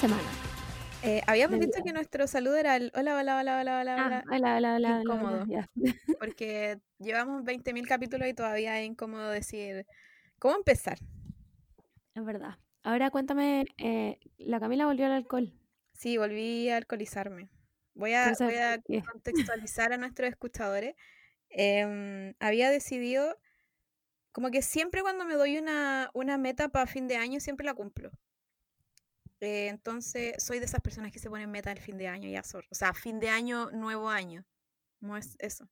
semana. Eh, habíamos dicho que nuestro saludo era el hola, hola, hola, hola, hola, Ah, hola, hola, hola, hola, hola, hola, incómodo, ya. porque llevamos 20.000 capítulos y todavía es incómodo decir cómo empezar. Es verdad. Ahora cuéntame, eh, la Camila volvió al alcohol. Sí, volví a alcoholizarme. Voy a, voy contextualizar a nuestros escuchadores. Em, había decidido, como que siempre cuando me doy una, una meta para fin de año, siempre la cumplo. Eh, entonces, soy de esas personas que se ponen meta al fin de año, ya, o sea, fin de año, nuevo año. No es eso.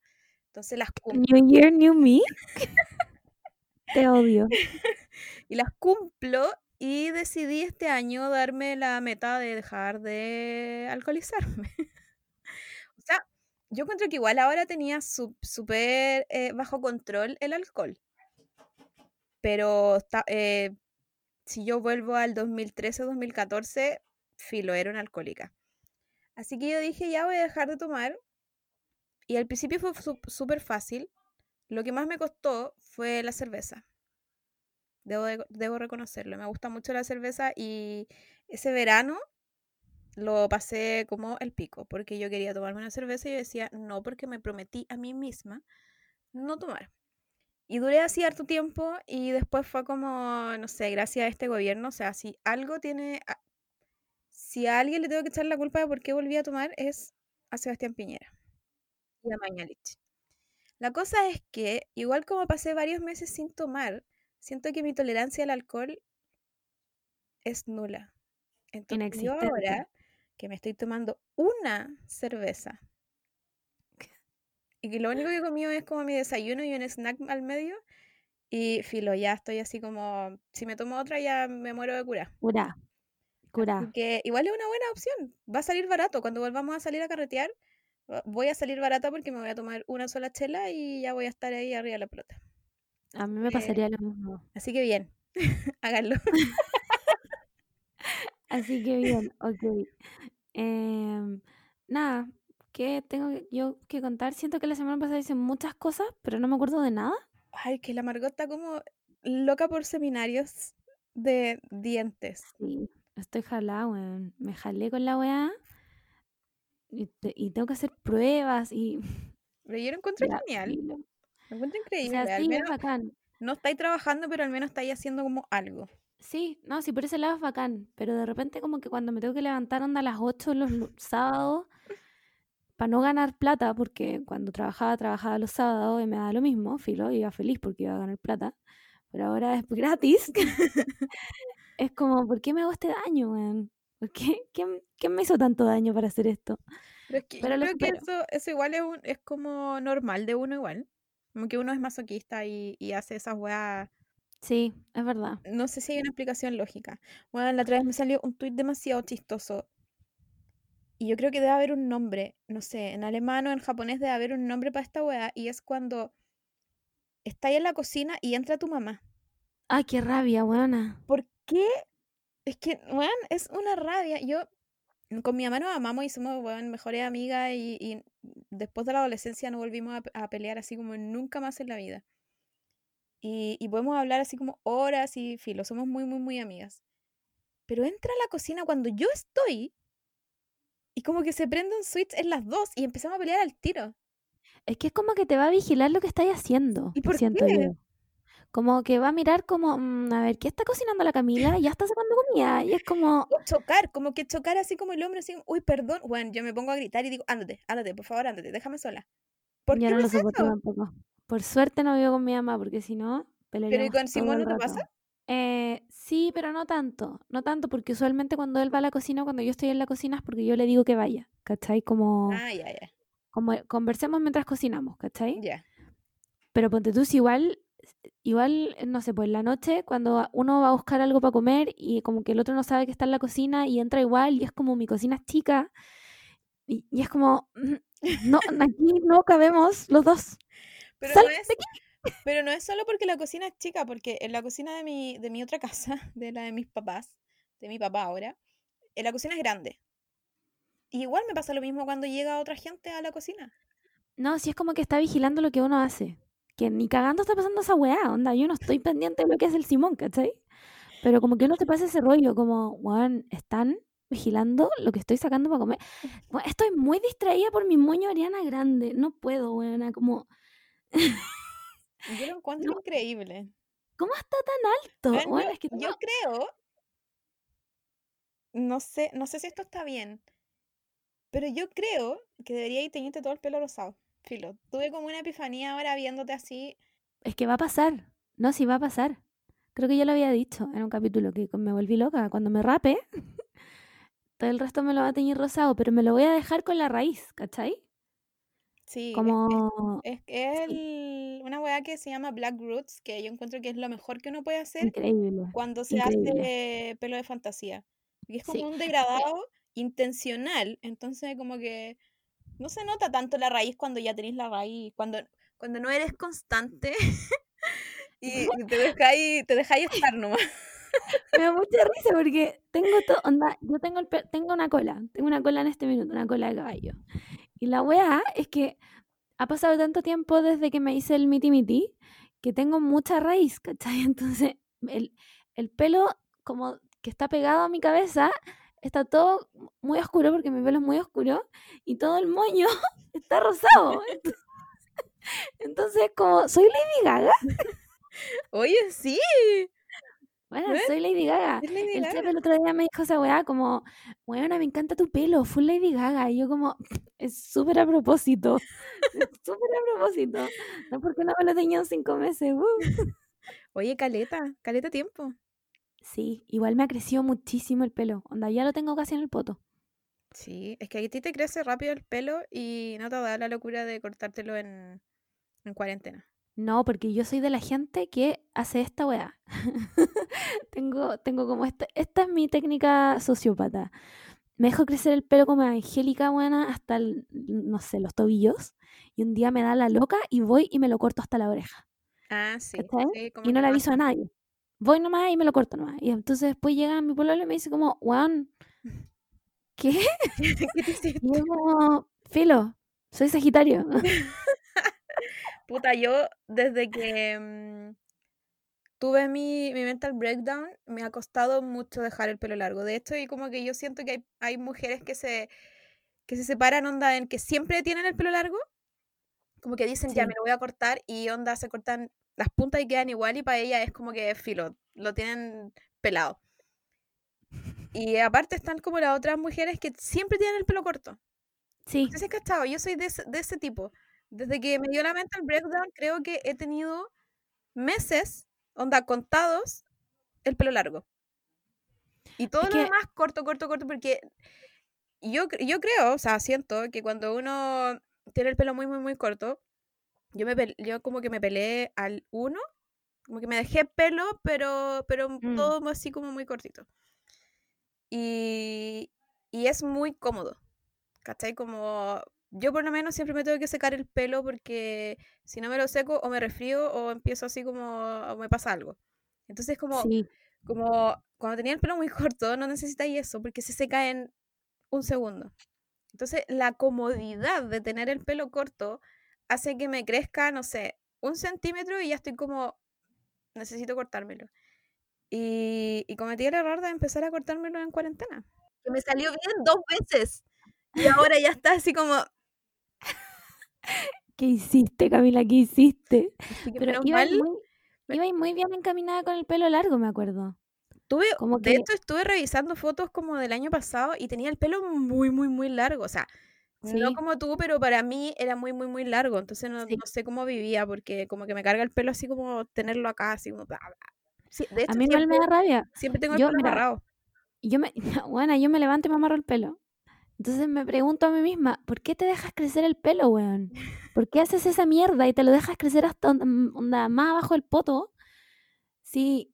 Entonces las cumplo. New Year, New Me. Te odio. Y las cumplo y decidí este año darme la meta de dejar de alcoholizarme. O sea, yo encuentro que igual ahora tenía súper eh, bajo control el alcohol. Pero está- eh, si yo vuelvo al 2013-2014, filo, era una alcohólica. Así que yo dije, ya voy a dejar de tomar. Y al principio fue súper fácil. Lo que más me costó fue la cerveza. Debo, de- debo reconocerlo. Me gusta mucho la cerveza y ese verano lo pasé como el pico, porque yo quería tomarme una cerveza y yo decía, no, porque me prometí a mí misma no tomar. Y duré así harto tiempo y después fue como, no sé, gracias a este gobierno, o sea, si algo tiene, a- si a alguien le tengo que echar la culpa de por qué volví a tomar es a Sebastián Piñera y a Mañalich. La cosa es que, igual como pasé varios meses sin tomar, siento que mi tolerancia al alcohol es nula. Entonces yo ahora que me estoy tomando una cerveza y que lo único que he comido es como mi desayuno y un snack al medio y filo, ya estoy así como, si me tomo otra ya me muero de cura. Cura. Cura. que igual es una buena opción, va a salir barato. Cuando volvamos a salir a carretear, voy a salir barata porque me voy a tomar una sola chela y ya voy a estar ahí arriba de la pelota. A mí me Eh, pasaría lo mismo. Así que bien, háganlo. Así que bien, ok. Em, nada, ¿qué tengo yo que contar? Siento que la semana pasada hice muchas cosas, pero no me acuerdo de nada. Ay, que la Margot está como loca por seminarios de dientes. Sí, estoy jalada, weón. Me jalé con la weá y, te- y tengo que hacer pruebas y Pero yo lo encuentro ya, genial, filo. lo encuentro O increíble. sea, Al sí, es menos bacán. no estáis trabajando, pero al menos estáis haciendo como algo. Sí, no, sí, por ese lado es bacán, pero de repente como que cuando me tengo que levantar onda a las 8 los sábados para no ganar plata, porque cuando trabajaba, trabajaba los sábados y me daba lo mismo, filo, iba feliz porque iba a ganar plata, pero ahora es gratis. es como, ¿por qué me hago este daño, weón? ¿Por qué? ¿Quién, quién me hizo tanto daño para hacer esto? Pero es que Pero yo lo creo que eso, eso igual es, un- es como normal de uno igual. Como que uno es masoquista y, y hace esas weas. Sí, es verdad. No sé si hay una explicación lógica. Bueno, la otra vez me salió un tuit demasiado chistoso. Y yo creo que debe haber un nombre. No sé, en alemán o en japonés debe haber un nombre para esta wea. Y es cuando estáis en la cocina y entra tu mamá. Ay, qué rabia, weona. ¿Por qué? Es que, weón, es una rabia. Yo con mi mamá nos amamos y somos, weón, mejores amigas y, y después de la adolescencia no volvimos a pelear así como nunca más en la vida. Y, y podemos hablar así como horas y filo, somos muy, muy, muy amigas. Pero entra a la cocina cuando yo estoy y como que se prende un switch en las dos y empezamos a pelear al tiro. Es que es como que te va a vigilar lo que estáis haciendo, ¿Y por siento qué? yo. Como que va a mirar como, "Mm, a ver, ¿qué está cocinando la Camila? Ya está sacando comida. Y es como, O chocar, como que chocar así como el hombro, así, uy, perdón. Bueno, yo me pongo a gritar y digo, ándate, ándate, por favor, ándate, déjame sola. ¿Por yo qué no lo soporto tampoco. Por suerte no vivo con mi mamá, porque si no, ¿Pero y con Simón no te pasa? Eh, sí, pero no tanto. No tanto, porque usualmente cuando él va a la cocina, cuando yo estoy en la cocina, es porque yo le digo que vaya. ¿Cachai? Como, Ah, ya, ya, como conversemos mientras cocinamos, ¿cachai? ya. Pero ponte tú, si igual, igual, no sé, pues en la noche, cuando uno va a buscar algo para comer y como que el otro no sabe que está en la cocina y entra igual y es como mi cocina es chica y, y es como, "Mm, no, aquí no cabemos los dos. Pero no es. Pero no es solo porque la cocina es chica, porque en la cocina de mi, de mi otra casa, de la de mis papás, de mi papá ahora, en la cocina es grande. Y igual me pasa lo mismo cuando llega otra gente a la cocina. No, si es como que está vigilando lo que uno hace. Que ni cagando está pasando esa weá, onda. Yo no estoy pendiente de lo que hace el Simón, ¿cachai? Pero como que uno te pasa ese rollo, como, weón, están vigilando lo que estoy sacando para comer. estoy muy distraída por mi moño Ariana Grande. No puedo, weona, como... Yo lo encuentro increíble. ¿Cómo está tan alto? yo, creo... No sé, no sé si esto está bien, pero yo creo que debería ir todo el pelo rosado. Filo, tuve como una epifanía ahora viéndote así. Es que va a pasar. No, sí va a pasar. Creo que yo lo había dicho en un capítulo que me volví loca. Cuando me rape, todo el resto me lo va a teñir rosado, pero me lo voy a dejar con la raíz, ¿cachai? Sí, como... es, es, una weá que se llama Black Roots, que yo encuentro que es lo mejor que uno puede hacer increíble, cuando se hace pelo de fantasía. Y es como un degradado intencional, entonces como que no se nota tanto la raíz cuando ya tenéis la raíz, cuando, cuando no eres constante y, te dejáis, te dejáis estar nomás. Me da mucha risa porque tengo todo, onda, yo tengo, el, tengo una cola, tengo una cola en este minuto, una cola de caballo. Y la weá es que ha pasado tanto tiempo desde que me hice el miti miti que tengo mucha raíz, ¿cachai? Entonces, el, el pelo como que está pegado a mi cabeza está todo muy oscuro porque mi pelo es muy oscuro y todo el moño está rosado. Entonces, como, ¿soy Lady Gaga? Oye, sí. Bueno, soy Lady Gaga. el Chepe el otro día me dijo esa weá como, bueno, me encanta tu pelo, full Lady Gaga. Y yo como, es súper a propósito. súper a propósito. No porque no me lo tenía cinco meses. Uh. Oye, caleta, caleta tiempo. Sí, igual me ha crecido muchísimo el pelo. Onda, ya lo tengo casi en el poto. Sí, es que a ti te crece rápido el pelo y no te da la locura de cortártelo en, en cuarentena. No, porque yo soy de la gente que hace esta weá. tengo, tengo como esta, esta es mi técnica sociópata. Me dejo crecer el pelo como Angélica, buena, hasta, no sé, los tobillos. Y un día me da la loca y voy y me lo corto hasta la oreja. Ah, sí. y no le aviso a nadie. Voy nomás y me lo corto nomás. Y entonces después llega mi pueblo y me dice como, weón, ¿qué? ¿Qué te hiciste? Y yo como, filo, soy Sagitario. Puta, yo desde que mm, tuve mi, mental breakdown, me ha costado mucho dejar el pelo largo. De hecho, y como que yo siento que hay, mujeres que se, que se separan, onda, en que siempre tienen el pelo largo. Como que dicen, ya me lo voy a cortar y onda, se cortan las puntas y quedan igual y para ella es como que filo, lo tienen pelado. Y aparte están como las otras mujeres que siempre tienen el pelo corto. Sí. Entonces, ¿cachado? Yo soy de de ese tipo. Desde que me dio la mental breakdown, creo que he tenido meses, onda, contados, el pelo largo. Y todo lo demás corto, corto, corto, porque yo, yo creo, o sea, siento que cuando uno tiene el pelo muy, muy, muy corto, yo, me yo como que me peleé al uno, como que me dejé pelo, pero, pero mm. todo así como muy cortito. Y, y es muy cómodo, ¿cachai? Como yo por lo menos siempre me tengo que secar el pelo porque si no me lo seco o me resfrío o empiezo así como o me pasa algo. Entonces como, como cuando tenía el pelo muy corto no necesitáis eso porque se seca en un segundo. Entonces la comodidad de tener el pelo corto hace que me crezca, no sé, un centímetro y ya estoy como, necesito cortármelo. Y, y cometí el error de empezar a cortármelo en cuarentena. Que me salió bien dos veces. Y ahora ya está así como, ¿Qué hiciste, Camila? ¿Qué hiciste? Pero iba, muy, muy bien encaminada con el pelo largo, me acuerdo. Tuve, como De hecho, estuve revisando fotos como del año pasado y tenía el pelo muy, muy, muy largo. O sea, no como tú, pero para mí era muy, muy, muy largo. Entonces no, sé cómo vivía porque como que me carga el pelo así como tenerlo acá, así como... a mí igual me da rabia. Siempre tengo el pelo amarrado. Yo me, bueno, yo me levanto y me amarro el pelo. Entonces me pregunto a mí misma, ¿por qué te dejas crecer el pelo, weón? ¿Por qué haces esa mierda y te lo dejas crecer hasta onda, más abajo del poto? Si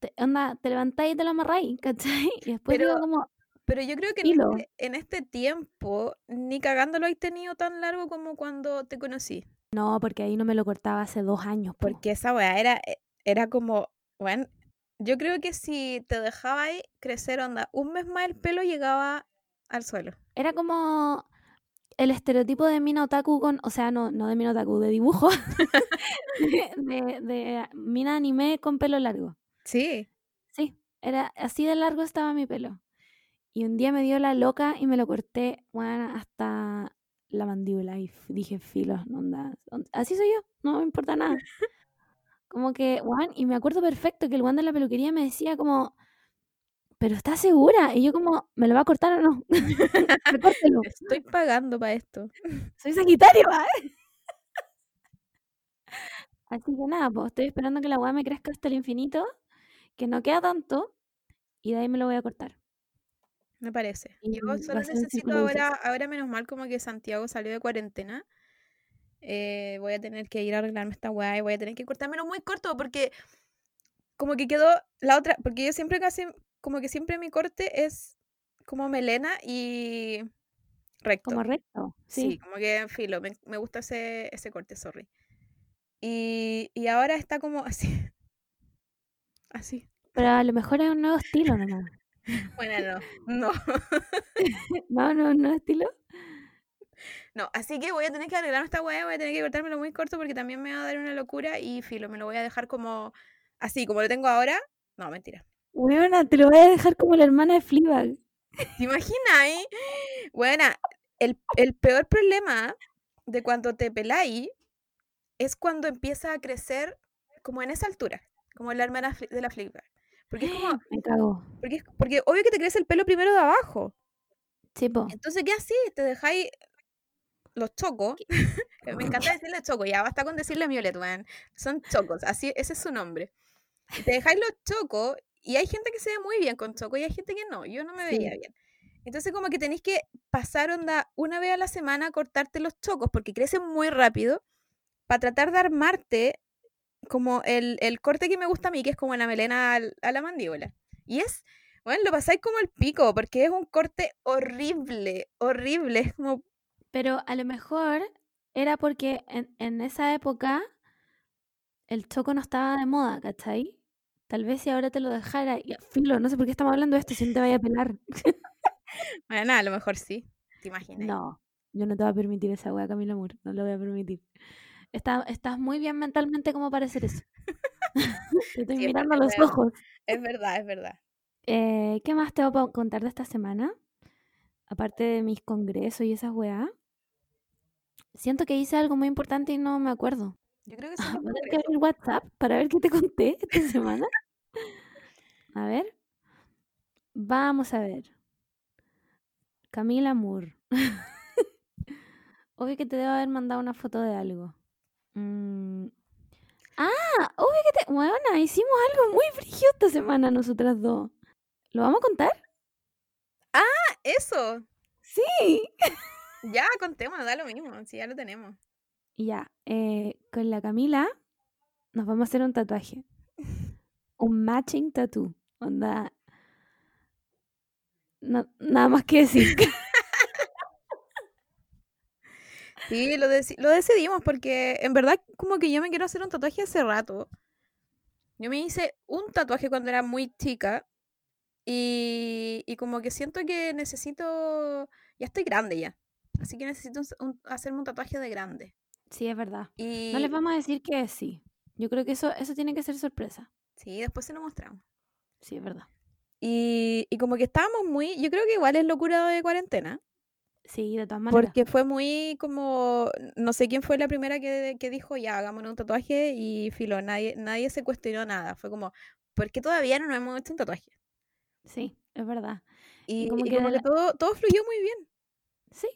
te, onda, te levantáis y te lo amarráis, ¿cachai? Y después pero, como... Pero yo creo que en este, en este, tiempo ni cagándolo he tenido tan largo como cuando te conocí. No, porque ahí no me lo cortaba hace dos años. Porque esa weá era, eh, era como, bueno, yo creo que si te dejaba crecer onda un mes más el pelo llegaba al suelo. Era como el estereotipo de mina otaku con, o sea, no, no de mina otaku, de dibujo, de, de, mina anime con pelo largo. Sí. Sí, era así de largo estaba mi pelo. Y un día me dio la loca y me lo corté, bueno, hasta la mandíbula. Y dije, filo, no onda. Así soy yo, no me importa nada. Como que, Juan, y me acuerdo perfecto que el Juan de la peluquería me decía como, pero ¿estás segura? Y yo como, ¿me lo va a cortar o no? Estoy pagando para esto. Soy Sagitario, ¿va? Así que nada, pues estoy esperando que la weá me crezca hasta el infinito, que no queda tanto, y de ahí me lo voy a cortar. Me parece. Y yo solo necesito ahora, ahora menos mal como que Santiago salió de cuarentena. Eh, voy a tener que ir a arreglarme esta weá y voy a tener que cortármelo muy corto porque como que quedó la otra, porque yo siempre casi, como que siempre mi corte es como melena y recto. Como recto, sí. como que en filo, me, me, gusta ese, ese corte, sorry. Y, y ahora está como así. Así. Pero a lo mejor es un nuevo estilo nomás. Bueno, no. No. no, no, no estilo. No, así que voy a tener que arreglar esta weá, voy a tener que cortármelo muy corto porque también me va a dar una locura y filo, me lo voy a dejar como así, como lo tengo ahora. No, mentira. Buena, te lo voy a dejar como la hermana de Fleabag. ¿Te imaginas, eh? Buena, el, el peor problema de cuando te peláis es cuando empieza a crecer como en esa altura, como la hermana de la Fleabag. Porque es como. Me cago. Porque, porque obvio que te crece el pelo primero de abajo. Sí, po. Entonces, ¿qué así? Te dejáis los chocos. me encanta decirle choco, ya basta con decirle violet, man. Son chocos, así, ese es su nombre. Te dejáis los chocos y hay gente que se ve muy bien con choco y hay gente que no. Yo no me veía bien. Entonces, como que tenéis que pasar onda una vez a la semana a cortarte los chocos porque crecen muy rápido para tratar de armarte como el, corte que me gusta a mí, que es como la melena a la mandíbula. Y es, bueno, lo pasáis como el pico, porque es un corte horrible, horrible. Es como. Pero a lo mejor era porque en, esa época el choco no estaba de moda, ¿cachai? Tal vez si ahora te lo dejara, y filo, no sé por qué estamos hablando de esto, si no te vaya a pelar. bueno, a lo mejor sí, te imaginas. No, yo no te voy a permitir esa wea, Camila Amor, no lo voy a permitir estás muy bien mentalmente como para hacer eso. te estoy mirando a los ojos. Es verdad, es verdad. Eh, ¿Qué más te voy a contar de esta semana? Aparte de mis congresos y esas weá. Siento que hice algo muy importante y no me acuerdo. Yo creo que sí. Voy a que abrir WhatsApp para ver qué te conté esta semana. A ver. Vamos a ver. Camila Moore. Obvio que te debo haber mandado una foto de algo. Mm. Ah, obvio que te. Bueno, hicimos algo muy frío esta semana nosotras dos. ¿Lo vamos a contar? Ah, eso. Sí. ya, contémonos, da lo mismo, si ya lo tenemos. Ya, eh, con la Camila nos vamos a hacer un tatuaje. Un matching tattoo. Onda. No, nada más que decir. Sí, lo, lo decidimos porque en verdad como que yo me quiero hacer un tatuaje hace rato. Yo me hice un tatuaje cuando era muy chica y, y como que siento que necesito, ya estoy grande ya, así que necesito hacerme un tatuaje de grande. Sí, es verdad. No les vamos a decir que sí. Yo creo que eso, eso tiene que ser sorpresa. Sí, después se lo mostramos. Sí, es verdad. Y, y como que estábamos muy, yo creo que igual es locura de cuarentena. Sí, de todas maneras. Porque fue muy como, no sé quién fue la primera que, que dijo, ya, hagámonos un tatuaje y filo, nadie, nadie se cuestionó nada. Fue como, ¿por qué todavía no nos hemos hecho un tatuaje? Sí, es verdad. Y, como, que, todo, todo fluyó muy bien. Sí,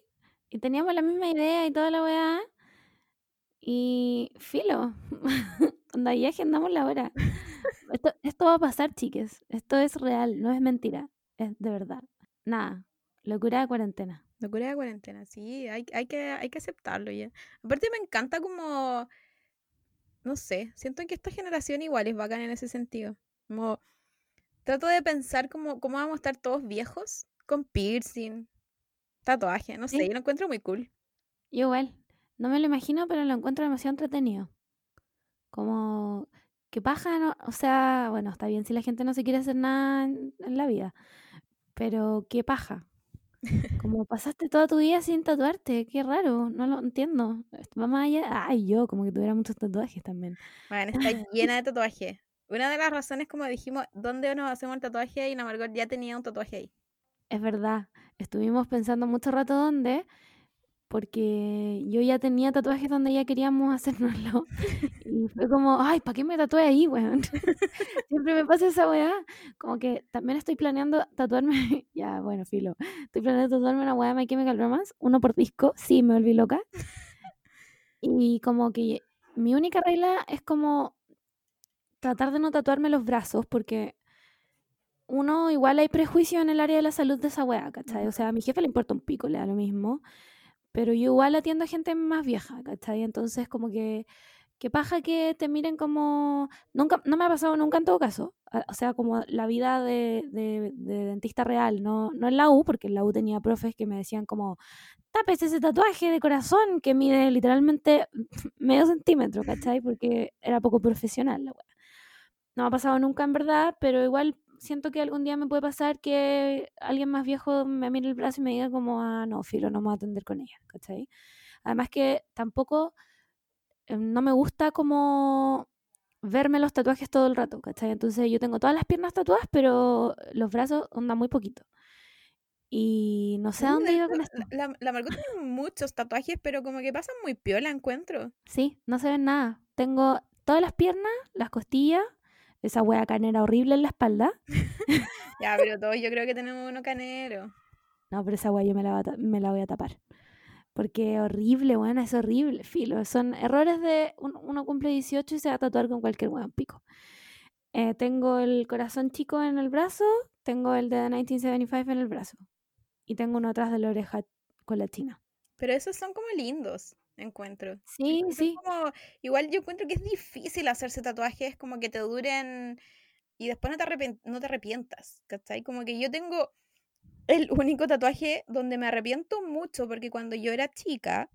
y teníamos la misma idea y toda la weá. Y filo, cuando ahí agendamos la hora. Esto, esto va a pasar, chiques. Esto es real, no es mentira. Es de verdad. Nada, locura de cuarentena. Locura de cuarentena, sí, hay, hay, que, hay que aceptarlo ya. Aparte me encanta como, no sé, siento que esta generación igual es bacana en ese sentido. Como, trato de pensar como, cómo vamos a estar todos viejos, con piercing, tatuaje, no sé, yo lo encuentro muy cool. Yo igual, no me lo imagino, pero lo encuentro demasiado entretenido. Como, que paja, no? o sea, bueno, está bien si la gente no se quiere hacer nada en la vida, pero qué paja. Como pasaste toda tu vida sin tatuarte, qué raro, no lo entiendo. Vamos allá, ay, yo como que tuviera muchos tatuajes también. Bueno, está llena de tatuajes. Una de las razones, como dijimos, ¿dónde nos hacemos el tatuaje? Y la Margot ya tenía un tatuaje ahí. Es verdad. Estuvimos pensando mucho rato dónde, porque yo ya tenía tatuajes donde ya queríamos hacérnoslo. Y fue como, ay, ¿para qué me tatué ahí, weón? Siempre me pasa esa weá. Como que también estoy planeando tatuarme, ya, bueno, filo. Estoy planeando tatuarme una weá de My Chemical Romance, uno por disco, sí, me volví loca. Y como que mi única regla es como tratar de no tatuarme los brazos, porque uno igual hay prejuicio en el área de la salud de esa weá, ¿cachai? O sea, a mi jefe le importa un pico, le da lo mismo, pero yo igual atiendo a gente más vieja, ¿cachai? Entonces como que, qué paja que te miren como, nunca, no me ha pasado nunca en todo caso, o sea, como la vida de, de, dentista real, no, no en la U, porque en la U tenía profes que me decían como, tapes ese tatuaje de corazón que mide literalmente medio centímetro, ¿cachai? Porque era poco profesional la weá. No me ha pasado nunca en verdad, pero igual siento que algún día me puede pasar que alguien más viejo me mire el brazo y me diga como, ah, no, filo, no me voy a atender con ella, ¿cachai? Además que tampoco em, no me gusta como verme los tatuajes todo el rato, ¿cachai? Entonces yo tengo todas las piernas tatuadas, pero los brazos andan muy poquito. Y no sé a dónde iba con esto. La, la Margot tiene muchos tatuajes, pero como que pasan muy piola, encuentro. Sí, no se ven nada. Tengo todas las piernas, las costillas, esa wea canera horrible en la espalda. ya, pero todos yo creo que tenemos uno canero. No, pero esa wea yo me la, me la voy a tapar. Porque horrible, bueno, es horrible, filo. Son errores de uno cumple 18 y se va a tatuar con cualquier weón pico. Eh, tengo el corazón chico en el brazo, tengo el de 1975 en el brazo. Y tengo uno atrás de la oreja con la china. Pero esos son como lindos encuentro. Sí, sí. Como, igual yo encuentro que es difícil hacerse tatuajes como que te duren y después no te, no te arrepientas, ¿cachai? Como que yo tengo el único tatuaje donde me arrepiento mucho porque cuando yo era chica,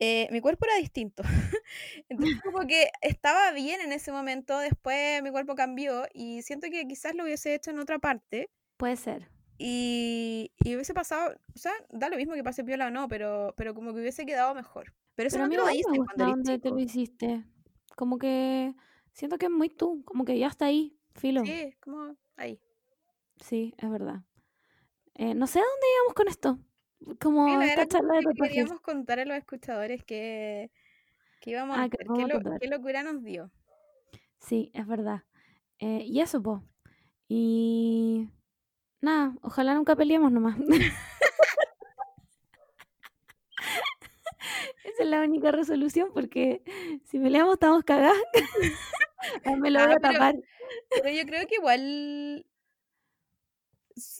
eh, mi cuerpo era distinto. Entonces como que estaba bien en ese momento, después mi cuerpo cambió y siento que quizás lo hubiese hecho en otra parte. Puede ser. Y, y, hubiese pasado, o sea, da lo mismo que pase piola o no, pero, pero como que hubiese quedado mejor. Pero eso no me lo dices cuando ¿Dónde te lo hiciste? Como que siento que es muy tú, como que ya está ahí, filo. Sí, como ahí. Sí, es verdad. Eh, no sé a dónde íbamos con esto. Como esta charla de Queríamos contar a los escuchadores que, que íbamos ah, a qué, qué, locura nos dio. Sí, es verdad. Eh, y eso, po. Y Nada, ojalá nunca peleemos nomás. Esa es la única resolución porque si peleamos estamos cagadas. me lo voy a tapar. Pero, yo creo que igual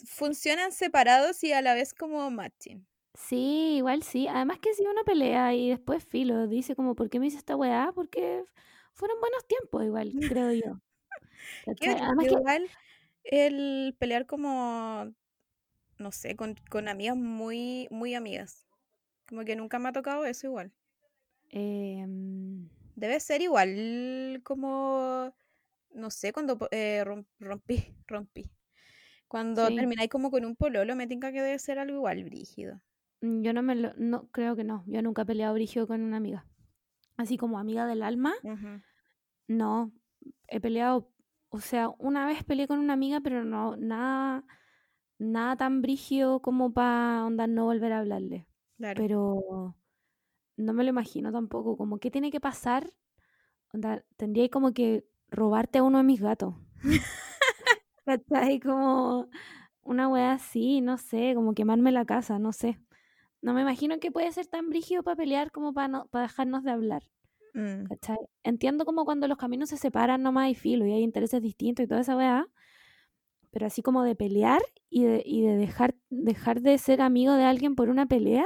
funcionan separados y a la vez como matching. Sí, igual sí. Además que si uno pelea y después filo, dice como, ¿por qué me hice esta weá? Porque fueron buenos tiempos igual, creo yo. Además igual el pelear como, no sé, con, con amigas muy, muy amigas. Como que nunca me ha tocado eso igual. Em, Debe ser igual como, no sé, cuando eh, rompí, rompí. Cuando termináis como con un pololo, me tinca que debe ser algo igual, brígido. Mm, yo no me lo, no, creo que no. Yo nunca he peleado brígido con una amiga. Así como amiga del alma. No, he peleado o sea, una vez peleé con una amiga, pero no, nada, nada tan brígido como para onda no volver a hablarle. Pero no me lo imagino tampoco. Como, ¿qué tiene que pasar? Onda, tendría como que robarte a uno de mis gatos. ¿Cachai? Como una wea así, no sé, como quemarme la casa, no sé. No me imagino que puede ser tan brígido para pelear como para, no, para dejarnos de hablar. Mm. Entiendo como cuando los caminos se separan nomás hay filo y hay intereses distintos y toda esa weá, pero así como de pelear y de, y de dejar, dejar de ser amigo de alguien por una pelea,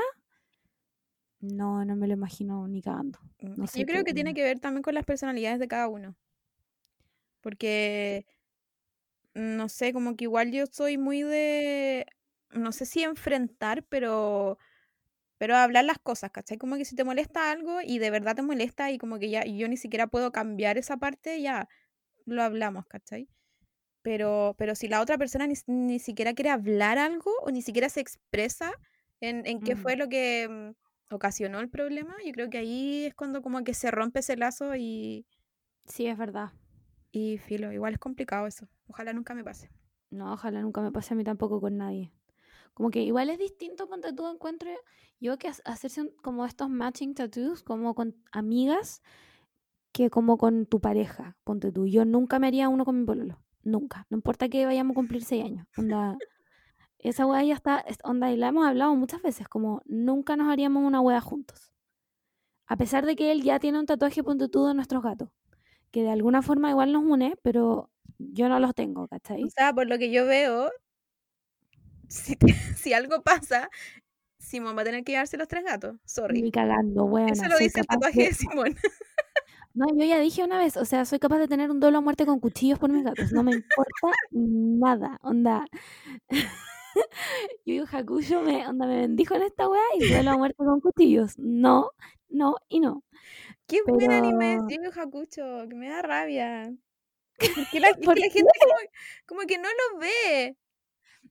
no, no me lo imagino ni cagando. Mm, yo creo que tiene que ver también con las personalidades de cada uno. Porque, no sé, como que igual yo soy muy de, no sé si enfrentar, pero pero hablar las cosas, ¿cachai? Como que si te molesta algo y de verdad te molesta y como que ya yo ni siquiera puedo cambiar esa parte, ya lo hablamos, ¿cachai? Pero, pero si la otra persona ni, siquiera quiere hablar algo o ni siquiera se expresa en, en qué fue mm. lo que mm, ocasionó el problema, yo creo que ahí es cuando como que se rompe ese lazo y... Sí, es verdad. Y filo, igual es complicado eso. Ojalá nunca me pase. No, ojalá nunca me pase a mí tampoco con nadie. Como que igual es distinto, ponte tú, encuentro yo que hacerse como estos matching tattoos, como con amigas, que como con tu pareja, ponte tú. Yo nunca me haría uno con mi pololo. Nunca. No importa que vayamos a cumplir seis años. Onda, esa wea ya está, onda, y la hemos hablado muchas veces, como nunca nos haríamos una wea juntos. A pesar de que él ya tiene un tatuaje ponte tú de nuestros gatos, que de alguna forma igual nos une, pero yo no los tengo, ¿cachai? O sea, por lo que yo veo, si, si algo pasa, Simón va a tener que llevarse los tres gatos. Sorry. Ni cagando, bueno. Eso lo dice el tatuaje de Simón. No, yo ya dije una vez, o sea, soy capaz de tener un duelo a muerte con cuchillos por mis gatos. No me importa nada. Onda. Yu Yu Hakusho me, onda, me bendijo en esta weá y duelo a muerte con cuchillos. No, no y no. Qué buen anime es Yu Yu Hakusho, que me da rabia. Porque la, la gente como, como, que no lo ve.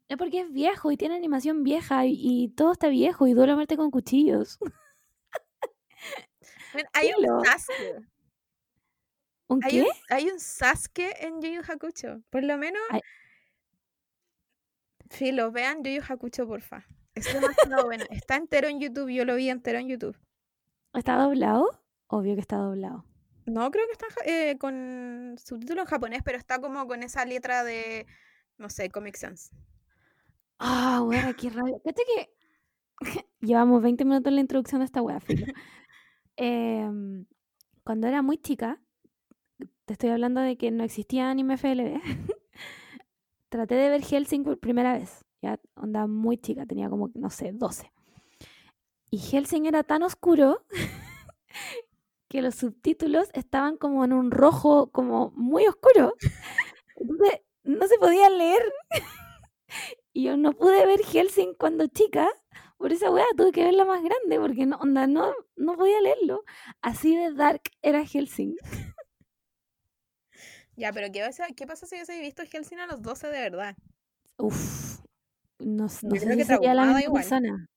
Es porque es viejo y tiene animación vieja y, todo está viejo y duele a muerte con cuchillos. hay un Sasuke. ¿Un hay qué? Un, hay un Sasuke en Yu Yu Hakucho. Por lo menos. Sí, lo vean Yu Yu Hakucho, porfa. Es demasiado bueno. Está entero en YouTube. Yo lo vi entero en YouTube. ¿Está doblado? Obvio que está doblado. No, creo que está eh, con subtítulo en japonés, pero está como con esa letra de, no sé, Comic Sans. Ah, oh, weá, qué rabia. Fíjate que llevamos 20 minutos en la introducción de esta weá, filo. Em, cuando era muy chica, te estoy hablando de que no existía anime FLB, traté de ver Helsing por primera vez. Ya, onda muy chica, tenía como, no sé, 12. Y Helsing era tan oscuro que los subtítulos estaban como en un rojo, como muy oscuro. Entonces, no se podía leer. Y yo no pude ver Helsing cuando chica, por esa weá tuve que verla más grande, porque no, onda, no, no podía leerlo. Así de dark era Helsing. Ya, pero ¿qué pasa, qué pasa si hubiese visto Helsing a los 12 de verdad? Uf, no, no sé si sería la misma persona.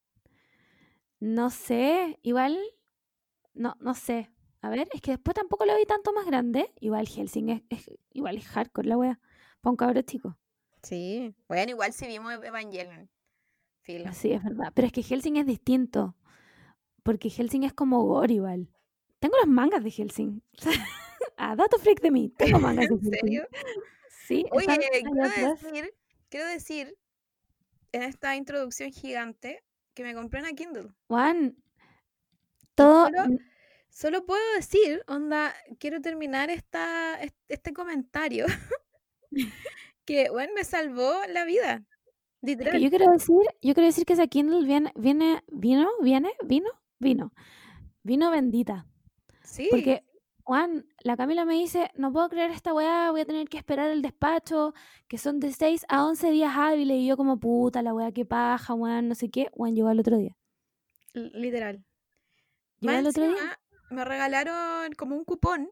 No sé, igual, no, no sé. A ver, es que después tampoco lo vi tanto más grande. Igual Helsing es, es igual es hardcore la wea. Para un cabrón chico. Sí, bueno, igual si vimos Evangelion. Sí, es verdad. Pero es que Helsing es distinto. Porque Helsing es como gore igual. Tengo las mangas de Helsing. A dato freak de mí. Tengo mangas de Helsing. ¿En serio? Sí. Oye, quiero decir, quiero decir en esta introducción gigante que me compré una Kindle. Juan, todo. Solo, solo, puedo decir, onda, quiero terminar esta, este comentario que, bueno, me salvó la vida. Literal. yo quiero decir, yo quiero decir que esa Kindle viene, viene, vino, viene, vino, vino, vino bendita. Sí. Porque, Juan, la Camila me dice, no puedo creer esta weá, voy a tener que esperar el despacho, que son de 6 a 11 días hábiles, y yo como, puta, la weá, qué paja, Juan, no sé qué. Juan, llegó al otro día. Literal. Llegó al otro día. Me regalaron como un cupón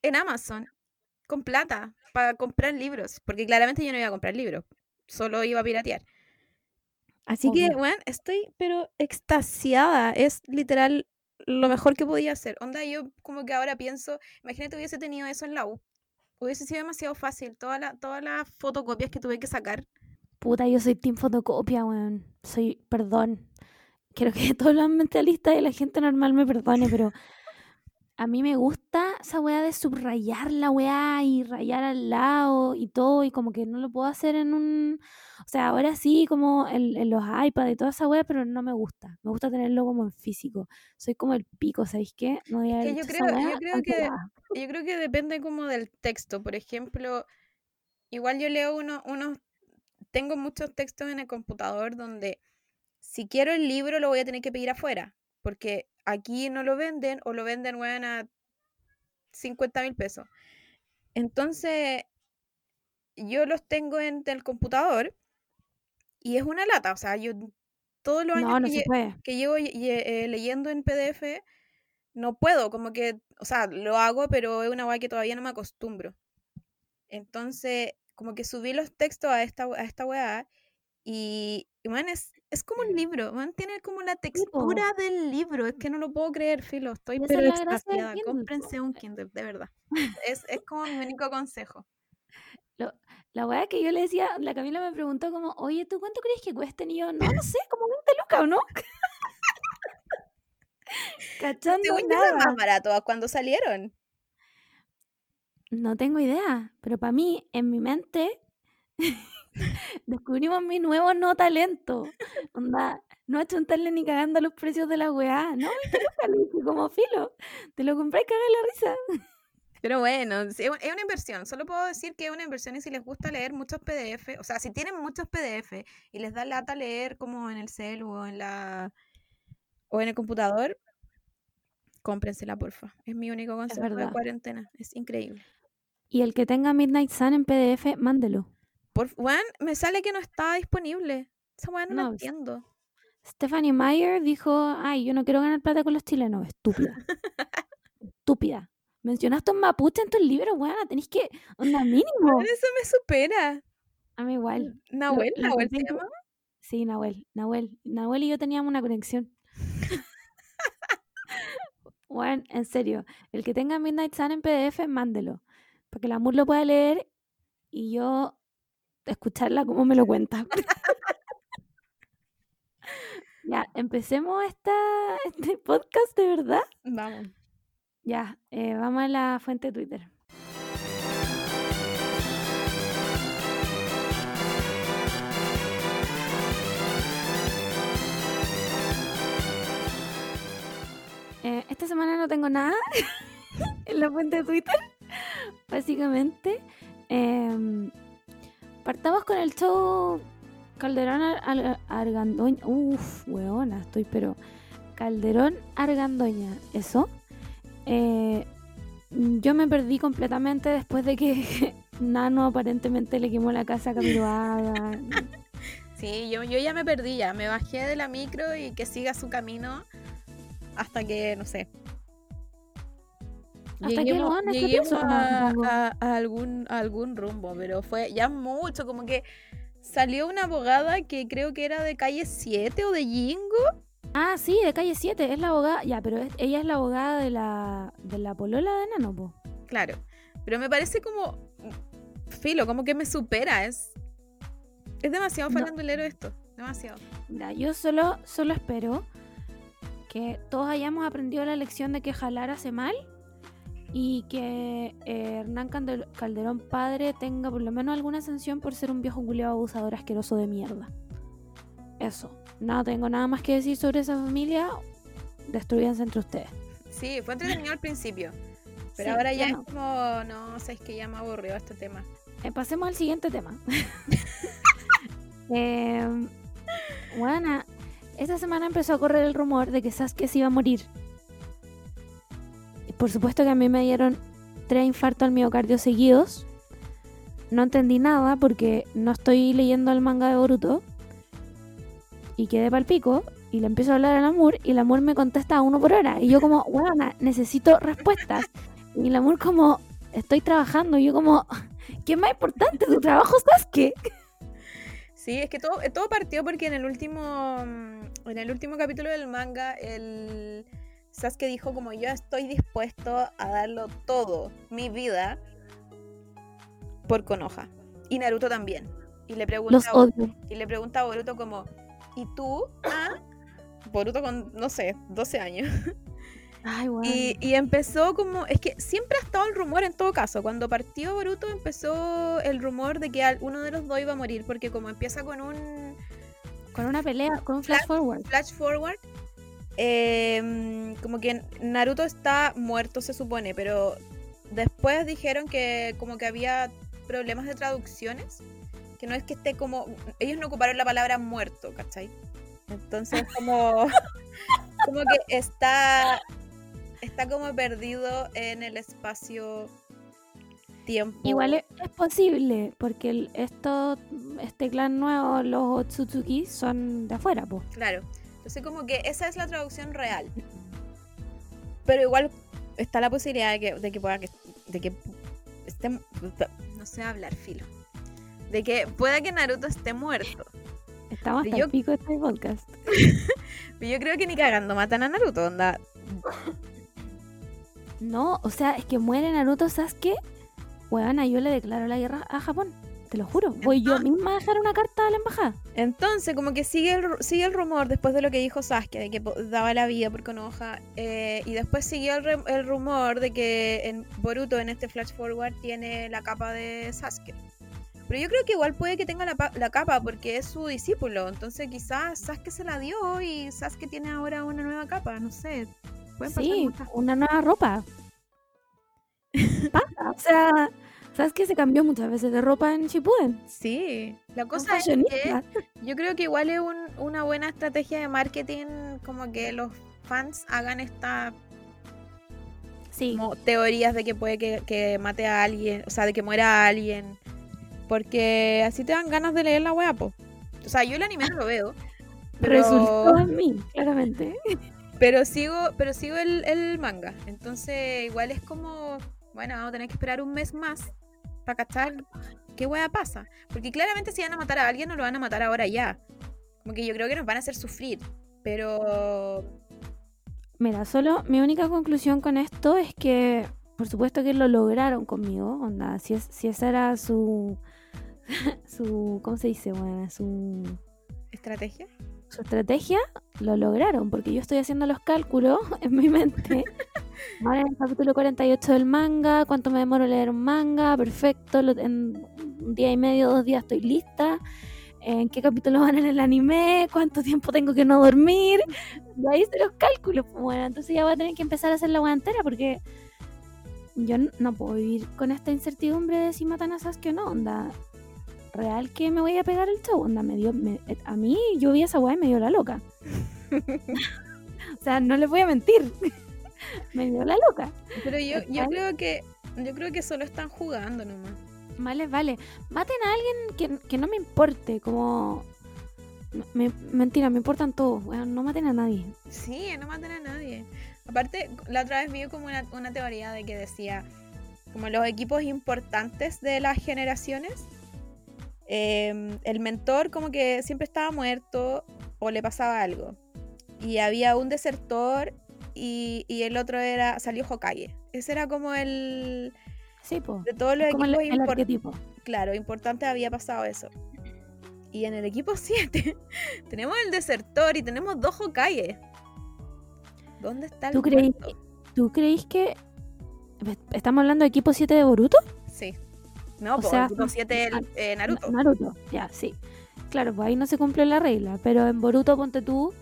en Amazon con plata para comprar libros, porque claramente yo no iba a comprar libros, solo iba a piratear. Así que, bueno, estoy pero extasiada, es literal lo mejor que podía hacer. Onda, yo como que ahora pienso, imagínate hubiese tenido eso en la U. Hubiese sido demasiado fácil, todas la, todas las fotocopias que tuve que sacar. Puta, yo soy team fotocopia, weón. Soy, perdón. Quiero que todos los mentalistas y la gente normal me perdone, pero a mí me gusta esa weá de subrayar la weá y rayar al lado y todo, y como que no lo puedo hacer en un. O sea, ahora sí, como en, los iPads y toda esa weá, pero no me gusta. Me gusta tenerlo como en físico. Soy como el pico, ¿sabéis qué? No yo, creo, yo, creo que, yo creo que depende como del texto. Por ejemplo, igual yo leo uno, unos. Tengo muchos textos en el computador donde si quiero el libro lo voy a tener que pedir afuera porque aquí no lo venden o lo venden bueno, a 50 mil pesos. Entonces, yo los tengo en el computador y es una lata, o sea, yo todos los años que, llevo eh, leyendo en PDF, no puedo, como que, o sea, lo hago, pero es una guay que todavía no me acostumbro. Entonces, como que subí los textos a esta, a esta weá y, man, es, es como un libro, man, tiene como la textura del libro, es que no lo puedo creer, Filo, estoy pero extasiada, cómprense un Kindle, de verdad. Es, es como mi único consejo. La weá que yo le decía, la Camila me preguntó como, oye, ¿tú cuánto crees que cuesten? Y yo, no, no sé, como 20 lucas o no. Cachando Según más barato cuando salieron. No tengo idea, pero para mí, en mi mente, descubrimos mi nuevo no talento. Onda, no achuntarle ni cagando los precios de la weá. No, 20 lucas, como filo. Te lo compré y cagué la risa. Pero bueno, es una inversión. Solo puedo decir que es una inversión y si les gusta leer muchos PDF, o sea, si tienen muchos PDF y les da lata leer como en el cel o en la o en el computador, cómprensela, porfa. Es mi único consejo de cuarentena. Es increíble. Y el que tenga Midnight Sun en PDF, mándelo. Por Juan, me sale que no está disponible. Esa weá no, la entiendo. Stephanie Meyer dijo, ay, yo no quiero ganar plata con los chilenos. Estúpida. Estúpida. Mencionaste un mapuche en tu libro, weón, tenéis que, onda mínimo. Eso me supera. A mí igual. ¿Nahuel? ¿Nahuel se llama? Sí, Nahuel. Nahuel. Nahuel y yo teníamos una conexión. Bueno, en serio, el que tenga Midnight Sun en PDF, mándelo. Para que la Amur lo pueda leer y yo escucharla como me lo cuenta. ya, empecemos esta, este podcast de verdad. Vamos. Ya, eh, vamos a la fuente de Twitter. Eh, esta semana no tengo nada en la fuente de Twitter. Básicamente, em, partamos con el show Calderón Argandoña. Uf, weona, estoy pero. Calderón Argandoña, ¿eso? Eh, yo me perdí completamente después de que Nano aparentemente le quemó la casa a. Sí, yo, yo ya me perdí, ya me bajé de la micro y que siga su camino hasta que, no sé. Hasta lleguemos, que lleguemos a, algún, a algún rumbo, pero fue ya mucho, como que salió una abogada que creo que era de calle 7 o de Jingo Ah, sí, de calle 7, es la abogada. Ya, pero ella es la abogada de la, de la polola de Nano, Claro. Pero me parece como. Filo, como que me supera. Es. Es demasiado farandulero esto. Demasiado. Ya, yo solo, solo espero que todos hayamos aprendido la lección de que jalar hace mal y que eh, Hernán Calderón padre tenga por lo menos alguna sanción por ser un viejo culiado abusador asqueroso de mierda. Eso no tengo nada más que decir sobre esa familia. Destruyanse entre ustedes. Sí, fue entretenido al principi Pero ahora ya, es como, no sé, es que ya me aburrió este tema. Eh, pasemos al siguiente tema. eh, bueno, esta semana empezó a correr el rumor de que Sasuke se iba a morir. Por supuesto que a mí me dieron tres infartos al miocardio seguidos. No entendí nada porque no estoy leyendo el manga de Boruto y quedé pal pico y le empiezo a hablar al amor y el amor me contesta uno por hora. Y yo como, bueno, necesito respuestas. Y el amor como, estoy trabajando. Y yo como, ¿qué más importante? ¿Tu trabajo qué? Sí, es que todo, todo partió porque en el último mm, en el último capítulo del manga el Sasuke dijo como yo estoy dispuesto a darlo todo, mi vida, por Konoha. Y Naruto también. Y le pregunta, y le pregunta a Boruto como, y tú, ah, Boruto con, no sé, 12 años. Ay, y, y, empezó como, es que siempre ha estado el rumor en todo caso, cuando partió Boruto empezó el rumor de que uno de los dos iba a morir, porque como empieza con un... Con una pelea, con un flash, forward. Flash forward. Em, como que Naruto está muerto se supone, pero después dijeron que como que había problemas de traducciones que no es que esté como. Ellos no ocuparon la palabra muerto, ¿cachai? Entonces, como. como que está. Está como perdido en el espacio. Tiempo. Igual es, posible, porque esto, este clan nuevo, los Otsutsuki, son de afuera, pues. Claro. Entonces, como que esa es la traducción real. Pero igual está la posibilidad de que, de que pueda que. de que esté. No sé hablar, filo de que pueda que Naruto esté muerto. Estamos hasta yo... pico de este podcast. Pero yo creo que ni cagando matan a Naruto, onda. No, o sea, es que muere Naruto Sasuke Weona, yo le declaro la guerra a Japón. Te lo juro. Voy yo misma a dejar una carta a la embajada. Entonces, como que sigue el, sigue el rumor después de lo que dijo Sasuke, de que daba la vida por Konoha. eh, y después siguió el, re- el rumor de que en Boruto, en este Flash Forward, tiene la capa de Sasuke. Pero yo creo que igual puede que tenga la, la capa porque es su discípulo. Entonces, quizás Sasuke se la dio y Sasuke tiene ahora una nueva capa. No sé. Pueden pasar Sí, muchas una nueva ropa. Pasa, o sea, ¿sabes que se cambió muchas veces de ropa en Shippuden? Sí, la cosa es que yo creo que igual es un- una buena estrategia de marketing como que los fans hagan esta Sí, como teorías de que puede que, que mate a alguien, o sea, de que muera alguien, porque así te dan ganas de leer la wea, po. O sea, yo el anime no lo veo, pero, resultó en mí, claramente. pero sigo, pero sigo el, el manga, entonces igual es como, bueno, vamos a tener que esperar un mes más para cachar qué wea pasa, porque claramente si van a matar a alguien no lo van a matar ahora ya, como que yo creo que nos van a hacer sufrir, pero Mira, solo mi única conclusión con esto es que, por supuesto que lo lograron conmigo, onda, si, es, si esa era su, su, ¿cómo se dice? Bueno, su, estrategia. su estrategia, lo lograron, porque yo estoy haciendo los cálculos en mi mente. Ahora en el capítulo 48 del manga, cuánto me demoro leer un manga, perfecto, en un día y medio, dos días estoy lista. ¿En qué capítulo van en el anime? ¿Cuánto tiempo tengo que no dormir? De ahí hice los cálculos. pues, Bueno, entonces ya voy a tener que empezar a hacer la hueá entera porque yo no puedo vivir con esta incertidumbre de si matan a Sasuke o no. Onda, real que me voy a pegar el show. Onda, me dio, me- eh, a mí yo vi esa weá y me dio la loca. o sea, no les voy a mentir. me dio la loca. Pero yo, yo creo que yo creo que solo están jugando nomás. Vale, vale. Maten a alguien que, que no me importe, como... me- mentira, me importan todos. weón, no maten a nadie. Sí, no maten a nadie. Aparte, la otra vez vi como una, una teoría de que decía, como los equipos importantes de las generaciones, em, el mentor como que siempre estaba muerto o le pasaba algo. Y había un desertor y, y el otro era salió Hokage. Ese era como el... Sí, pues. De todos los Como el, equipos el impor- arquetipo. claro, importante había pasado eso. Y en el equipo 7 tenemos el desertor y tenemos dos Hokage. ¿Dónde está el ¿Tú creí-? ¿Tú creéis que... ¿Estamos hablando de equipo 7 de Boruto? Sí. No, O sea, equipo 7 el, ah, eh, Naruto. Na- Naruto, ya, sí. Claro, pues ahí no se cumple la regla. Pero en Boruto, ponte tú,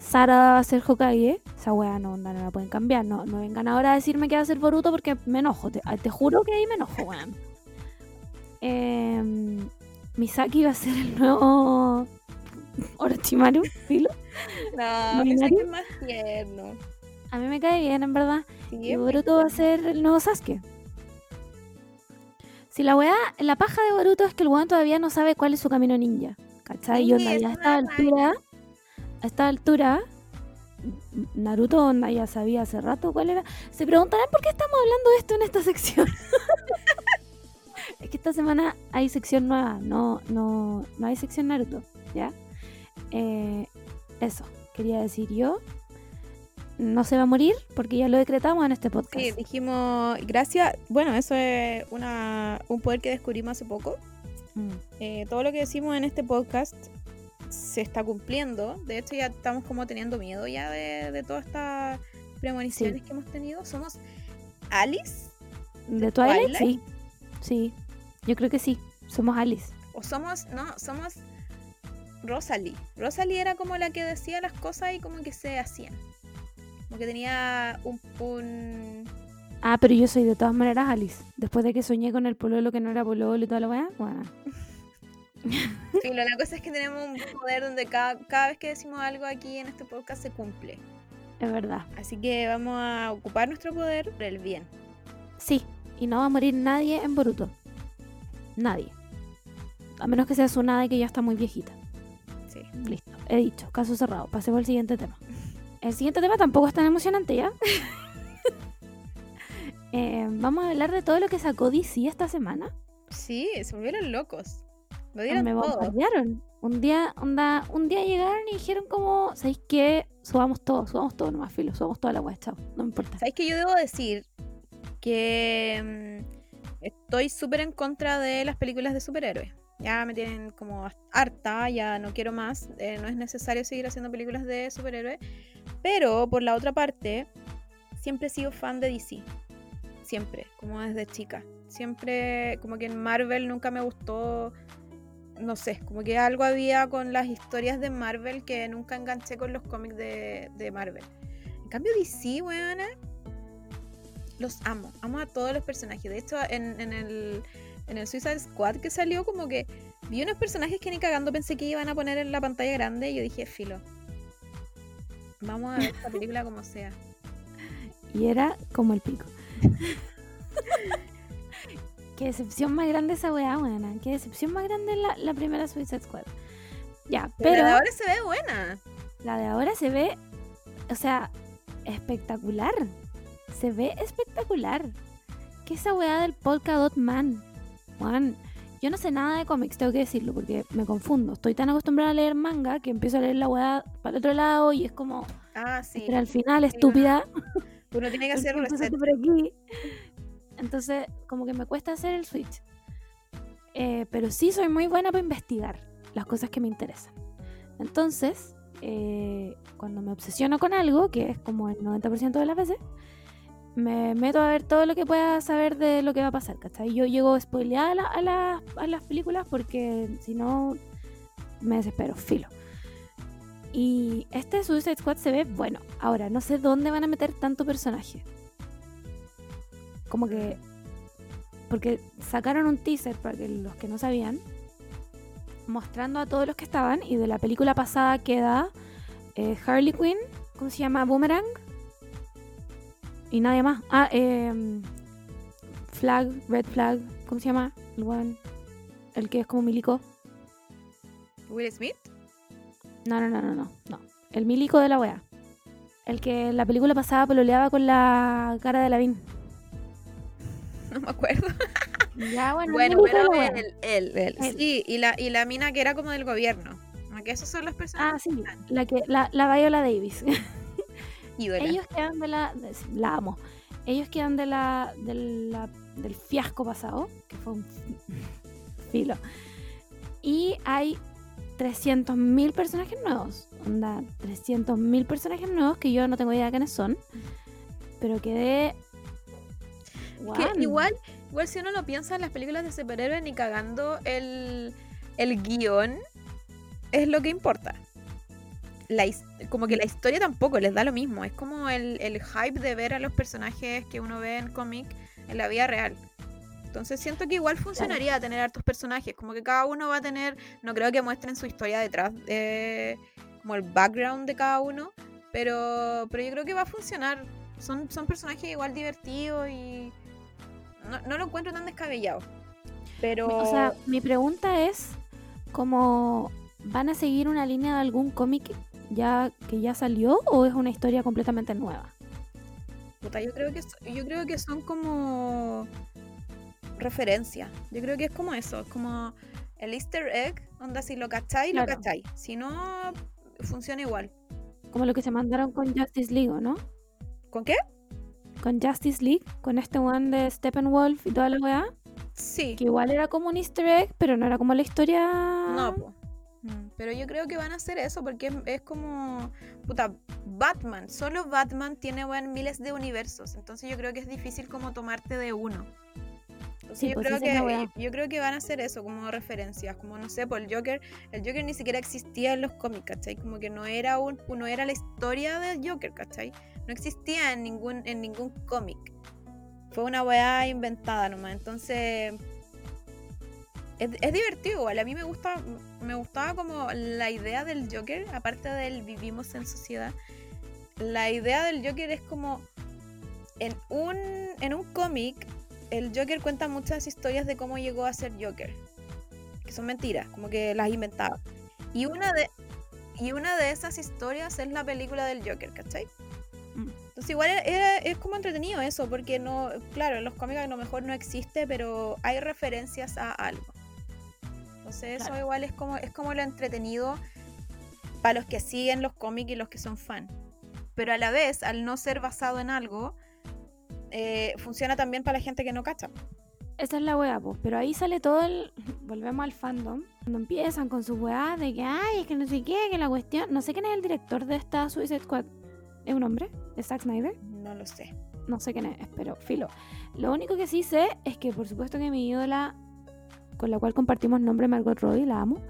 Sara va a ser Hokage. Esa weá no, no la pueden cambiar. No, no vengan ahora a decirme que va a ser Boruto porque me enojo. Te, te juro que ahí me enojo, weón. Em, Misaki va a ser el nuevo Orochimaru, filo. No, que es más tierno. A mí me cae bien, en verdad. Sí, Y Boruto va a ser el nuevo Sasuke. Si la weá, la paja de Boruto es que el weón todavía no sabe cuál es su camino ninja. ¿Cachai? y Sí, es ya a esta altura, a esta altura, Naruto onda ya sabía hace rato cuál era. Se preguntarán por qué estamos hablando de esto en esta sección. es que esta semana hay sección nueva, no, no, no hay sección Naruto, ¿ya? Eh, eso, quería decir yo. No se va a morir porque ya lo decretamos en este podcast. Sí, dijimos, gracias. Bueno, eso es una, un poder que descubrimos hace poco. Mm. Eh, todo lo que decimos en este podcast se está cumpliendo. De hecho, ya estamos como teniendo miedo ya de, de todas estas premoniciones que hemos tenido. Somos Alice ¿De Twilight? Twilight? Sí. Sí. Yo creo que sí. Somos Alice. o somos, no, somos Rosalie. Rosalie era como la que decía las cosas y como que se hacían. Como que tenía un, un Ah, pero yo soy de todas maneras Alice. Después de que soñé con el pololo que no era pololo y toda la weá. Bueno. Filo, la cosa es que tenemos un poder donde cada, cada vez que decimos algo aquí en este podcast se cumple. Es verdad. Así que vamos a ocupar nuestro poder por el bien. Sí. Y no va a morir nadie en Boruto. Nadie. A menos que sea Tsunade que ya está muy viejita. Sí. Listo. He dicho. Caso cerrado. Pasemos al siguiente tema. El siguiente tema tampoco es tan emocionante ya. Eh, vamos a hablar de todo lo que sacó DC esta semana. Sí, se volvieron locos. Lo dieron me todo. bombardearon. Un día, onda, un día llegaron y dijeron como, ¿sabéis qué? Subamos todo, subamos todo nomás, filo, subamos toda la web, chao, no me importa. ¿Sabes que yo debo decir que mm, estoy súper en contra de las películas de superhéroes. Ya me tienen como harta, ya no quiero más. eh, no es necesario seguir haciendo películas de superhéroes. Pero por la otra parte, siempre he sido fan de DC. Siempre, como desde chica. Siempre, como que en Marvel nunca me gustó. No sé, como que algo había con las historias de Marvel que nunca enganché con los cómics de, de Marvel. En cambio, DC, weona, los amo. Amo a todos los personajes. De hecho, en, en el, en el Suicide Squad que salió, como que vi unos personajes que ni cagando pensé que iban a poner en la pantalla grande y yo dije, filo. Vamos a ver esta película como sea. Y era como el pico. Qué decepción más grande esa weá, weona. Qué decepción más grande la, la primera Suicide Squad. Ya, Pero, la de ahora se ve buena. la de ahora se ve, o sea, espectacular. Se ve espectacular. ¿Qué esa weá del Polka Dot Man? Juan, yo no sé nada de cómics, tengo que decirlo, porque me confundo. Estoy tan acostumbrada a leer manga que empiezo a leer la weá para el otro lado y es como, Ah, sí. pero al final, estúpida. Uno tiene que hacer un reset. por aquí. Entonces, como que me cuesta hacer el switch. Eh, pero sí soy muy buena para investigar las cosas que me interesan. Entonces, eh, cuando me obsesiono con algo, que es como el 90% de las veces, me meto a ver todo lo que pueda saber de lo que va a pasar, ¿cachai? Yo llego spoileada a, la- a, la- a las películas porque si no me desespero, filo. Y este Suicide Squad se ve bueno. Ahora, no sé dónde van a meter tanto personaje. Como que. Porque sacaron un teaser para que los que no sabían. Mostrando a todos los que estaban. Y de la película pasada queda eh, Harley Quinn. ¿Cómo se llama? Boomerang. Y nadie más. Ah, eh, Flag, Red Flag. ¿Cómo se llama? El one. El que es como milico. Will Smith. No, no, no, no, no. no. El milico de la wea. El que en la película pasada pololeaba con la cara de Lavín. No me acuerdo. Ya, bueno, Bueno, de pero él, él, él. Él. Sí, y la, y la mina que era como del gobierno. Que esos son los Ah, personajes. sí, la que la, la Viola Davis. ídolas. Ellos quedan de la de- la amo. Ellos quedan de la, de la- del fiasco pasado, que fue un filo. Y hay 300.000 personajes nuevos. Onda, 300.000 personajes nuevos que yo no tengo idea de quiénes son. Pero quedé Que igual, igual si uno lo piensa en las películas de superhéroes, ni cagando el, el guion es lo que importa. La como que la historia tampoco les da lo mismo. Es como el, el hype de ver a los personajes que uno ve en cómic en la vida real. Entonces siento que igual funcionaría tener hartos personajes. Como que cada uno va a tener. No creo que muestren su historia detrás de. como el background de cada uno. Pero, pero yo creo que va a funcionar. Son, son personajes igual divertidos y. No, no lo encuentro tan descabellado. Pero. O sea, mi pregunta es como ¿van a seguir una línea de algún cómic ya que ya salió o es una historia completamente nueva? Puta, yo creo que yo creo que son como referencias. Yo creo que es como eso, es como el Easter egg, onda si lo cacháis, lo cacháis. Si no, funciona igual. Como lo que se mandaron con Justice League, ¿o ¿no? ¿Con qué? Con Justice League, con este one de Steppenwolf y toda la weá, Sí. que igual era como un easter egg, pero no era como la historia... No, po. Mm, Pero yo creo que van a hacer eso porque es, es como. Puta, Batman. Solo Batman tiene weón, miles de universos. Entonces yo creo que es difícil como tomarte de uno. Sí, yo, pues creo que, yo creo que van a hacer eso como referencias. Como no sé, por el Joker. El Joker ni siquiera existía en los cómics, ¿cachai? Como que no era un, no era la historia del Joker, ¿cachai? No existía en ningún, en ningún cómic. Fue una weá inventada nomás. Entonces es, es divertido. A mí me gusta, me gustaba como la idea del Joker, aparte del vivimos en sociedad. La idea del Joker es como en un, en un cómic, el Joker cuenta muchas historias de cómo llegó a ser Joker. Que son mentiras, como que las inventaba. Y una de, y una de esas historias es la película del Joker, ¿cachai? Mm. Entonces igual era- era- es como entretenido eso, porque no, claro, en los cómics a lo mejor no existe, pero hay referencias a algo. Entonces eso igual es como, es como lo entretenido para los que siguen los cómics y los que son fan. Pero a la vez, al no ser basado en algo, eh, funciona también para la gente que no cacha. esa es la weá, pues. Pero ahí sale todo el. Volvemos al fandom. Cuando empiezan con sus weá de que, ay, es que no sé qué, que la cuestión. No sé quién es el director de esta Suicide Squad. ¿Es un hombre? ¿Es Zack Snyder? No lo sé. No sé quién es, pero filo. Lo único que sí sé es que, por supuesto, que mi ídola, con la cual compartimos nombre, Margot Robbie, la amo.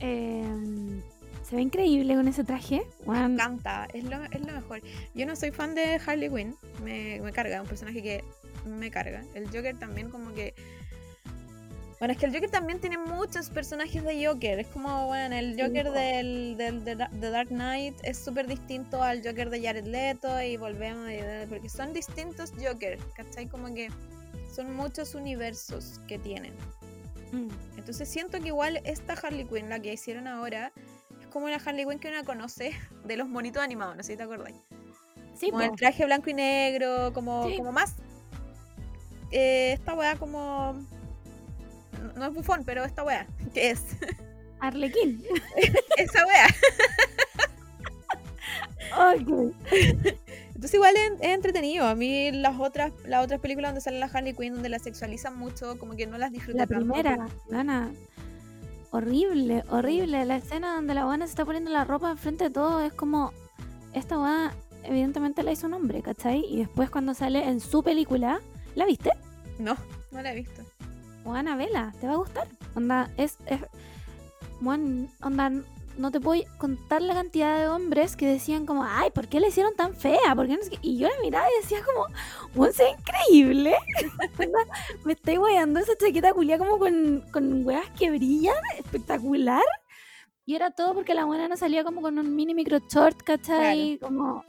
Eh, se ve increíble con ese traje. Me encanta, es lo, es lo mejor. Yo no soy fan de Harley Quinn, me, me carga, un personaje que me carga. El Joker también como que... Bueno, es que el Joker también tiene muchos personajes de Joker. Es como, bueno, el Joker del, del, de The Dark Knight es súper distinto al Joker de Jared Leto y volvemos, porque son distintos Joker, ¿cachai? Como que son muchos universos que tienen. Mm. Entonces siento que igual esta Harley Quinn, la que hicieron ahora, es como la Harley Quinn que uno conoce de los monitos animados, no sé si te acordáis. Sí, como el traje blanco y negro, como, como más eh, esta weá como... No es bufón, pero esta weá, ¿qué es? Arlequín. Esa weá. Entonces igual es, entretenido. A mí las otras, las otras películas donde sale la Harley Quinn, donde la sexualizan mucho, como que no las disfruto La primera, Ana. Horrible, horrible. La escena donde la buena se está poniendo la ropa enfrente de todo es como... Esta weá evidentemente la hizo un hombre, ¿cachai? Y después cuando sale en su película ¿La viste? No, no la he visto. Juana, vela, te va a gustar. Onda, es. es onda, no te puedo contar la cantidad de hombres que decían como, ay, ¿por qué le hicieron tan fea? ¿Por qué no Y yo la miraba y decía como, es increíble. me estoy guayando esa chaqueta culia como con, con huevas que brillan, espectacular. Y era todo porque la buena no salía como con un mini micro short, ¿cachai? Como...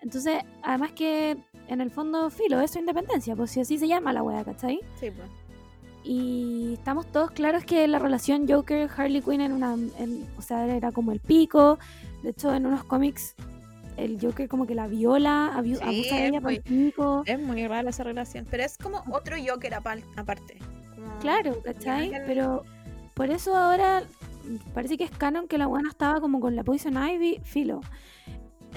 Entonces, además que en el fondo, filo, es su independencia, pues si así se llama la wea, ¿cachai? Sí, pues. Y estamos todos claros que la relación Joker-Harley Quinn era una. o sea, era como el pico. De hecho, en unos cómics, el Joker como que la viola, abusa de ella por el pico. Es muy rara esa relación. Pero es como otro Joker aparte. claro, ¿cachai? Pero por eso ahora parece que es canon que la buena estaba como con la Poison Ivy, filo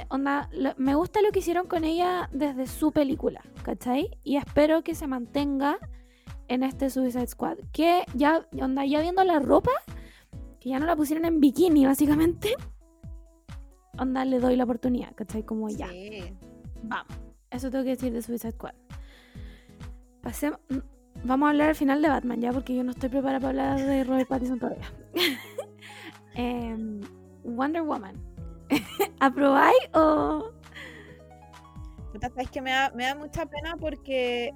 onda, me gusta lo que hicieron con ella desde su película, ¿cachai? Y espero que se mantenga en este Suicide Squad. Que ya, onda, ya viendo la ropa, que ya no la pusieron en bikini, básicamente. Onda, le doy la oportunidad, ¿cachai? Como ya. Vamos. Eso tengo que decir de Suicide Squad. Pasemos. Vamos a hablar al final de Batman, ya, porque yo no estoy preparada para hablar de Robert Pattinson todavía. Em, Wonder Woman. ¿Aprobáis o...? Es que me da, me da mucha pena porque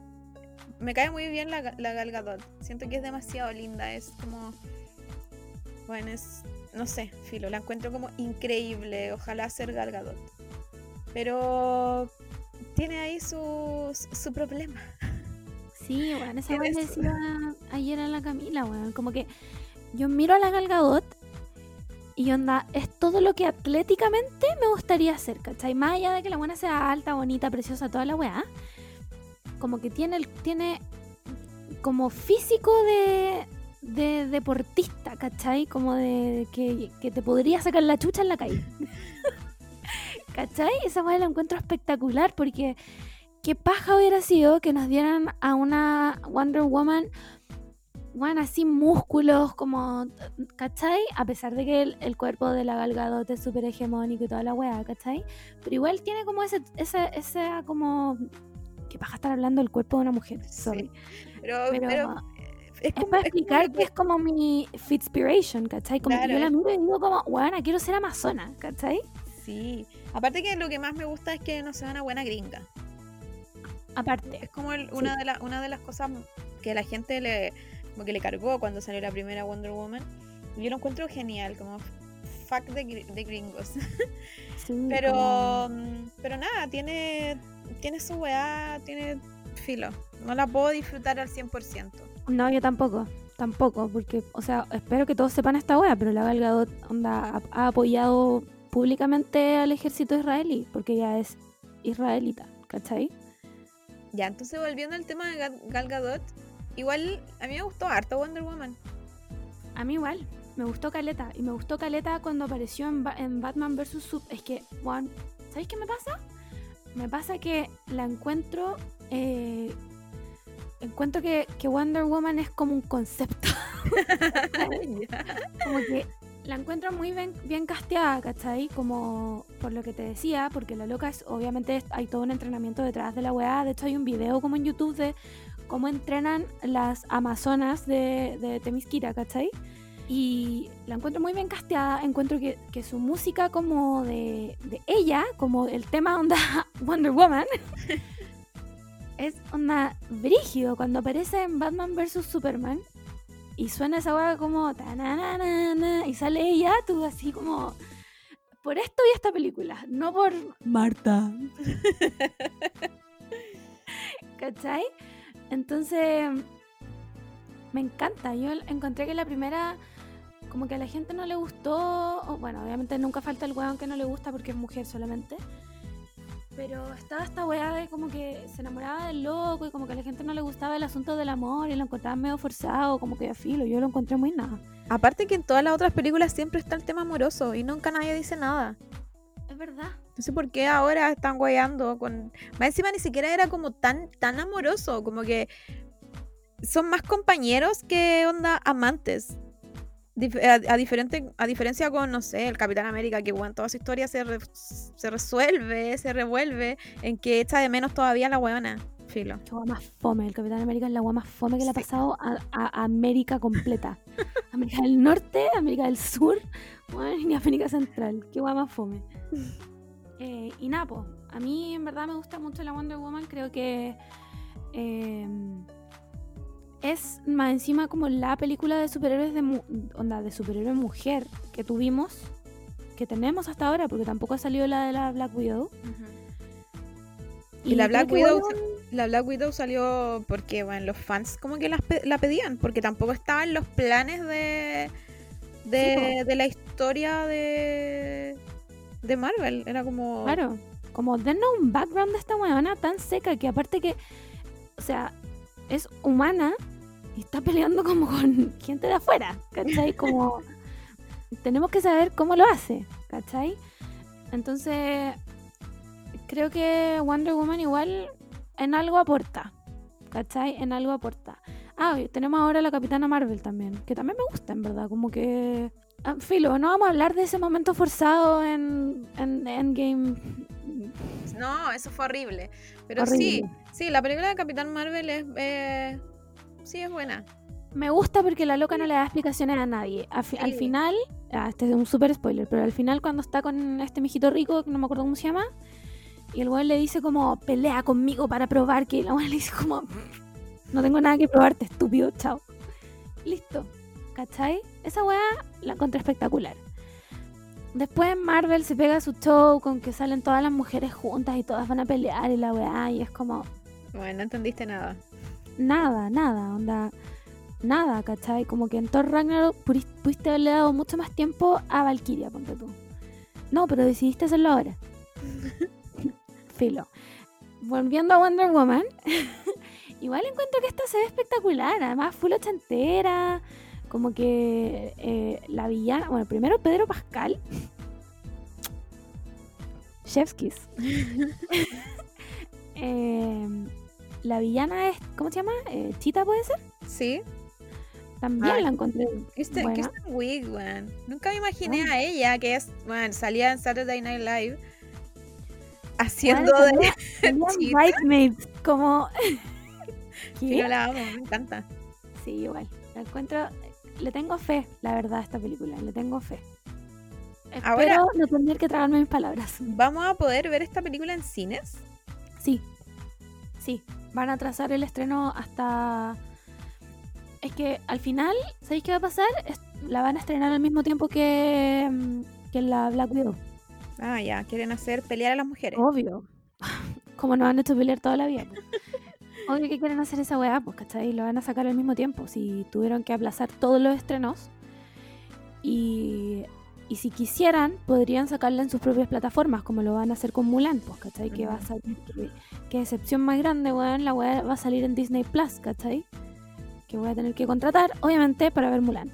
me cae muy bien la, la Gal Gadot. Siento que es demasiado linda, es como... Bueno, es... No sé, filo, la encuentro como increíble. Ojalá ser Gal Gadot. Pero tiene ahí su, su problema. Sí, bueno, esa vez decía ayer a la Camila, bueno, como que yo miro a la Gal Gadot y onda, es todo lo que atléticamente me gustaría hacer, ¿cachai? Más allá de que la buena sea alta, bonita, preciosa, toda la weá. Como que tiene, tiene como físico de, de deportista, ¿cachai? Como de que, que, te podría sacar la chucha en la calle. ¿Cachai? Esa weá la encuentro espectacular porque qué paja hubiera sido que nos dieran a una Wonder Woman bueno, así músculos, como, ¿cachai? A pesar de que el, cuerpo de la galgadote es súper hegemónico y toda la weá, ¿cachai? Pero igual tiene como ese, ese, ese como, que paja estar hablando del cuerpo de una mujer, sorry. Pero, pero, es, para explicar que es como mi Fitspiration, ¿cachai? Como que yo la miro y digo como, bueno, quiero ser amazona, ¿cachai? Sí, aparte que lo que más me gusta es que no sea una buena gringa. Aparte. Es como una, de una de las cosas que la gente le como que le cargó cuando salió la primera Wonder Woman. Yo lo encuentro genial, como fuck de, gringos. pero, mm, pero nada, tiene, tiene su weá, tiene filo. No la puedo disfrutar al 100%. No, yo tampoco, tampoco, porque, o sea, espero que todos sepan esta weá, pero la Gal onda, ha, apoyado públicamente al ejército israelí, porque ella es israelita, ¿cachai? Ya, entonces volviendo al tema de Gal Gadot, Igual, a mí me gustó harto Wonder Woman. A mí igual, me gustó Caleta. Y me gustó Caleta cuando apareció en, Batman vs. Sub. Es que, Juan, ¿sabéis qué me pasa? Me pasa que la encuentro. Eh, encuentro que, que Wonder Woman es como un concepto. como que la encuentro muy bien, bien casteada, ¿cachai? Como por lo que te decía, porque la loca es, obviamente hay todo un entrenamiento detrás de la weá. De hecho, hay un video como en YouTube de cómo entrenan las amazonas de, de Temisquira, ¿cachai? Y la encuentro muy bien casteada. Encuentro que, que su música como de, de ella, como el tema onda Wonder Woman, es onda brígido cuando aparece en Batman vs. Superman y suena esa hueá como tananana, y sale ella, tú así como por esto y esta película, no por Marta. ¿Cachai? Entonces me encanta. Yo encontré que la primera como que a la gente no le gustó, o bueno, obviamente nunca falta el weón que no le gusta porque es mujer solamente. Pero estaba esta weá de como que se enamoraba del loco y como que a la gente no le gustaba el asunto del amor y lo encontraba medio forzado, como que a filo, yo lo encontré muy nada. Aparte que en todas las otras películas siempre está el tema amoroso y nunca nadie dice nada. Es verdad. No sé por qué ahora están guayando con... Más encima ni siquiera era como tan, tan amoroso, como que son más compañeros que onda amantes. A, a diferente, a diferencia con, no sé, el Capitán América, que bueno, toda su historia se, re- se resuelve, se revuelve, en que echa de menos todavía la weona. Filo. Qué guay más fome. El Capitán América es la guay más fome que le ha pasado a, a América completa. América del Norte, América del Sur, bueno, ni América Central. Qué guay más fome. Eh, y nada, po, a mí en verdad me gusta mucho la Wonder Woman. Creo que eh, es más encima como la película de superhéroes de mu- onda de superhéroe mujer que tuvimos, que tenemos hasta ahora, porque tampoco ha salido la de la Black Widow. Y la Black Widow, la Black Widow salió porque, bueno, los fans como que la pedían, porque tampoco estaba en los planes de, de, de la historia de, de Marvel. Era como... Claro, como denos un background de esta weona tan seca que aparte que, o sea, es humana y está peleando como con gente de afuera, ¿cachai? Como tenemos que saber cómo lo hace, ¿cachai? Entonces, creo que Wonder Woman igual en algo aporta, ¿cachai? En algo aporta. Ah, tenemos ahora la Capitana Marvel también, que también me gusta, en verdad, como que... ah, Filo, no vamos a hablar de ese momento forzado en, en Endgame No, eso fue horrible. Pero Horrible. sí, sí, la película de Capitán Marvel es... eh, sí, es buena. Me gusta porque la loca no le da explicaciones a nadie. A fi- Al final, ah, este es un super spoiler, pero al final cuando está con este mijito rico, que no me acuerdo cómo se llama, y el weón le dice como, pelea conmigo para probar que y la weón le dice como, no tengo nada que probarte, estúpido, chao. Listo, ¿cachai? Esa weá la encontré espectacular. Después Marvel se pega su show con que salen todas las mujeres juntas y todas van a pelear y la weá, y es como, Bueno, no entendiste nada. nada, nada, onda, nada, ¿cachai? Como que en Thor Ragnarok pudiste haberle dado mucho más tiempo a Valkyria, ponte tú. No, pero decidiste hacerlo ahora. Filo. Volviendo a Wonder Woman, igual encuentro que esta se ve espectacular, además full ochentera, como que eh, la villana, bueno, primero Pedro Pascal. Chef's kiss. La villana es, ¿cómo se llama? Eh, Chita puede ser. Sí. También Ay, la encontré. Kristen, buena. Kristen Wiig, weón. Nunca me imaginé Bueno. a ella, que es, bueno, salía en Saturday Night Live haciendo Bueno, de... Bridesmaids, como. ¿Qué? yo la amo, me encanta. Sí, igual. La encuentro. Le tengo fe, la verdad, a esta película. Le tengo fe. Espero Ahora- no tener que tragarme mis palabras. ¿Vamos a poder ver esta película en cines? Sí. Sí. Van a trazar el estreno hasta. Es que al final, ¿sabéis qué va a pasar? La van a estrenar al mismo tiempo que, mm, que la Black Widow. Ah, ya, quieren hacer pelear a las mujeres. Obvio. Como nos han hecho pelear toda la vida. Obvio que quieren hacer esa weá, pues, ¿cachai? Lo van a sacar al mismo tiempo. Si tuvieron que aplazar todos los estrenos. Y, y si quisieran, podrían sacarla en sus propias plataformas, como lo van a hacer con Mulan, pues, ¿cachai? Que va a Ujú. salir. Que, que excepción más grande, weón, la weá va a salir en Disney Plus, ¿cachai? Que voy a tener que contratar, obviamente, para ver Mulan.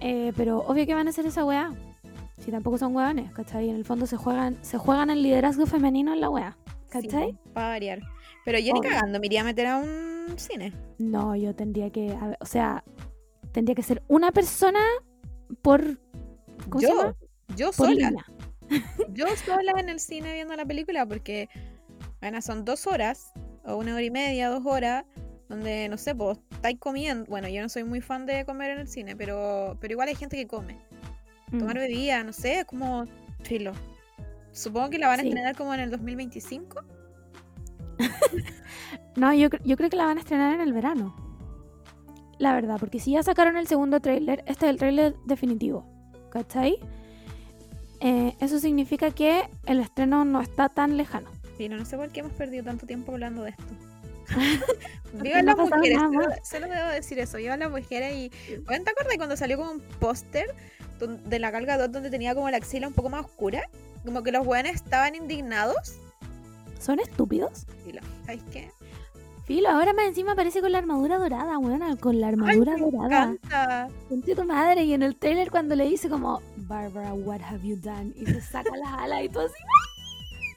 Eh, pero obvio que van a hacer esa weá. Si tampoco son weones, ¿cachai? En el fondo se juegan, se juegan el liderazgo femenino en la weá. ¿Cachai? Sí, para variar. Pero yo ni Obvio. cagando me iría a meter a un un cine. No, yo tendría que, a ver, o sea, tendría que ser una persona por... ¿Cómo se Yo, llama? yo sola. Yo sola en el cine viendo la película porque, bueno, son dos horas o una hora y media, dos horas, donde, no sé, pues estáis comiendo. Bueno, yo no soy muy fan de comer en el cine, pero, pero igual hay gente que come. Tomar Mm. bebida, no sé, es como filo. Supongo que la van a Sí. estrenar como en el 2025. No, yo, yo creo que la van a estrenar en el verano. La verdad, porque si ya sacaron el segundo tráiler, este es el tráiler definitivo. ¿Cachai? Eh, eso significa que el estreno no está tan lejano. Filo, no sé por qué hemos perdido tanto tiempo hablando de esto. Vivan no las mujeres, solo, solo debo decir eso. Vivan las mujeres y. Bueno, ¿te acuerdas cuando salió como un póster de la Gal Gadot donde tenía como la axila un poco más oscura? Como que los buenos estaban indignados. ¿Son estúpidos? ¿sabes qué? Filo, ahora más encima aparece con la armadura dorada, weona, con la Ay, armadura me dorada. encanta. Conche tu madre, y en el trailer cuando le dice como, Barbara, what have you done? Y se saca las alas y todo así.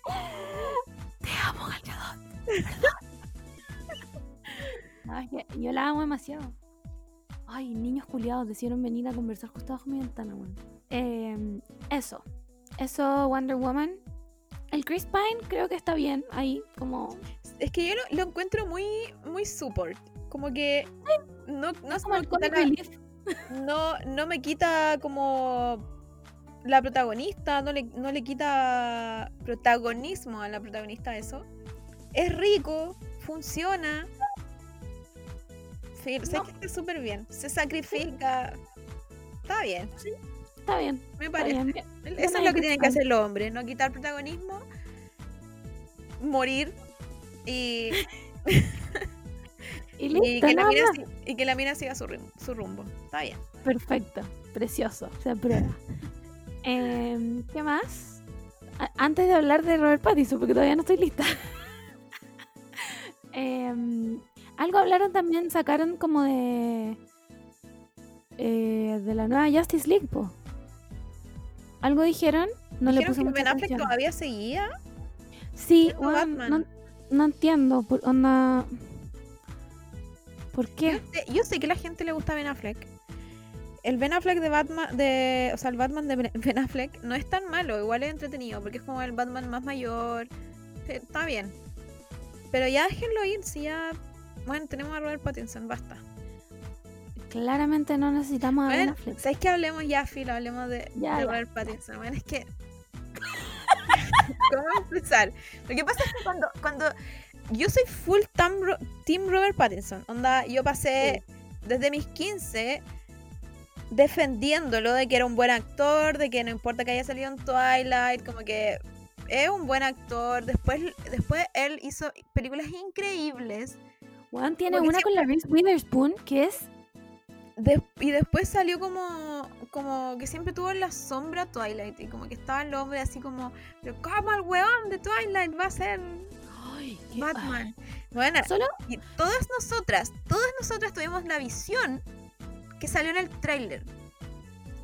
Te amo, Gal Gadot, perdón". No, es que yo la amo demasiado. Ay, niños culiados decidieron venir a conversar justo bajo mi ventana, weón. Em, eso. Eso, Wonder Woman. El Chris Pine creo que está bien ahí, como... Es que yo lo, lo encuentro muy, muy support. Como que no, no, como el me quita comic la- relief. no, no me quita como la protagonista, no le, no le quita protagonismo a la protagonista eso. Es rico, funciona. Sí, sé No. que está súper bien. Se sacrifica. Está bien, Está bien, me parece. bien. Eso es lo que tienen que hacer los hombres, no quitar protagonismo, morir y, Y y que, la mina, y que la mina siga su, su rumbo. Está bien. Perfecto, precioso, se aprueba. Em, ¿Qué más? A- antes de hablar de Robert Pattinson, porque todavía no estoy lista. Em, algo hablaron también, sacaron como de. eh, de la nueva Justice League, po. Algo dijeron, no le Dijeron puse que mucha Ben Affleck atención. todavía seguía. Sí, weón, no, no entiendo, por, onda. ¿Por Yo qué? sé, yo sé que a la gente le gusta Ben Affleck. El Ben Affleck de Batman, de, o sea, el Batman de Ben- Affleck no es tan malo, igual es entretenido, porque es como el Batman más mayor. Está bien. Pero ya déjenlo ir, si ya. Bueno, tenemos a Robert Pattinson, basta. Claramente no necesitamos a Ben Affleck. ¿sabes que hablemos ya, Phil? Hablemos de, Ya, de ya, Robert Pattinson. Bueno, es que. ¿Cómo empezar? Lo que pasa es que cuando. cuando yo soy full team, Ro- team Robert Pattinson. Onda, yo pasé desde mis 15 defendiéndolo de que era un buen actor, de que no importa que haya salido en Twilight, como que es un buen actor. Después, después él hizo películas increíbles. Weón tiene una con la Reese Witherspoon que es De- y después salió como como que siempre tuvo en la sombra Twilight y como que estaba el hombre así como pero cómo el weón de Twilight va a ser Ay, Batman bueno Solo y todas nosotras todas nosotras tuvimos la visión que salió en el tráiler.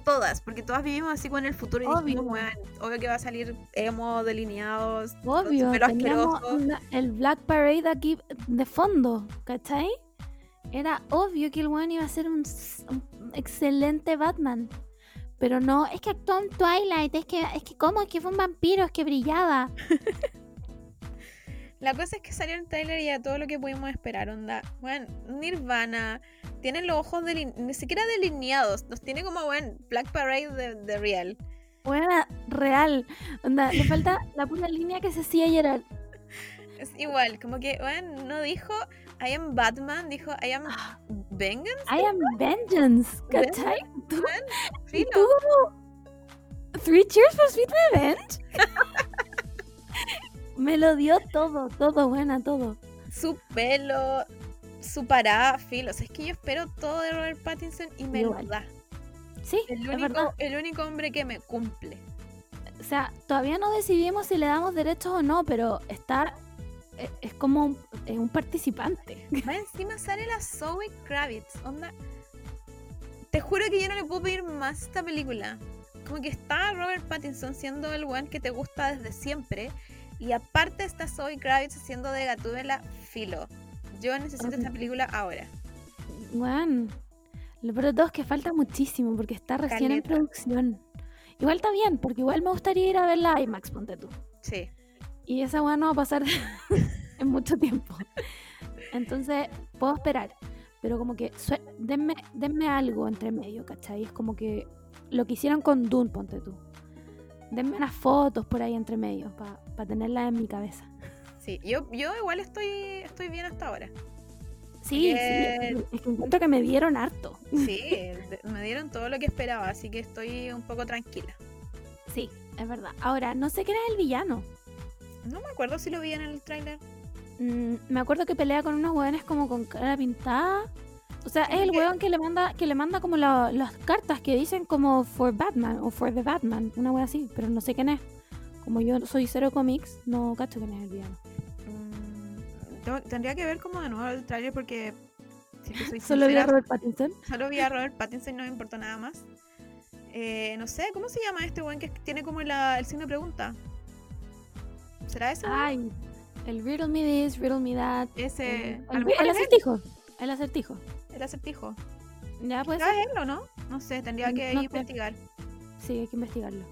Todas porque todas vivimos así con el futuro y Obvio. dijimos obvio que va a salir emo delineados obvio, pelo teníamos asqueroso una- el Black Parade aquí de fondo, ¿cachai? Era obvio que el weón iba a ser un, un excelente Batman. Pero no, es que actuó en Twilight, es que, es que cómo, es que fue un vampiro, es que brillaba. La cosa es que salió el trailer y ya todo lo que pudimos esperar, onda. Bueno, Nirvana, tienen los ojos ni siquiera delineados, los tiene como, bueno, Black Parade de, de Real. Buena, real. Onda, le falta la pura línea que se hacía llorar. Es igual, como que, bueno, no dijo I am Batman, dijo I am. Vengeance. I am vengeance, ¿cachai? Tú- tú Three cheers for sweet revenge. Me lo dio todo, todo, buena, todo. Su pelo, su parada, filo. O sea, es que yo espero todo de Robert Pattinson y me lo Igual. da. Sí, El es único, verdad. el único hombre que me cumple. O sea, todavía no decidimos si le damos derechos o no, pero está. E- Es como un, es un participante. Más encima sale la Zoe Kravitz. Onda. Te juro que yo no le puedo pedir más a esta película. Como que está Robert Pattinson siendo el one que te gusta desde siempre. Y aparte está Zoe Kravitz haciendo de Gatúbela filo. Yo necesito esta película ahora. Bueno, lo peor de todo es que falta muchísimo porque está recién en producción. Igual está bien, porque igual me gustaría ir a ver la IMAX, ponte tú. Sí. Y esa weá no va a pasar en mucho tiempo. Entonces, puedo esperar. Pero como que denme, denme algo entre medio, ¿cachai? Es como que lo que hicieron con Dune, ponte tú. Denme unas fotos por ahí entre medio para tenerlas en mi cabeza. Sí, yo, yo igual estoy, estoy bien hasta ahora. Sí, sí, es que encuentro que me dieron harto. Sí, me dieron todo lo que esperaba, así que estoy un poco tranquila. Sí, es verdad. Ahora, no sé quién es el villano. No me acuerdo si lo vi en el tráiler. Mm, me acuerdo que pelea con unos hueones como con cara pintada. O sea, es el hueón que le manda, que le manda como la- las cartas que dicen como for Batman o for the Batman, una wea así, pero no sé quién es. Como yo soy cero cómics, no cacho quién es el villano. Mm, tendría que ver como de nuevo el tráiler porque si soy Solo vi a sincera, Robert Pattinson. solo vi a Robert Pattinson y no me importó nada más. Eh, no sé, ¿cómo se llama este weón que tiene como la- el signo de pregunta? ¿Será ese? Ay, el riddle me this, riddle me that. Ese. El, acertijo. El acertijo. el acertijo. Ya puede ¿Será ser. él o no? No sé, tendría que no investigar. Sí, hay que investigarlo.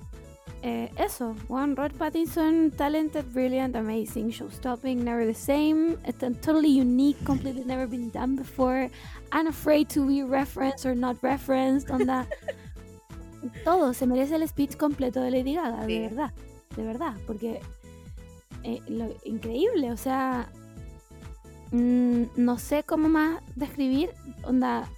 Eh, eso, Juan Robert Pattinson, talented, brilliant, amazing, show-stopping, never the same, totally unique, completely never been done before, unafraid to be referenced or not referenced, onda. Todo, se merece el speech completo de Lady Gaga, Sí. de verdad, de verdad, porque eh, lo increíble, o sea, mm, no sé cómo más describir, onda,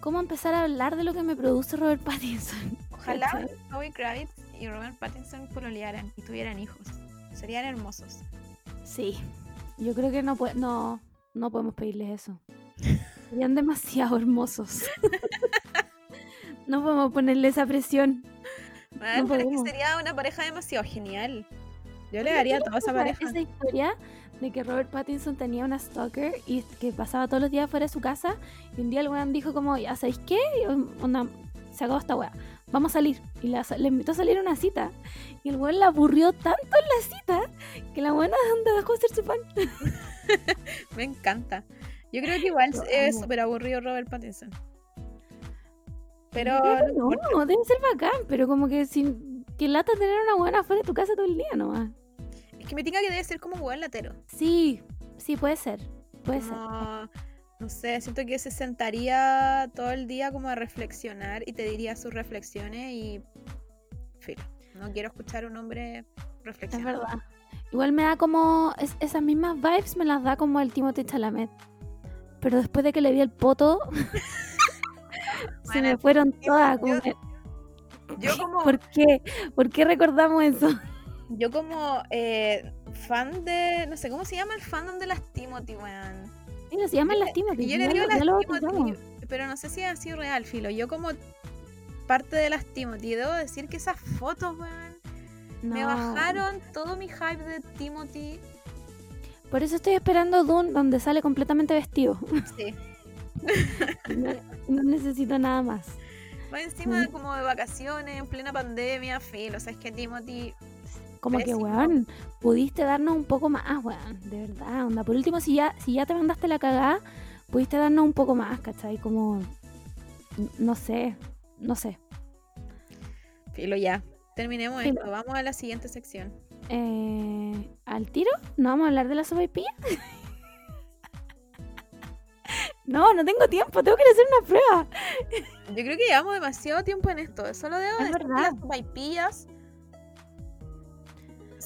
cómo empezar a hablar de lo que me produce Robert Pattinson. Ojalá. Zoe Kravitz y Robert Pattinson pololearan y tuvieran hijos. Serían hermosos. Sí, yo creo que no, no, no podemos pedirles eso. Serían demasiado hermosos. no podemos ponerle esa presión. Bueno, pero es que sería una pareja demasiado genial. Yo le daría ¿tú toda esa pareja. Esa historia de que Robert Pattinson tenía una stalker y que pasaba todos los días fuera de su casa y un día el weón dijo como, ya sabéis qué, Y, onda, se acabó esta weá, vamos a salir. Y la- le invitó a salir a una cita. Y el weón la aburrió tanto en la cita que la buena dejó de ser su fan. Me encanta. Yo creo que igual es súper aburrido Robert Pattinson. Pero no no, debe ser bacán, pero como que sin que lata tener una buena fuera de tu casa todo el día nomás. Es que me tinca que debe ser como un hueón latero. Sí, sí, puede ser. Puede ser. No sé, siento que se sentaría todo el día como a reflexionar y te diría sus reflexiones y filo. No quiero escuchar a un hombre Es reflexionar. verdad. Igual me da como. es- esas mismas vibes me las da como el Timothée Chalamet. Pero después de que le vi el poto. se Bueno, me fueron todas. Yo como, ¿Por qué? ¿Por qué recordamos eso? Yo como eh, fan de, no sé, ¿cómo se llama el fandom de las Timothy, weón? Mira, se llaman las Timothy. Yo le digo las Timothy, pero no sé si es así real, filo. Yo como parte de las Timothy, debo decir que esas fotos, weón, me bajaron todo mi hype de Timothy. Por eso estoy esperando Dune, donde sale completamente vestido. Sí. no, no necesito nada más. Va encima como de vacaciones, en plena pandemia, filo. O sea, es que Timothy Como que, weón, pudiste darnos un poco más, weón, de verdad, onda. Por último, si ya, si ya te mandaste la cagada, pudiste darnos un poco más, ¿cachai? Como, no sé, no sé. Filo, ya. Terminemos Filo. esto. Vamos a la siguiente sección. Eh, ¿Al tiro? ¿No vamos a hablar de la sopaipilla? no, no tengo tiempo, tengo que hacer una prueba. Yo creo que llevamos demasiado tiempo en esto. Solo debo Es decir verdad. las sopaipillas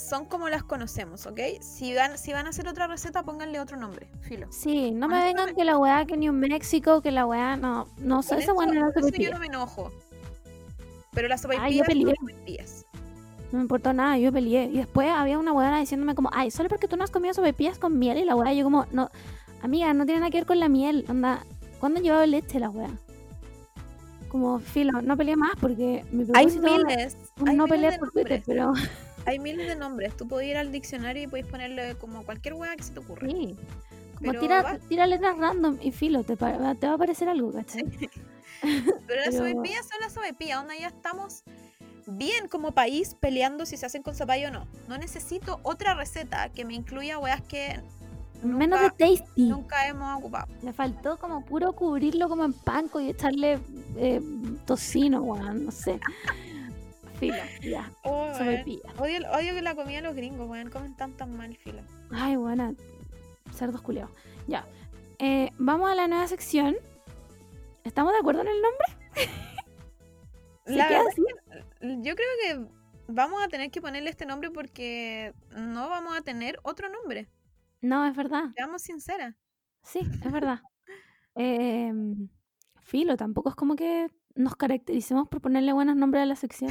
son como las conocemos, ¿ok? Si van, si van a hacer otra receta, pónganle otro nombre. Filo. Sí, no me vengan que la weá que New Mexico, que la weá, no, no, Con esa weá no con eso yo no me enojo. Pero las sopaipillas son sopaipillas. No me importó nada, yo peleé. Y después había una weona diciéndome como, ay, solo porque tú no has comido sopaipillas con miel y la weá. Yo como, no, amiga, no tiene nada que ver con la miel. Onda, ¿cuándo han llevado leche la weá? Como, filo, no peleé más porque mi Hay propósito miles. Hay no miles pelear de por Twitter, pero Hay miles de nombres. Tú puedes ir al diccionario y puedes ponerle como cualquier hueá que se te ocurra. sí. Como Pero tira, va- tira letras random y filo, te, pa- te va a aparecer algo, ¿cachai? Pero las sopaipillas son las sopaipillas. Onda, ya estamos bien como país peleando si se hacen con zapallo o no. No necesito otra receta que me incluya hueás que Menos de tasty. Nunca hemos ocupado. Le faltó como puro cubrirlo como en panco y echarle eh, tocino, weón, no sé. Filo, ya. Oh, odio, odio que la comida de los gringos, weón. Comen tan tan mal, filo. Ay, buena. Cerdos culeados. Ya. Eh, vamos a la nueva sección. ¿Estamos de acuerdo en el nombre? ¿Se La verdad así? que yo creo que vamos a tener que ponerle este nombre porque no vamos a tener otro nombre. No, es verdad. Seamos sinceras. Sí, es verdad. Em, filo, tampoco es como que nos caractericemos por ponerle buenos nombres a la sección.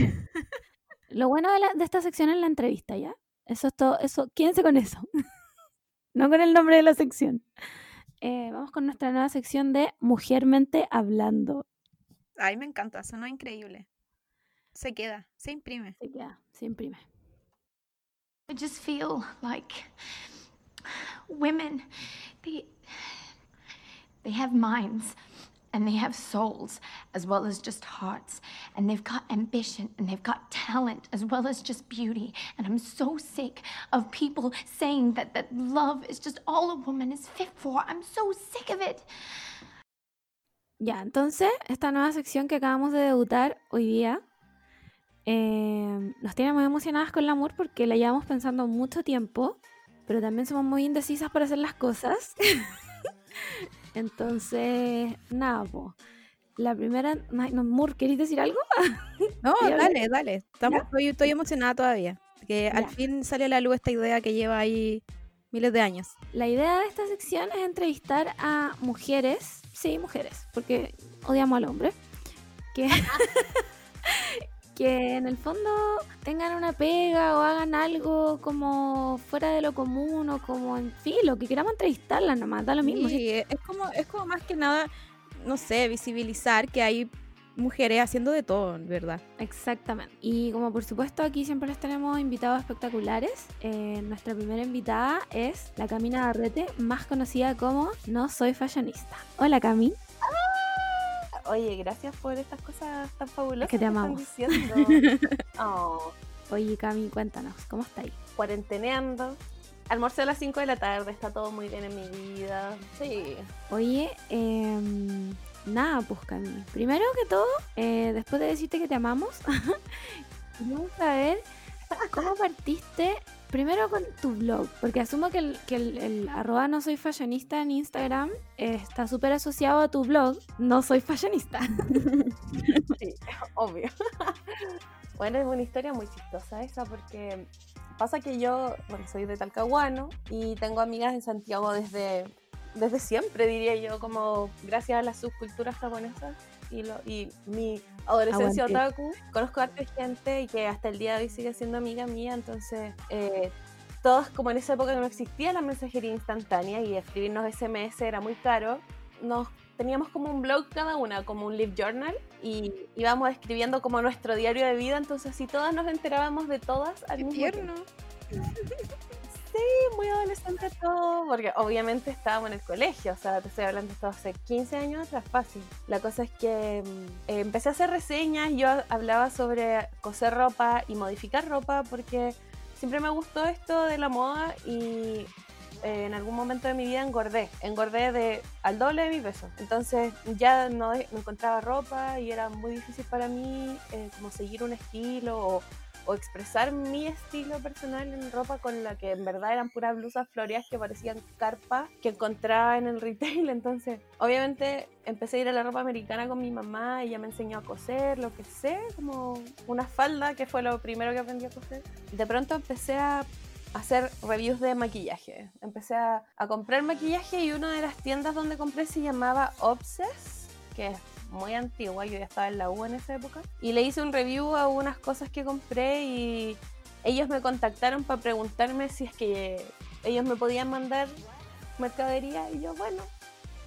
Lo bueno de, la- de esta sección es la entrevista, ¿ya? Eso es todo, eso, quédense con eso. no con el nombre de la sección. Eh, vamos con nuestra nueva sección de Mujermente Hablando. Ay, me encanta, sonó increíble. Se queda, se imprime. Se queda, se imprime. I just feel like women, they they have minds and they have souls as well as just hearts and they've got ambition and they've got talent as well as just beauty and I'm so sick of people saying that that love is just all a woman is fit for. I'm so sick of it. Ya, entonces, esta nueva sección que acabamos de debutar hoy día eh, nos tiene muy emocionadas con el amor porque la llevamos pensando mucho tiempo, pero también somos muy indecisas para hacer las cosas. entonces, nada, po. La primera, ay, no, Mur, ¿queréis decir algo? No, dale, dale. Estamos, estoy, estoy emocionada todavía. Que al fin sale a la luz esta idea que lleva ahí miles de años. La idea de esta sección es entrevistar a mujeres, sí, mujeres, porque odiamos al hombre, que, que en el fondo tengan una pega o hagan algo como fuera de lo común o como en fin, lo que queramos entrevistarlas nomás, da lo mismo. Sí, es como, es como más que nada, no sé, visibilizar que hay mujeres haciendo de todo, verdad. Exactamente. Y como por supuesto aquí siempre les tenemos invitados espectaculares, eh, nuestra primera invitada es la Camina Garrete, más conocida como No Soy Fashionista. Hola Cami. Oye, gracias por estas cosas tan fabulosas que te están amamos. diciendo. Oh, Oye Cami, cuéntanos, ¿cómo estáis? cuarenteneando. Almorcé a las 5 de la tarde, está todo muy bien en mi vida. Sí. Oye, em, nada, pues Cami. Primero que todo, eh, después de decirte que te amamos, queremos saber cómo partiste primero con tu blog, porque asumo que el, que el, el arroba no soy fashionista en Instagram eh, está súper asociado a tu blog, no soy fashionista. Sí, obvio. bueno, es una historia muy chistosa esa porque pasa que yo, bueno, soy de Talcahuano y tengo amigas en Santiago desde, desde siempre, diría yo, como gracias a las subculturas japonesas y, lo, y mi adolescencia Aguante. otaku. Conozco a harta gente y que hasta el día de hoy sigue siendo amiga mía, entonces... Eh, todos como en esa época no existía la mensajería instantánea y escribirnos SMS era muy caro, nos teníamos como un blog cada una, como un live journal, y íbamos escribiendo como nuestro diario de vida, entonces así todas nos enterábamos de todas al Qué mismo tierno. tiempo. Sí, muy adolescente todo, porque obviamente estábamos en el colegio, o sea, te estoy hablando esto hace 15 años atrás, fácil. La cosa es que mm, eh, empecé a hacer reseñas, yo hablaba sobre coser ropa y modificar ropa, porque siempre me gustó esto de la moda y eh, en algún momento de mi vida engordé, engordé de al doble de mi peso. Entonces ya no, no encontraba ropa y era muy difícil para mí eh, como seguir un estilo o, o expresar mi estilo personal en ropa con la que en verdad eran puras blusas floreadas que parecían carpas que encontraba en el retail. Entonces, obviamente empecé a ir a la ropa americana con mi mamá, ella me enseñó a coser, lo que sé, como una falda, que fue lo primero que aprendí a coser. De pronto empecé a hacer reviews de maquillaje. Empecé a, a comprar maquillaje y una de las tiendas donde compré se llamaba Obses, que es muy antigua, yo ya estaba en la U en esa época, y le hice un review a unas cosas que compré y ellos me contactaron para preguntarme si es que ellos me podían mandar mercadería y yo, bueno,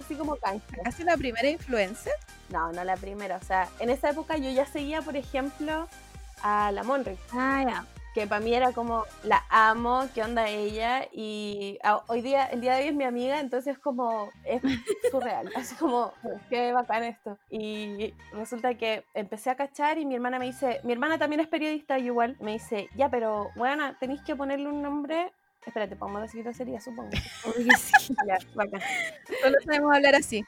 así como canje. ¿Hace la primera influencer? No, no la primera, o sea, en esa época yo ya seguía, por ejemplo, a la Monrick Ah, ya. Que para mí era como la amo, qué onda ella y a- hoy día el día de hoy es mi amiga, entonces como es surreal, así como qué bacán esto. Y resulta que empecé a cachar y mi hermana me dice, mi hermana también es periodista y igual me dice, "Ya, pero bueno, tenéis que ponerle un nombre Espérate, podemos decir grosería, supongo. Que sí. Ya, bacán. Solo sabemos hablar así.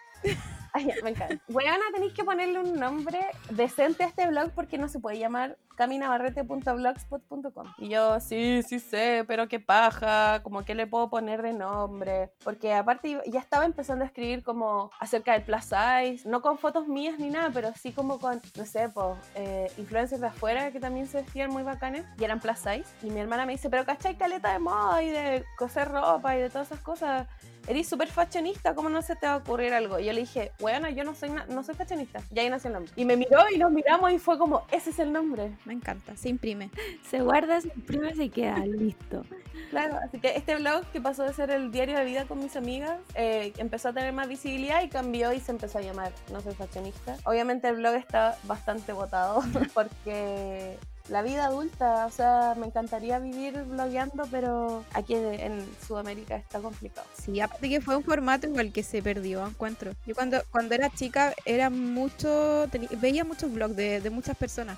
Ay, me encanta. Weona, tenéis que ponerle un nombre decente a este blog porque no se puede llamar caminabarrete.blogspot.com. Y yo, sí, sí sé, pero qué paja, como que le puedo poner de nombre. Porque aparte ya estaba empezando a escribir como acerca del plus size, no con fotos mías ni nada, pero sí como con, no sé, pues, eh, influencers de afuera que también se vestían muy bacanes y eran plus size. Y mi hermana me dice, pero ¿cachai caleta de moda y de coser ropa y de todas esas cosas? Eres súper fashionista, ¿cómo no se te va a ocurrir algo? Y yo le dije, bueno, yo no soy, no soy fashionista. Y ahí nació el nombre. Y me miró y nos miramos y fue como, ese es el nombre. Me encanta, se imprime. Se guarda, se imprime, se queda, listo. Claro, así que este blog que pasó de ser el diario de vida con mis amigas, eh, empezó a tener más visibilidad y cambió y se empezó a llamar No soy fashionista. Obviamente el blog está bastante votado porque la vida adulta, o sea, me encantaría vivir blogueando, pero aquí en, Sudamérica está complicado. Sí, aparte que fue un formato igual que se perdió, encuentro. Yo cuando, cuando era chica era mucho, veía muchos blogs de, de muchas personas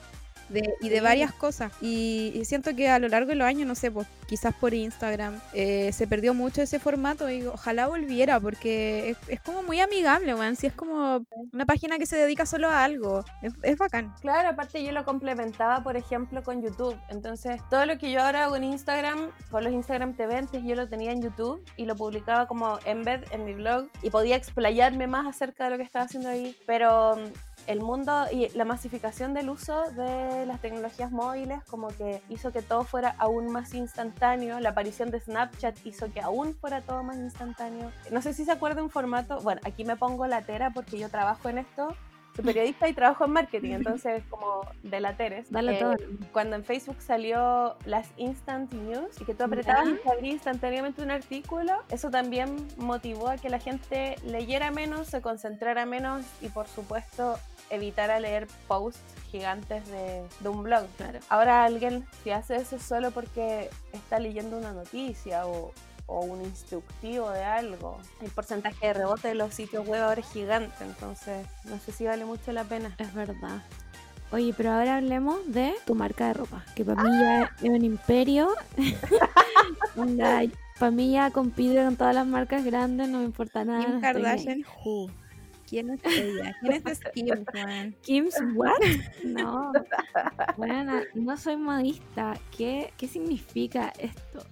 de, y de varias cosas. Y, y siento que a lo largo de los años, no sé, pues quizás por Instagram, eh, se perdió mucho ese formato y ojalá volviera porque es, es como muy amigable, weón. Si es como una página que se dedica solo a algo, es, es bacán. Claro, aparte yo lo complementaba, por ejemplo, con YouTube. Entonces, todo lo que yo ahora hago en Instagram, con los Instagram TV, antes yo lo tenía en YouTube y lo publicaba como embed en mi blog y podía explayarme más acerca de lo que estaba haciendo ahí. Pero el mundo y la masificación del uso de las tecnologías móviles como que hizo que todo fuera aún más instantáneo. La aparición de Snapchat hizo que aún fuera todo más instantáneo. No sé si se acuerda un formato, bueno, aquí me pongo latera porque yo trabajo en esto. Soy periodista y trabajo en marketing, entonces como de lateres. Dale Eh, todo. Cuando en Facebook salió las Instant News y que tú apretabas y te abría instantáneamente un artículo, eso también motivó a que la gente leyera menos, se concentrara menos y por supuesto evitara leer posts gigantes de, de un blog. Ahora alguien si hace eso solo porque está leyendo una noticia o, o un instructivo de algo. El porcentaje de rebote de los sitios web ahora es gigante, entonces no sé si vale mucho la pena. Es verdad. Oye, pero ahora hablemos de tu marca de ropa, que para mí ya es un imperio. para mí ya compite con todas las marcas grandes, no me importa nada. Kim. Kardashian, who? ¿Quién es ella? ¿Quién es Kim, Juan? Kim's what? No. Bueno, no soy modista. ¿Qué, qué significa esto?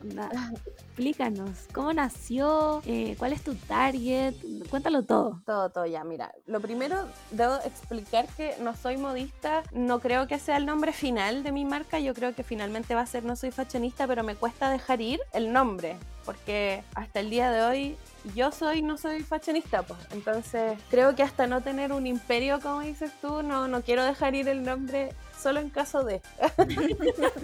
Explícanos. ¿Cómo nació? Eh, ¿Cuál es tu target? Cuéntalo todo. Todo, todo ya. Mira, lo primero debo explicar que no soy modista. No creo que sea el nombre final de mi marca. Yo creo que finalmente va a ser No soy fashionista, pero me cuesta dejar ir el nombre. Porque hasta el día de hoy yo soy, no soy fashionista, pues. Entonces creo que hasta no tener un imperio, como dices tú, no, no quiero dejar ir el nombre solo en caso de.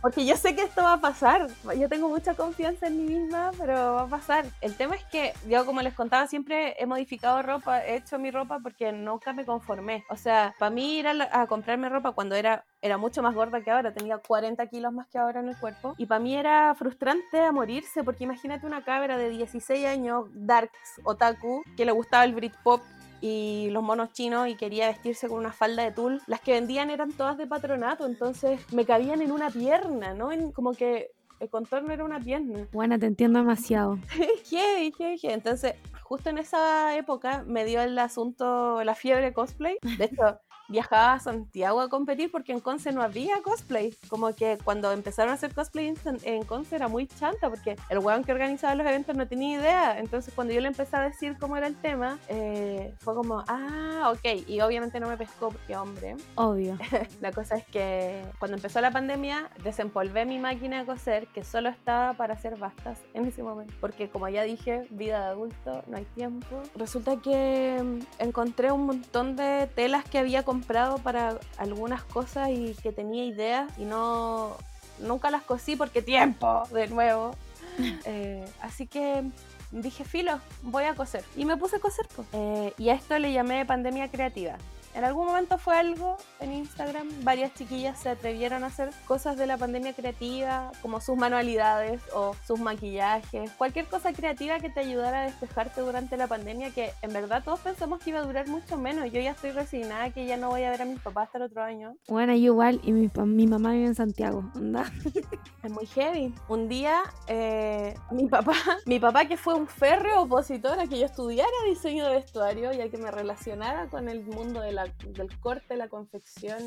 Porque yo sé que esto va a pasar. Yo tengo mucha confianza en mí misma, pero va a pasar. El tema es que yo, como les contaba, siempre he modificado ropa, he hecho mi ropa porque nunca me conformé. O sea, para mí ir a, la- a comprarme ropa cuando era, era mucho más gorda que ahora, tenía 40 kilos más que ahora en el cuerpo. Y para mí era frustrante a morirse, porque imagínate una cabra de 16 años, darks, otaku, que le gustaba el Britpop y los monos chinos y quería vestirse con una falda de tul. Las que vendían eran todas de patronato, entonces me cabían en una pierna, ¿no? En, como que el contorno era una pierna. Bueno, te entiendo demasiado. Heavy, heavy, heavy. Entonces, justo en esa época me dio el asunto, la fiebre cosplay. De hecho, viajaba a Santiago a competir porque en Conce no había cosplay. Como que cuando empezaron a hacer cosplay en, Conce era muy chanta porque el weón que organizaba los eventos no tenía idea. Entonces, cuando yo le empecé a decir cómo era el tema, eh, fue como, ah, ok. Y obviamente no me pescó porque hombre. Obvio. La cosa es que cuando empezó la pandemia desempolvé mi máquina de coser que solo estaba para hacer bastas en ese momento. Porque como ya dije, vida de adulto, no hay tiempo. Resulta que mm, encontré un montón de telas que había comprado para algunas cosas y que tenía ideas y no... Nunca las cosí porque tiempo, de nuevo. Eh, así que dije, filo, voy a coser. Y me puse a coser. po. Eh, y a esto le llamé pandemia creativa. En algún momento fue algo en Instagram, varias chiquillas se atrevieron a hacer cosas de la pandemia creativa, como sus manualidades o sus maquillajes, cualquier cosa creativa que te ayudara a despejarte durante la pandemia, que en verdad todos pensamos que iba a durar mucho menos. Yo ya estoy resignada que ya no voy a ver a mis papás hasta el otro año. Bueno, yo igual, y mi, mi mamá vive en Santiago, anda. Es muy heavy. Un día, eh, mi papá, mi papá que fue un férreo opositor a que yo estudiara diseño de vestuario y a que me relacionara con el mundo de la- del corte, la confección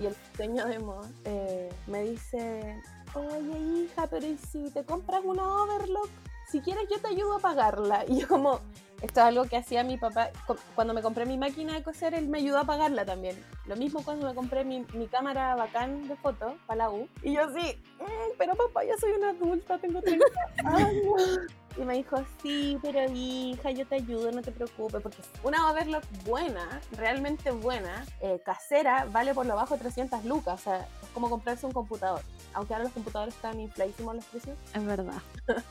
y el diseño de moda, eh, me dice, oye hija, pero ¿y si te compras una overlock? Si quieres yo te ayudo a pagarla. Y yo como, esto es algo que hacía mi papá, cu- cuando me compré mi máquina de coser, él me ayudó a pagarla también. Lo mismo cuando me compré mi, mi cámara bacán de foto para la U. Y yo sí, "Mm, pero papá, ya soy una adulta, tengo 30 años. Y me dijo, sí, pero hija, yo te ayudo, no te preocupes, porque una overlock buena, realmente buena, eh, casera, vale por lo bajo 300 lucas, o sea, es como comprarse un computador. Aunque ahora los computadores están infladísimos los precios. Es verdad.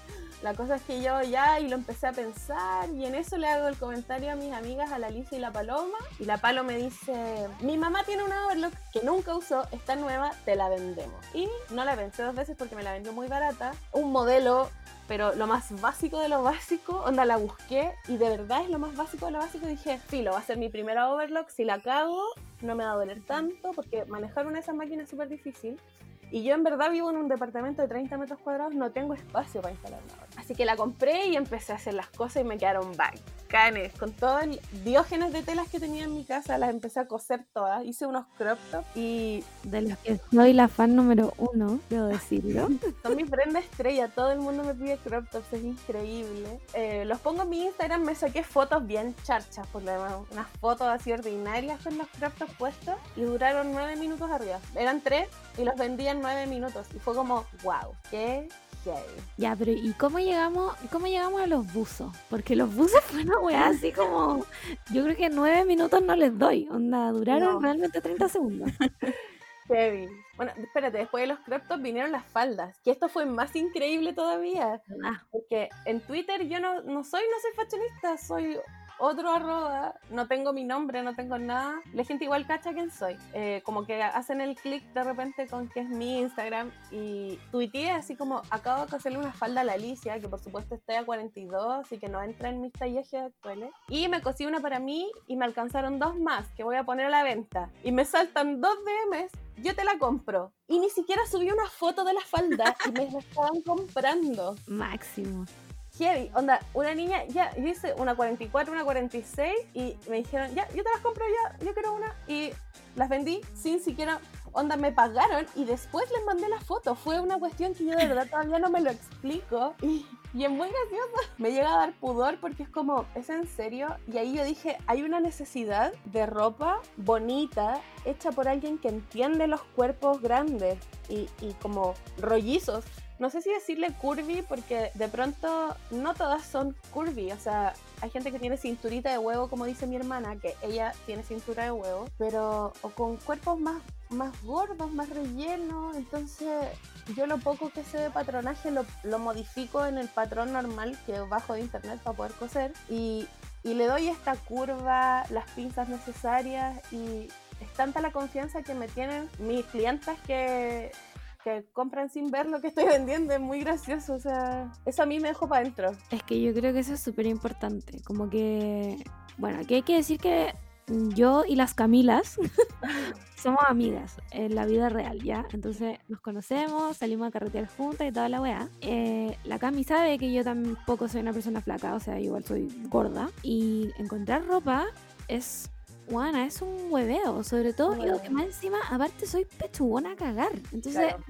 La cosa es que yo ya y lo empecé a pensar y en eso le hago el comentario a mis amigas, a la Alicia y la Paloma. Y la Palo me dice, mi mamá tiene una overlock que nunca usó, está nueva, te la vendemos. Y no la pensé dos veces porque me la vendió muy barata. Un modelo, pero lo más básico de lo básico, onda la busqué y de verdad es lo más básico de lo básico. Dije, filo, va a ser mi primera overlock, si la cago no me va a doler tanto porque manejar una de esas máquinas es súper difícil. Y yo en verdad vivo en un departamento de 30 metros cuadrados, no tengo espacio para instalar una. Así que la compré y empecé a hacer las cosas y me quedaron bacanes. Con todo el diógenes de telas que tenía en mi casa, las empecé a coser todas. Hice unos crop tops y De los que soy la fan número uno, debo decirlo. son mi prenda estrella. Todo el mundo me pide crop tops, es increíble. Eh, los pongo en mi Instagram, me saqué fotos bien charchas, por lo demás. Unas fotos así ordinarias con los crop tops puestos y duraron nueve minutos arriba. Eran tres y los vendí en nueve minutos. Y fue como, wow, qué. Ya, pero ¿y cómo llegamos, cómo llegamos a los buzos? Porque los buzos fue una weá así como. Yo creo que nueve minutos no les doy. Onda, duraron No. realmente 30 segundos. Heavy. Bueno, espérate, después de los crop tops vinieron las faldas, que esto fue más increíble todavía, Ah, porque en Twitter yo no, no soy, no soy fashionista, soy otro arroba, no tengo mi nombre, no tengo nada, la gente igual cacha quién soy, Eh, como que hacen el clic de repente con que es mi Instagram y tuiteé así como acabo de hacerle una falda a la Alicia, que por supuesto está a 42 y que no entra en mis tallajes actuales, y me cosí una para mí y me alcanzaron dos más que voy a poner a la venta y me saltan dos DMs yo te la compro. Y ni siquiera subí una foto de la falda y me la estaban comprando. máximo. Heavy, onda, una niña, ya, yo hice una 44, una 46 y me dijeron, ya, yo te las compro ya, yo quiero una. Y las vendí sin siquiera, onda, me pagaron y después les mandé la foto. Fue una cuestión que yo de verdad todavía no me lo explico. Y, y es muy gracioso. Me llega a dar pudor porque es como, ¿es en serio? Y ahí yo dije, hay una necesidad de ropa bonita, hecha por alguien que entiende los cuerpos grandes y, y como rollizos. No sé si decirle curvy porque de pronto no todas son curvy, o sea, hay gente que tiene cinturita de huevo, como dice mi hermana, que ella tiene cintura de huevo, pero o con cuerpos más, más gordos, más rellenos, entonces yo lo poco que sé de patronaje lo, lo modifico en el patrón normal que bajo de internet para poder coser y, y le doy esta curva, las pinzas necesarias y es tanta la confianza que me tienen mis clientas que que compran sin ver lo que estoy vendiendo, es muy gracioso, o sea, eso a mí me dejó para adentro. Es que yo creo que eso es súper importante. Como que. Bueno, aquí hay que decir que yo y las Camilas somos amigas en la vida real, ¿ya? Entonces nos conocemos, salimos a carretear juntas y toda la weá. Eh, la Cami sabe que yo tampoco soy una persona flaca, o sea, igual soy gorda. Y encontrar ropa es. Juana, es un hueveo, sobre todo Un yo que más encima, aparte soy pechugona a cagar. Entonces, Claro.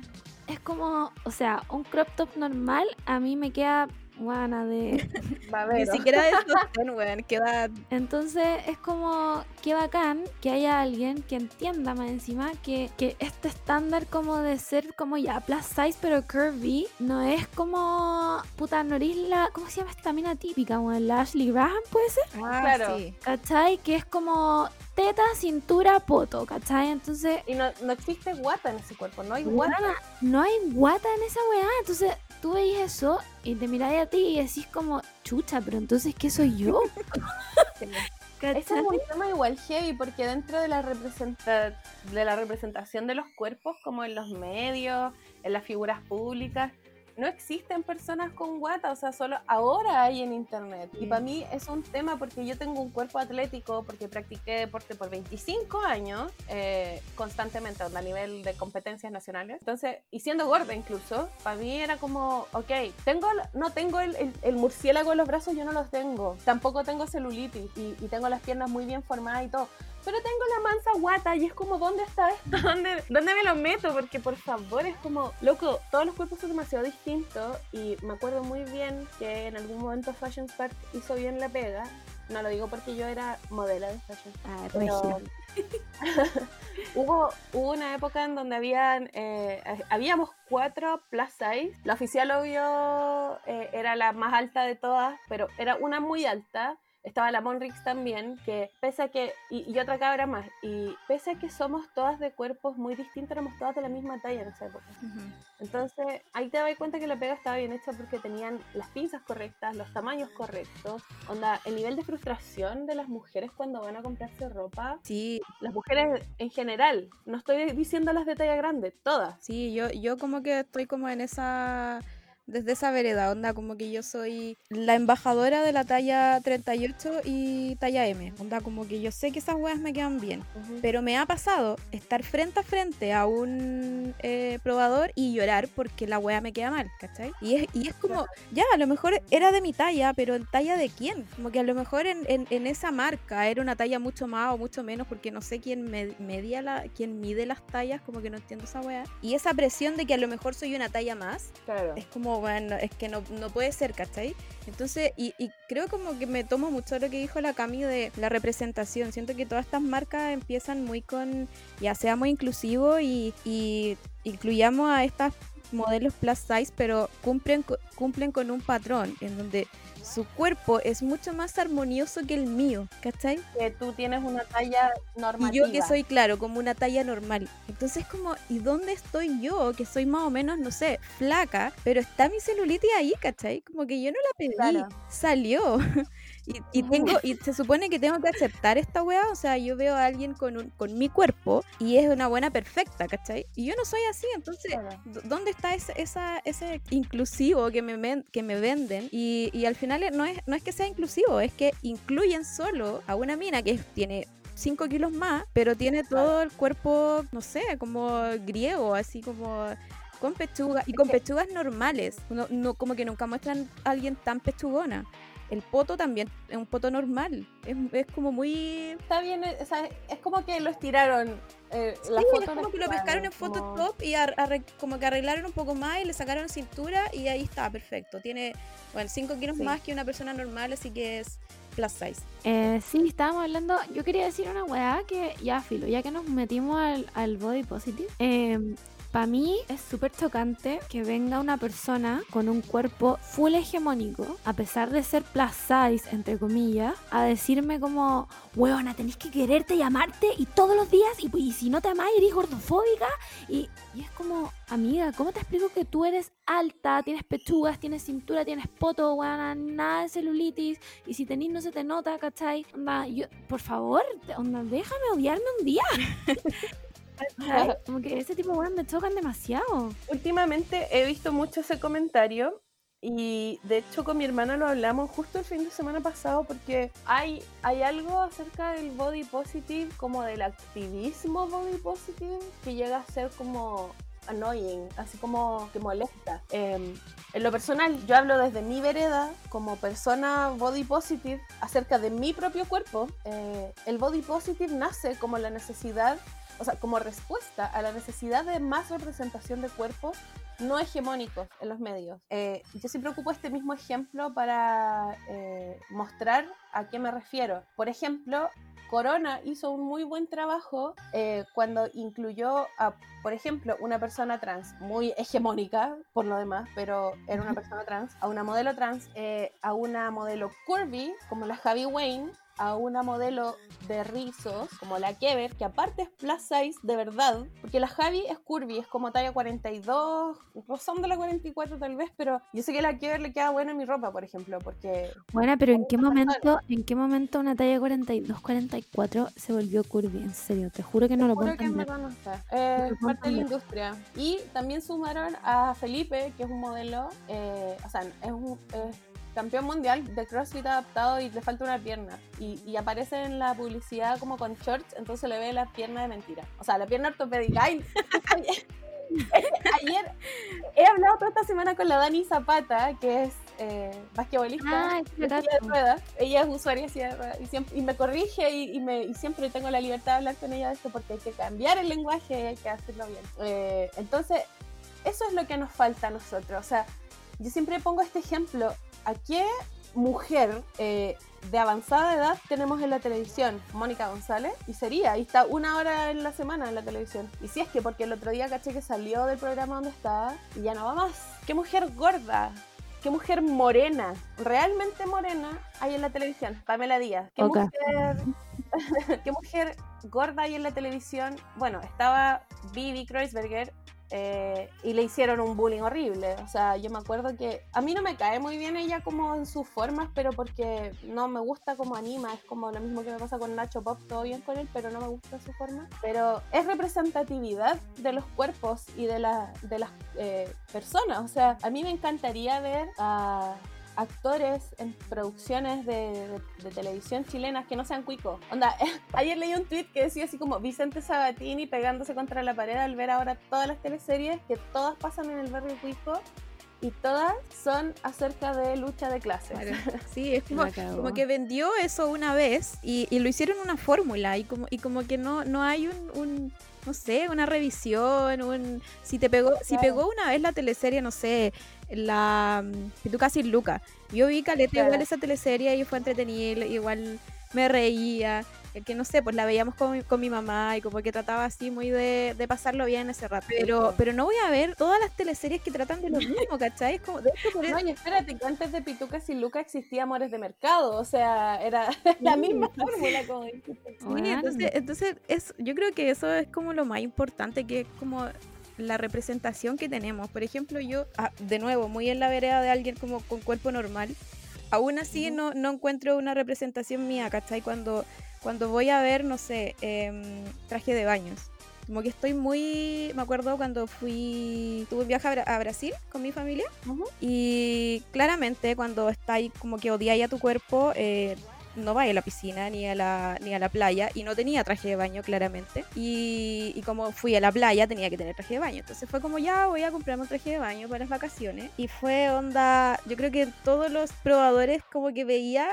es como, o sea, un crop top normal a mí me queda guana de... Ni siquiera de sostén, weón. Queda Entonces es como, qué bacán que haya alguien que entienda más encima que, que este estándar como de ser como ya plus size pero curvy no es como, puta, no eres la, ¿cómo se llama esta mina típica? Como la Ashley Graham puede ser, Ah, Claro. sí. ¿cachai? Que es como teta, cintura, poto, ¿cachai? Entonces Y no, no existe guata en ese cuerpo, no hay guata. No hay guata en esa weá. Entonces tú veis eso y te miráis a ti y decís como, chucha, pero entonces, ¿qué soy yo? Ese es un tema igual heavy porque dentro de la, representa de la representación de los cuerpos, como en los medios, en las figuras públicas, no existen personas con guata, o sea, solo ahora hay en internet. Y Mm. para mí es un tema porque yo tengo un cuerpo atlético, porque practiqué deporte por 25 años eh, constantemente a nivel de competencias nacionales. Entonces, y siendo gorda incluso, para mí era como, ok, tengo, no tengo el, el- el murciélago en los brazos, yo no los tengo. Tampoco tengo celulitis y, y tengo las piernas muy bien formadas y todo. Pero tengo la mansa guata y es como, ¿dónde está esto? ¿Dónde, ¿Dónde me lo meto? Porque por favor, es como, loco, todos los cuerpos son demasiado distintos y me acuerdo muy bien que en algún momento Fashion Spark hizo bien la pega. No lo digo porque yo era modelo de Fashion Ah, pero hubo, hubo una época en donde habían, eh, eh, habíamos cuatro plus size. La oficial, obvio, eh, era la más alta de todas, pero era una muy alta. Estaba la Monrix también, que pese a que, y, y otra cabra más, y pese a que somos todas de cuerpos muy distintos, éramos todas de la misma talla en esa época. Entonces, ahí te das cuenta que la pega estaba bien hecha porque tenían las pinzas correctas, los tamaños correctos. Onda, el nivel de frustración de las mujeres cuando van a comprarse ropa Sí, las mujeres en general, no estoy diciendo las de talla grande, todas. sí, yo, yo como que estoy como en esa, desde esa vereda, onda, como que yo soy la embajadora de la talla 38 y talla M, onda, como que yo sé que esas weas me quedan bien. Pero me ha pasado estar frente a frente a un eh, probador y llorar porque la wea me queda mal, ¿cachai? Y es, y es como, ya, a lo mejor era de mi talla, pero ¿en talla de quién? Como que a lo mejor en, en- en esa marca era una talla mucho más o mucho menos porque no sé quién me- media la, quién mide las tallas, como que no entiendo esa wea. Y esa presión de que a lo mejor soy una talla más, Claro. es como, bueno, es que no, no puede ser, ¿cachai? Entonces, y, y creo como que me tomo mucho lo que dijo la Cami de la representación. Siento que todas estas marcas empiezan muy con, ya seamos inclusivos y, y incluyamos a estas modelos plus size, pero cumplen, cumplen con un patrón en donde su cuerpo es mucho más armonioso que el mío, ¿cachai? Que tú tienes una talla normal. Y yo que soy, claro, como una talla normal. Entonces como, ¿y dónde estoy yo? Que soy más o menos, no sé, flaca, pero está mi celulitis ahí, ¿cachai? Como que yo no la pedí, Claro. salió. Y, y tengo, y se supone que tengo que aceptar esta weá, o sea, yo veo a alguien con, un, con mi cuerpo y es una buena perfecta, ¿cachai? Y yo no soy así, entonces, Claro. ¿dó- ¿dónde está ese, esa, ese inclusivo que me, ven- que me venden? Y, y al final no es, no es que sea inclusivo, es que incluyen solo a una mina que tiene 5 kilos más, pero tiene todo el cuerpo, no sé, como griego, así como con pechuga y con pechugas normales. No, no, como que nunca muestran a alguien tan pechugona. El poto también es un poto normal. Es, es como muy. Está bien, eh, o sea, es como que lo estiraron. Eh, la Sí, foto es como que lo pescaron en como- Photoshop y arre- como que arreglaron un poco más y le sacaron cintura y ahí está, perfecto. Tiene, bueno, 5 kilos Sí. más que una persona normal, así que es plus size. Eh, sí, estábamos hablando. Yo quería decir una weá que ya filo, ya que nos metimos al, al body positive. Para mí es súper chocante que venga una persona con un cuerpo full hegemónico, a pesar de ser plus size, entre comillas, a decirme como, weona, tenés que quererte y amarte y todos los días, y, y si no te amáis, eres gordofóbica. Y, y es como, amiga, ¿cómo te explico que tú eres alta, tienes pechugas, tienes cintura, tienes poto, weona, nada de celulitis, y si tenís no se te nota, ¿cachai? Onda, yo, por favor, onda, déjame odiarme un día. Como que ese tipo de weas me chocan demasiado. Últimamente he visto mucho ese comentario y de hecho con mi hermana lo hablamos justo el fin de semana pasado porque hay, hay algo acerca del body positive, como del activismo body positive, que llega a ser como annoying, así como que molesta. Em, en lo personal, yo hablo desde mi vereda como persona body positive acerca de mi propio cuerpo. Eh, el body positive nace como la necesidad, o sea, como respuesta a la necesidad de más representación de cuerpos no hegemónicos en los medios. Eh, yo siempre ocupo este mismo ejemplo para eh, mostrar a qué me refiero. Por ejemplo, Corona hizo un muy buen trabajo eh, cuando incluyó a, por ejemplo, una persona trans muy hegemónica, por lo demás, pero era una persona trans, a una modelo trans, eh, a una modelo curvy, como la Javi Wayne, a una modelo de rizos, como la Kever, que aparte es plus size de verdad, porque la Javi es curvy, es como talla 42, rozando la 44 tal vez, pero yo sé que la Kever le queda bueno en mi ropa, por ejemplo, porque... Bueno, pero ¿en qué momento, en qué momento una talla 42, 44 se volvió curvy? En serio, te juro que no lo puedo que entender. no está. Eh, puedo parte de la industria. Y también sumaron a Felipe, que es un modelo, eh, o sea, es un es campeón mundial de CrossFit adaptado y le falta una pierna. Y, y aparece en la publicidad como con shorts, entonces le ve la pierna de mentira. O sea, la pierna ortopédica. Ay, Ayer he hablado toda esta semana con la Dani Zapata, que es eh, basquetbolista Ah, de ruedas. Ella es usuaria y, siempre- y me corrige y, y me, y siempre tengo la libertad de hablar con ella de esto porque hay que cambiar el lenguaje y hay que hacerlo bien. Eh, entonces, eso es lo que nos falta a nosotros. O sea, yo siempre pongo este ejemplo. ¿A qué mujer eh, de avanzada edad tenemos en la televisión? Mónica González. Y sería, y está una hora en la semana en la televisión. Y si es que, porque el otro día caché que salió del programa donde estaba y ya no va más. ¿Qué mujer gorda? ¿Qué mujer morena, realmente morena, hay en la televisión? Pamela Díaz. ¿Qué, mujer, ¿Qué mujer gorda hay en la televisión? Bueno, estaba Vivi Kreuzberger eh, y le hicieron un bullying horrible. O sea, yo me acuerdo que a mí no me cae muy bien ella como en sus formas, pero porque no me gusta como anima. Es como lo mismo que me pasa con Nacho Pop, todo bien con él, pero no me gusta su forma. Pero es representatividad de los cuerpos y de, la, de las eh, personas. O sea, a mí me encantaría ver a actores en producciones de, de- de televisión chilenas que no sean cuicos. Onda, ayer leí un tweet que decía así como Vicente Sabatini pegándose contra la pared al ver ahora todas las teleseries que todas pasan en el barrio cuico y todas son acerca de lucha de clases. Claro. Sí, es como, como que vendió eso una vez y, y lo hicieron una fórmula y como, y como que no, no hay un, un, no sé, una revisión, un si te pegó, si Claro. pegó una vez la teleserie, no sé, la tú casi Luca. Yo vi caleta Claro. igual esa teleserie y fue entretenida, igual me reía. el Que no sé, pues la veíamos con, mi- con mi mamá y como que trataba así muy de, de pasarlo bien ese rato. Pero, po. pero no voy a ver todas las teleseries que tratan de lo mismo, ¿cachai? Es como, de hecho, por eso- No, y espérate, que antes de Pitucas y Luca existía Amores de Mercado, o sea, era la misma fórmula como. Sí, entonces, entonces es, yo creo que eso es como lo más importante, que es como la representación que tenemos. Por ejemplo, yo, ah, de nuevo, muy en la vereda de alguien como con cuerpo normal, aún así no, no encuentro una representación mía, ¿cachai? Cuando, cuando voy a ver, no sé, em, traje de baños. Como que estoy muy, me acuerdo cuando fui, tuve un viaje a, Bra- a Brasil con mi familia y claramente cuando estáis como que odiáis a tu cuerpo, eh, no vais a la piscina ni a la, ni a la playa y no tenía traje de baño claramente. Y, y como fui a la playa tenía que tener traje de baño. Entonces fue como ya voy a comprarme un traje de baño para las vacaciones. Y fue onda, yo creo que todos los probadores como que veía,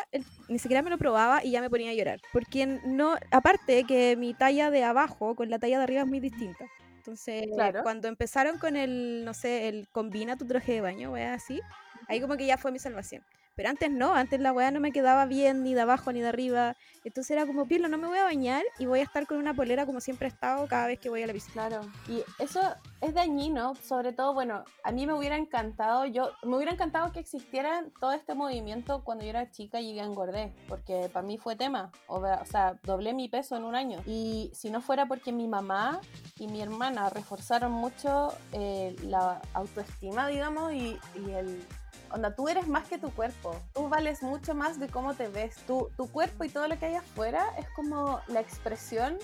ni siquiera me lo probaba y ya me ponía a llorar. Porque no, aparte que mi talla de abajo con la talla de arriba es muy distinta. Entonces, Claro. cuando empezaron con el, no sé, el combina tu traje de baño, wea, así, ahí como que ya fue mi salvación. Pero antes no, antes la weá no me quedaba bien ni de abajo ni de arriba. Entonces era como, Pirlo, no me voy a bañar y voy a estar con una polera como siempre he estado cada vez que voy a la piscina. Claro, y eso es dañino, sobre todo, bueno, a mí me hubiera encantado, yo me hubiera encantado que existiera todo este movimiento cuando yo era chica y engordé, porque para mí fue tema, o, o sea, doblé mi peso en un año. Y si no fuera porque mi mamá y mi hermana reforzaron mucho eh, la autoestima, digamos, y, y el... Onda, tú eres más que tu cuerpo. Tú vales mucho más de cómo te ves. Tu, tu cuerpo y todo lo que hay afuera es como la expresión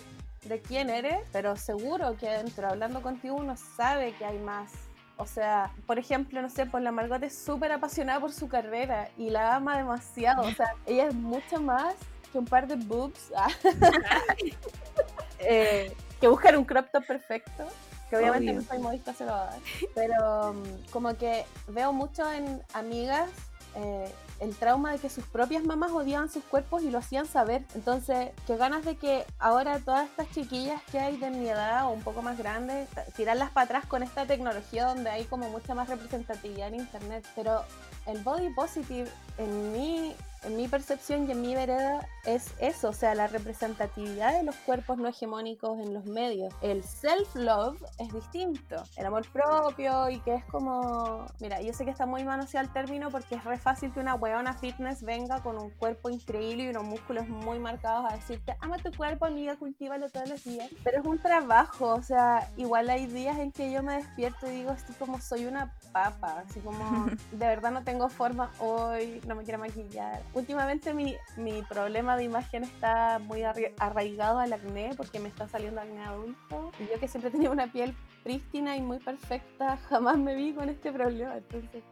de quién eres, pero seguro que dentro, hablando contigo, uno sabe que hay más. O sea, por ejemplo, no sé, pues la Margot es súper apasionada por su carrera y la ama demasiado. O sea, ella es mucho más que un par de boobs. ah. Eh, que buscar un crop top perfecto. Que obviamente Obvio. no soy modista, se lo va a dar. Pero um, como que veo mucho en amigas eh, el trauma de que sus propias mamás odiaban sus cuerpos y lo hacían saber. Entonces, qué ganas de que ahora todas estas chiquillas que hay de mi edad o un poco más grandes, tirarlas para atrás con esta tecnología donde hay como mucha más representatividad en internet. Pero el body positive, en mi, en mi percepción y en mi vereda, es eso, o sea, la representatividad de los cuerpos no hegemónicos en los medios. El self-love es distinto, el amor propio y que es como, mira, yo sé que está muy manoseado el término porque es re fácil que una weona fitness venga con un cuerpo increíble y unos músculos muy marcados a decirte, ama tu cuerpo, amiga, cultívalo todos los días. Pero es un trabajo, o sea, igual hay días en que yo me despierto y digo, estoy como soy una papa, así como de verdad no tengo forma hoy, no me quiero maquillar. Últimamente mi, mi problema de imagen está muy arraigado al acné porque me está saliendo acné adulto. Y yo que siempre tenía una piel prístina y muy perfecta, jamás me vi con este problema, entonces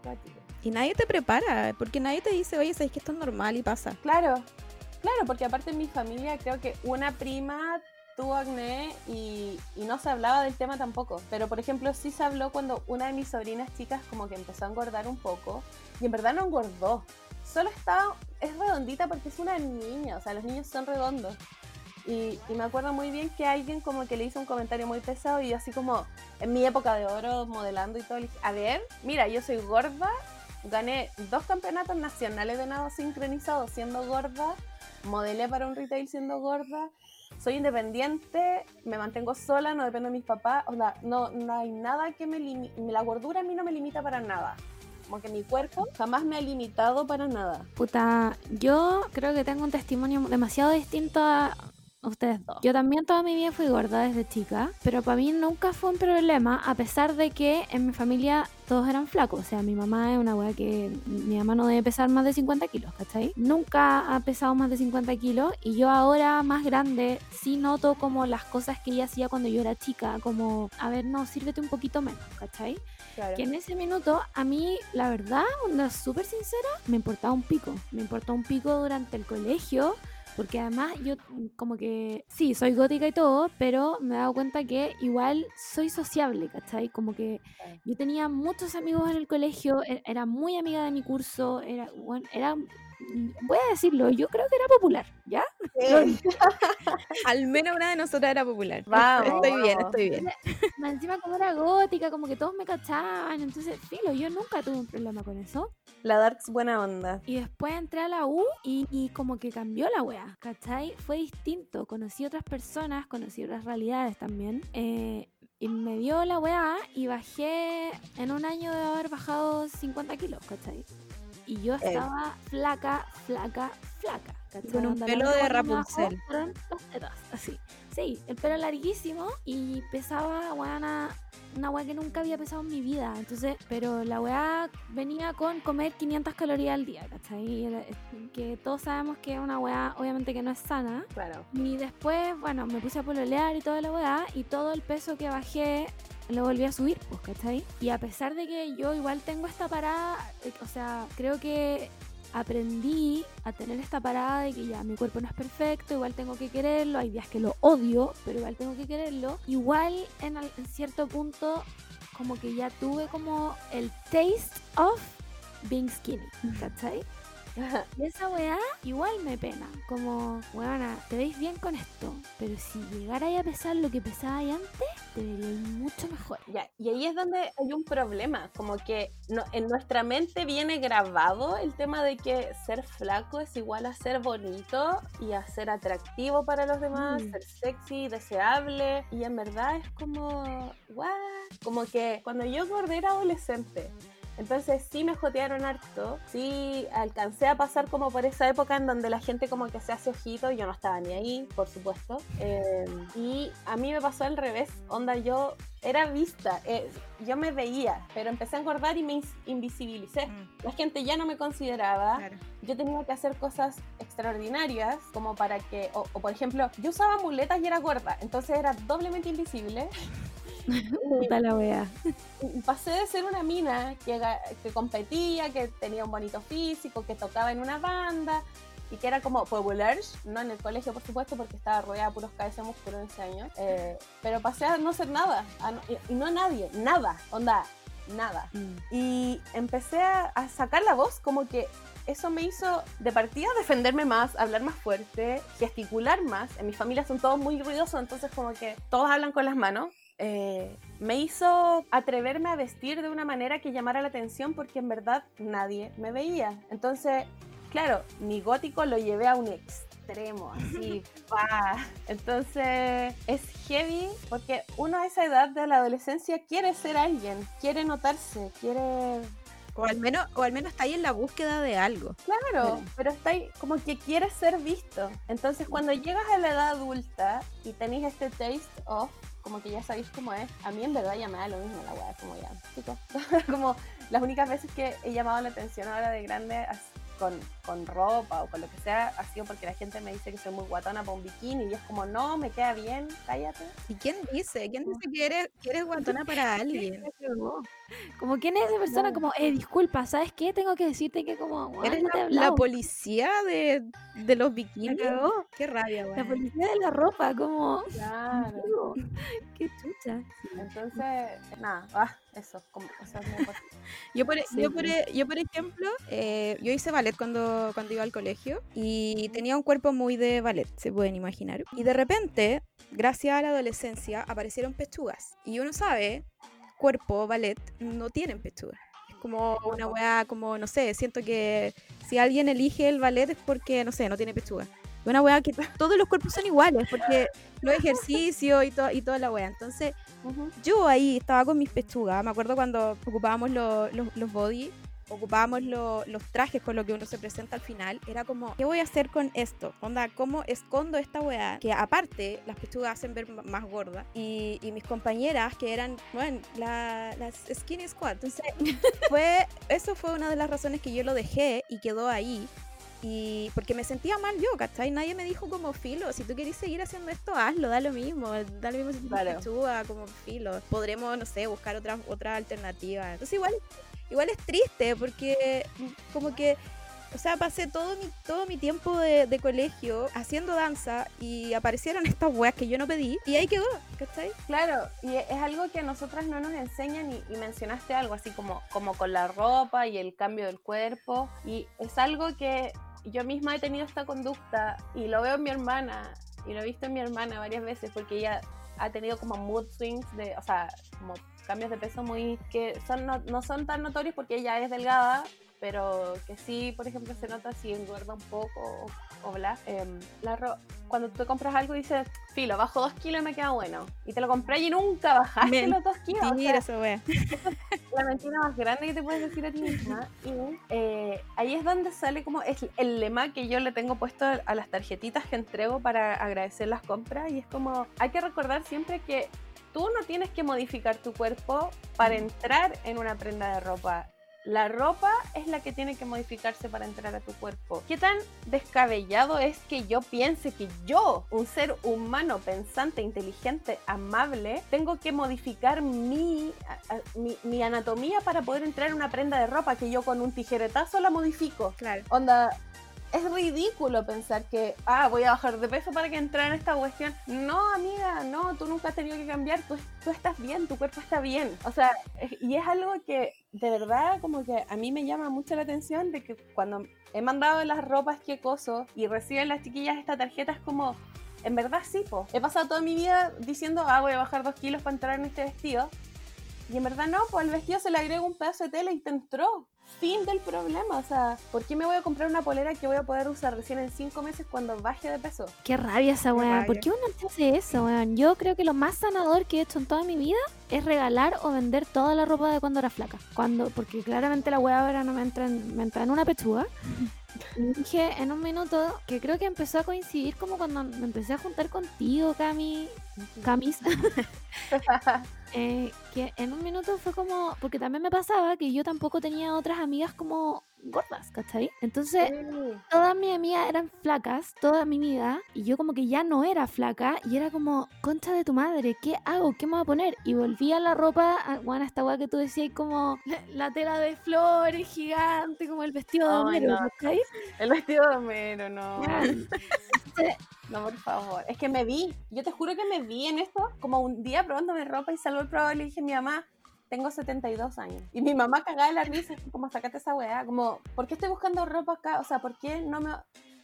Y nadie te prepara, porque nadie te dice, oye, sabes que esto es normal y pasa. Claro, claro, porque aparte en mi familia creo que una prima tuvo acné y, y, no se hablaba del tema tampoco. Pero por ejemplo sí se habló cuando una de mis sobrinas chicas como que empezó a engordar un poco y en verdad no engordó. Solo está, es redondita porque es una niña, o sea, los niños son redondos. Y, me acuerdo muy bien que alguien como que le hizo un comentario muy pesado y así como en mi época de oro modelando y todo, le dije, a ver, mira, yo soy gorda, gané dos campeonatos nacionales de nado sincronizado siendo gorda, modelé para un retail siendo gorda, soy independiente, me mantengo sola, no dependo de mis papás, o sea, no, no hay nada que me limite, la gordura a mí no me limita para nada. Como que mi cuerpo jamás me ha limitado para nada. Puta, yo creo que tengo un testimonio demasiado distinto a, ustedes dos. Yo también toda mi vida fui gorda desde chica, pero para mí nunca fue un problema, a pesar de que en mi familia todos eran flacos. O sea, mi mamá es una weá que mi mamá no debe pesar más de 50 kilos, ¿cachai? Nunca ha pesado más de 50 kilos y yo ahora más grande sí noto como las cosas que ella hacía cuando yo era chica, como, a ver, no, sírvete un poquito menos, ¿cachai? Que en ese minuto, a mí, la verdad, una súper sincera, me importaba un pico. Me importaba un pico durante el colegio porque además yo mm, como que, sí, soy gótica y todo, pero me he dado cuenta que igual soy sociable, ¿cachai? Como que yo tenía muchos amigos en el colegio, e-, era muy amiga de mi curso, era, bueno, era voy a decirlo, yo creo que era popular, ¿ya? Al menos una de nosotras era popular. Vamos, estoy bien, estoy bien. Encima como era gótica, como que todos me cachaban, entonces, filo, yo nunca tuve un problema con eso. La Darks buena onda. Y después entré a la U y, como que cambió la wea, ¿cachai? Fue distinto, conocí otras personas, conocí otras realidades también. Eh, y me dio la weá y bajé en un año de haber bajado 50 kilos, ¿cachai? Y yo estaba flaca, flaca, flaca. Con un pelo de Rapunzel. así. Sí, el pelo larguísimo y pesaba, weá, una weá que nunca había pesado en mi vida. Entonces, pero la weá venía con comer 500 calorías al día, ¿cachai? Que todos sabemos que es una weá, obviamente que no es sana. Claro. Y después, bueno, me puse a pololear y toda la weá y todo el peso que bajé lo volví a subir, pues, ¿cachai? Y a pesar de que yo igual tengo esta parada, eh, o sea, creo que aprendí a tener esta parada de que ya mi cuerpo no es perfecto, igual tengo que quererlo, hay días que lo odio, pero igual tengo que quererlo. Igual en, en cierto punto como que ya tuve como el taste of being skinny, ¿cachai? Y esa weá igual me pena. Como, weona, te veis bien con esto. Pero si llegarais a pesar lo que pesaba antes, te veríais mucho mejor. Ya, y ahí es donde hay un problema. Como que no, en nuestra mente viene grabado el tema de que ser flaco es igual a ser bonito y a ser atractivo para los demás, mm. ser sexy, deseable. Y en verdad es como, what? Como que cuando yo era adolescente entonces sí me jotearon harto, sí alcancé a pasar como por esa época en donde la gente como que se hace ojito, yo no estaba ni ahí, por supuesto. Em, y a mí me pasó al revés, onda yo era vista, eh, yo me veía, pero empecé a engordar y me invisibilicé. Mm. La gente ya no me consideraba, yo tenía que hacer cosas extraordinarias como para que, o, o por ejemplo, yo usaba muletas y era gorda, entonces era doblemente invisible. Puta la wea. Pasé de ser una mina que, que competía, que tenía un bonito físico, que tocaba en una banda y que era como popular, no en el colegio por supuesto porque estaba rodeada de puros cabezas músculos en ese año, eh, pero pasé a no ser nada, y, no nadie, nada, onda, nada. Mm. Y empecé a, a, sacar la voz como que eso me hizo de partida defenderme más, hablar más fuerte, gesticular más. En mi familia son todos muy ruidosos, entonces como que todos hablan con las manos. Eh, me hizo atreverme a vestir de una manera que llamara la atención porque en verdad nadie me veía. Entonces, claro, mi gótico lo llevé a un extremo así, pa. Entonces es heavy porque uno a esa edad de la adolescencia quiere ser alguien, quiere notarse, quiere O al menos, o al menos está ahí en la búsqueda de algo. Claro, pero está ahí como que quieres ser visto. Entonces, cuando llegas a la edad adulta y tenéis este taste of, como que ya sabéis cómo es, a mí en verdad ya me da lo mismo la weá, como ya, chicos. como las únicas veces que he llamado la atención ahora de grande con, con ropa o con lo que sea, ha sido porque la gente me dice que soy muy guatona para un bikini y es como, no, me queda bien, cállate. ¿Y quién dice? ¿Quién dice que eres, que eres guantona para alguien? Como quién es esa persona, como, eh, disculpa, ¿sabes qué? Tengo que decirte que como, ¿Eres no la, la policía de, de los bikinis? Qué rabia, La policía de la ropa, como, Claro. qué chucha. Entonces, nada, ah, eso, como, eso es muy importante. Yo por, Sí, yo por, yo por ejemplo, eh, yo hice ballet cuando, cuando iba al colegio y tenía un cuerpo muy de ballet, se pueden imaginar. Y de repente, gracias a la adolescencia, aparecieron pechugas. Y uno sabe, cuerpo, ballet, no tienen pechugas. Es como una weá, como, no sé, siento que si alguien elige el ballet es porque, no sé, no tiene pechuga. Una weá que todos los cuerpos son iguales, porque los ejercicios y, to- y toda la weá. Entonces, Ujú. yo ahí estaba con mis pechugas. Me acuerdo cuando ocupábamos lo- lo- los body, ocupábamos lo- los trajes con lo que uno se presenta al final. Era como, ¿qué voy a hacer con esto? Onda, ¿cómo escondo esta weá? Que aparte, las pechugas hacen ver más gorda. Y, y mis compañeras, que eran, bueno, la- las Skinny Squad. Entonces, fue, eso fue una de las razones que yo lo dejé y quedó ahí. Y porque me sentía mal yo, ¿cachai? Nadie me dijo como filo, si tú querés seguir haciendo esto, hazlo, da lo mismo, da lo mismo si Claro. pechuga, como filo. Podremos, no sé, buscar otra, otra alternativa. Entonces igual, igual es triste porque como que, o sea, pasé todo mi, todo mi tiempo de, de colegio haciendo danza y aparecieron estas weas que yo no pedí y ahí quedó, ¿cachai? Claro, y es algo que a nosotras no nos enseñan y, y mencionaste algo así como, como con la ropa y el cambio del cuerpo y es algo que yo misma he tenido esta conducta y lo veo en mi hermana y lo he visto en mi hermana varias veces porque ella ha tenido como mood swings de, o sea, como cambios de peso muy que son no, no son tan notorios porque ella es delgada pero que sí, por ejemplo, se nota si engorda un poco o, o bla. Em, la ro- cuando tú compras algo y dices, filo, bajo dos kilos y me queda bueno. Y te lo compré y nunca bajaste los dos kilos. o Mira sea, esa wea. la mentira más grande que te puedes decir a ti misma. Y eh, ahí es donde sale como es el lema que yo le tengo puesto a las tarjetitas que entrego para agradecer las compras. Y es como, hay que recordar siempre que tú no tienes que modificar tu cuerpo para entrar en una prenda de ropa. La ropa es la que tiene que modificarse para entrar a tu cuerpo. ¿Qué tan descabellado es que yo piense que yo, un ser humano pensante, inteligente, amable, tengo que modificar mi, a- a- mi, mi anatomía para poder entrar en una prenda de ropa que yo con un tijeretazo la modifico? Claro. Onda, es ridículo pensar que, ah, voy a bajar de peso para que entre en esta cuestión. No, amiga, no, tú nunca has tenido que cambiar, tú, tú estás bien, tu cuerpo está bien. O sea, y es algo que de verdad como que a mí me llama mucho la atención de que cuando he mandado las ropas que coso y reciben las chiquillas esta tarjeta es como... En verdad sí, po. He pasado toda mi vida diciendo, ah, voy a bajar dos kilos para entrar en este vestido. Y en verdad no, pues al vestido se le agrega un pedazo de tela y te entró. Fin del problema. O sea, ¿por qué me voy a comprar una polera que voy a poder usar recién en cinco meses cuando baje de peso? Qué rabia esa weá. ¿Por qué uno no hace eso, weón? Yo creo que lo más sanador que he hecho en toda mi vida es regalar o vender toda la ropa de cuando era flaca. Cuando, porque claramente la weá ahora no me entra en, me entra en una pechuga. Dije en un minuto que creo que empezó a coincidir como cuando me empecé a juntar contigo, Cami. Camis. Eh, que en un minuto fue como, porque también me pasaba que yo tampoco tenía otras amigas como gordas, ¿cachai? Entonces todas mis amigas eran flacas toda mi vida y yo como que ya no era flaca y era como, concha de tu madre, ¿qué hago? ¿Qué me voy a poner? Y volví a la ropa, a, bueno, esta weá que tú decías como la, la tela de flores gigante, como el vestido de Homero, no. ¿cachai? El vestido de Homero, no. Entonces, No, por favor. Es que me vi. Yo te juro que me vi en esto como un día probándome ropa y salgo el probador y le dije a mi mamá, tengo 72 años. Y mi mamá cagada de la risa, como sacate esa weá. Como, ¿por qué estoy buscando ropa acá? O sea, ¿por qué no me,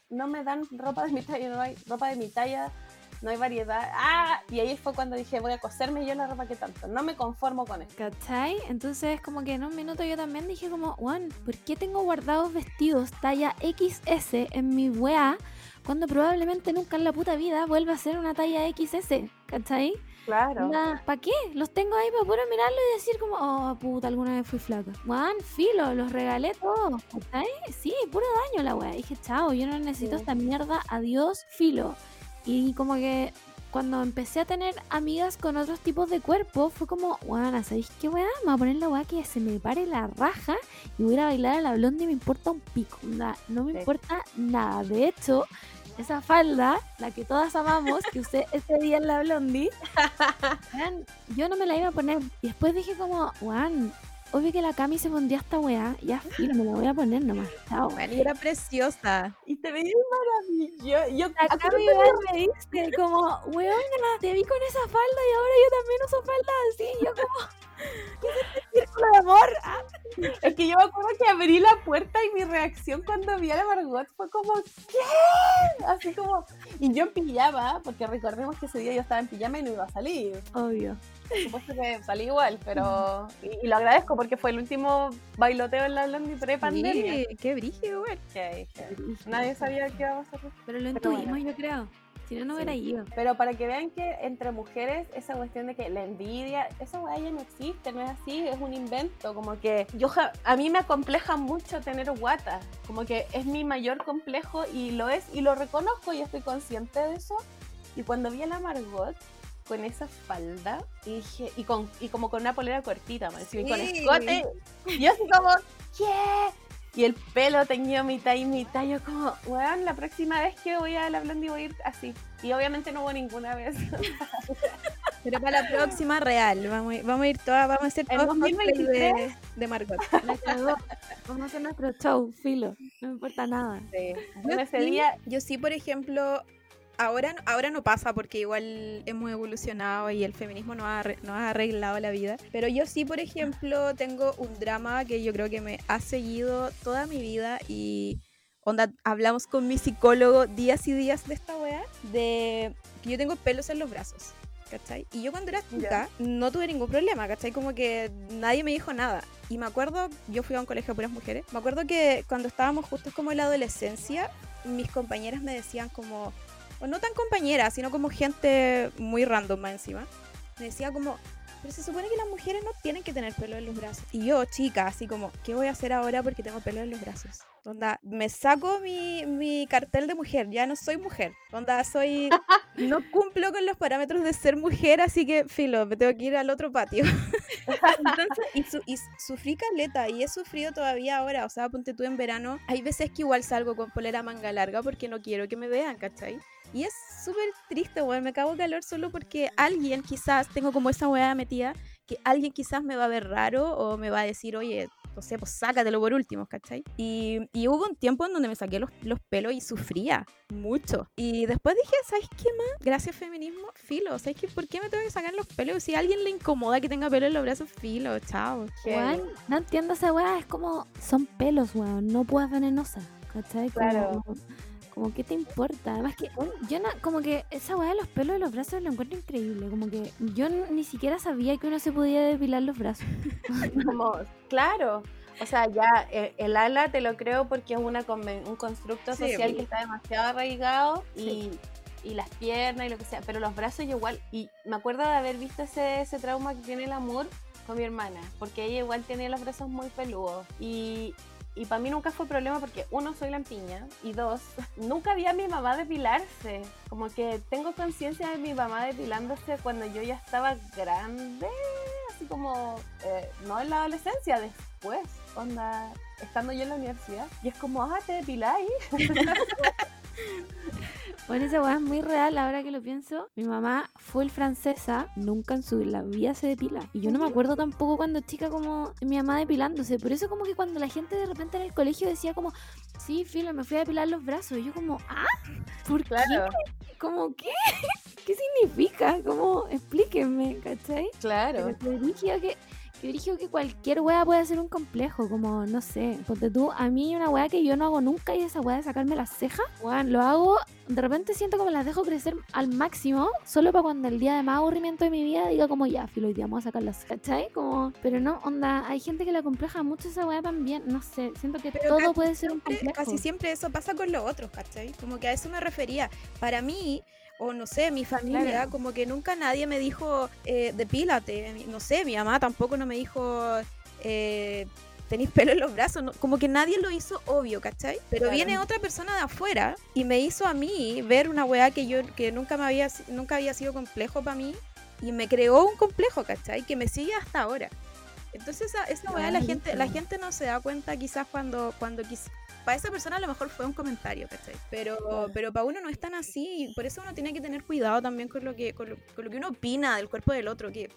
no me dan ropa de mi talla? No hay ropa de mi talla, no hay variedad. ¡Ah! Y ahí fue cuando dije, voy a coserme yo la ropa que tanto. No me conformo con esto. ¿Cachai? Entonces como que en un minuto yo también dije como, Juan, ¿por qué tengo guardados vestidos talla XS en mi weá? cuando probablemente nunca en la puta vida vuelva a ser una talla XS, ¿cachai? Claro. ¿Para qué? Los tengo ahí para puro mirarlo y decir como, oh, puta, alguna vez fui flaca. Juan, filo, los regalé todos. ¿Cachai? Sí, puro daño la wea. Dije, chao, yo no necesito Sí. esta mierda, adiós, filo. Y como que cuando empecé a tener amigas con otros tipos de cuerpo, fue como, guana, ¿sabéis qué weá? Me voy a poner la weá que se me pare la raja y voy a ir a bailar a la blondie y me importa un pico. no me importa nada. De hecho, esa falda, la que todas amamos, que usé ese día en la blondie, weón, yo no me la iba a poner. Y después dije como, Juan, obvio que la Cami se pondría esta weá, ya filo, me la voy a poner nomás. Chao. Era preciosa. Y te veías maravilloso. Yo, La ¿a Cami me dice como, weona, te vi con esa falda y ahora yo también uso falda así. Y yo como, ¿qué es este círculo de amor? Ah, Es que yo me acuerdo que abrí la puerta y mi reacción cuando vi a la Margot fue como, ¿qué? Así como, y yo en pijama, porque recordemos que ese día yo estaba en pijama y no iba a salir. Obvio. Por supuesto que salí igual, pero. Y, y lo agradezco porque fue el último bailoteo en la Blondie pre-pandemia. Sí, qué brígido, güey. Que- que nadie sabía qué iba a pasar. Pero lo intuimos, yo creo. Si no, no hubiera Sí. ido. Pero para que vean que entre mujeres esa cuestión de que la envidia, esa weá ya no existe, no es así, es un invento. Como que yo a mí me acompleja mucho tener guata. Como que es mi mayor complejo y lo es y lo reconozco y estoy consciente de eso. Y cuando vi a la Margot con esa falda y dije, y con y como con una polera cortita, man, encima, y con Sí. escote, y yo así como, ¿qué? Y el pelo teñido mitad y mitad. Yo como, weón, la próxima vez que voy a la Blondie voy a ir así. Y obviamente no hubo ninguna vez. Pero para la próxima real, vamos, a- vamos a ir todas, vamos a hacer todos cosplay 2023. de, de Margot. Vamos a hacer nuestro show, filo. No me importa nada. Yo en ese sí, día, yo sí, por ejemplo, ahora, ahora no pasa porque igual hemos evolucionado y el feminismo nos ha, nos ha arreglado la vida. Pero yo sí, por ejemplo, tengo un drama que yo creo que me ha seguido toda mi vida y onda, hablamos con mi psicólogo días y días de esta wea, de que yo tengo pelos en los brazos. ¿Cachai? Y yo cuando era chica no tuve ningún problema, ¿cachai? Como que nadie me dijo nada. Y me acuerdo, yo fui a un colegio de puras mujeres, me acuerdo que cuando estábamos justo como en la adolescencia, mis compañeras me decían como, o no tan compañeras, sino como gente muy random más encima, me decía como, pero se supone que las mujeres no tienen que tener pelo en los brazos. Y yo, chica, así como, ¿qué voy a hacer ahora porque tengo pelo en los brazos? Onda, me saco mi, mi cartel de mujer, ya no soy mujer. Onda, soy... No cumplo con los parámetros de ser mujer, así que, filo, me tengo que ir al otro patio. Entonces, y, su- y sufrí caleta y he sufrido todavía ahora. O sea, ponte tú en verano. Hay veces que igual salgo con polera manga larga porque no quiero que me vean, ¿cachai? Y es súper triste, weón. Me cago en calor solo porque alguien quizás, tengo como esa weá metida, que alguien quizás me va a ver raro o me va a decir, oye, no sé, pues sácatelo por último, ¿cachai? Y, y hubo un tiempo en donde me saqué los, los pelos y sufría mucho. Y después dije, ¿sabes qué más? Gracias feminismo, filo. ¿Sabes qué? ¿Por qué me tengo que sacar los pelos? Si a alguien le incomoda que tenga pelo en los brazos, filo, chao. Weón, no entiendo esa weá, es como, son pelos, weón, no puedas venenosa, ¿cachai? Como, Claro. como, ¿qué te importa? Además que, yo no, como que esa weá de los pelos de los brazos lo encuentro increíble, como que yo ni siquiera sabía que uno se podía depilar los brazos. como, claro. O sea, ya eh, el ala te lo creo porque es una un constructo Sí, social pues. que está demasiado arraigado y, Sí. y las piernas y lo que sea, pero los brazos yo igual. Y me acuerdo de haber visto ese, ese trauma que tiene el amor con mi hermana, porque ella igual tenía los brazos muy peludos. Y, y para mí nunca fue problema porque, uno, soy lampiña y dos, nunca vi a mi mamá depilarse. Como que tengo conciencia de mi mamá depilándose cuando yo ya estaba grande, así como, eh, no en la adolescencia, después, onda, estando yo en la universidad. Y es como, ah, te depiláis. Bueno, esa weá es muy real ahora que lo pienso. Mi mamá fue el francesa, nunca en su la vida se depila. Y yo no me acuerdo tampoco cuando chica como mi mamá depilándose. Por eso como que cuando la gente de repente en el colegio decía como, sí, filo, me fui a depilar los brazos. Y yo como, ah, ¿por Claro, qué? ¿Cómo qué? ¿Qué significa? ¿Cómo? Explíquenme, ¿cachai? claro. Pero brígido que, Yo dije que cualquier wea puede ser un complejo, como, no sé, porque tú, a mí hay una wea que yo no hago nunca y esa wea de sacarme las cejas, weón, lo hago, de repente siento como las dejo crecer al máximo, solo para cuando el día de más aburrimiento de mi vida diga como, ya, filo, hoy día vamos a sacar las cejas, ¿cachai? Como, pero no, onda, hay gente que la compleja mucho esa wea también, no sé, siento que Pero todo puede ser un complejo. Casi siempre eso pasa con los otros, ¿cachai? Como que a eso me refería. Para mí, o no sé, mi familia, Claro. como que nunca nadie me dijo, eh, depílate. No sé, mi mamá tampoco no me dijo, eh, tenés pelo en los brazos. no- como que nadie lo hizo obvio, ¿cachai? Pero Claro. viene otra persona de afuera y me hizo a mí ver una weá que yo que nunca me había, nunca había sido complejo para mí y me creó un complejo, ¿cachai? Que me sigue hasta ahora. Entonces esa, esa weá la gente, la gente no se da cuenta quizás cuando, cuando para esa persona a lo mejor fue un comentario, ¿cachai? Pero, pero para uno no es tan así y por eso uno tiene que tener cuidado también con lo que, con lo, con lo que uno opina del cuerpo del otro, que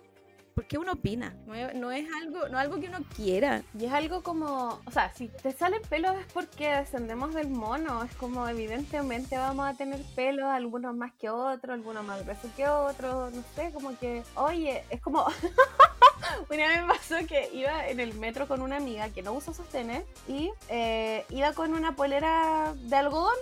¿por qué uno opina? No es, no es algo, no es algo que uno quiera. Y es algo como, o sea, si te salen pelos es porque descendemos del mono, es como evidentemente vamos a tener pelos, algunos más que otros, algunos más gruesos que otros, no sé, como que, oye, es como, una vez pasó que iba en el metro con una amiga que no usa sostenes y eh, iba con una polera de algodón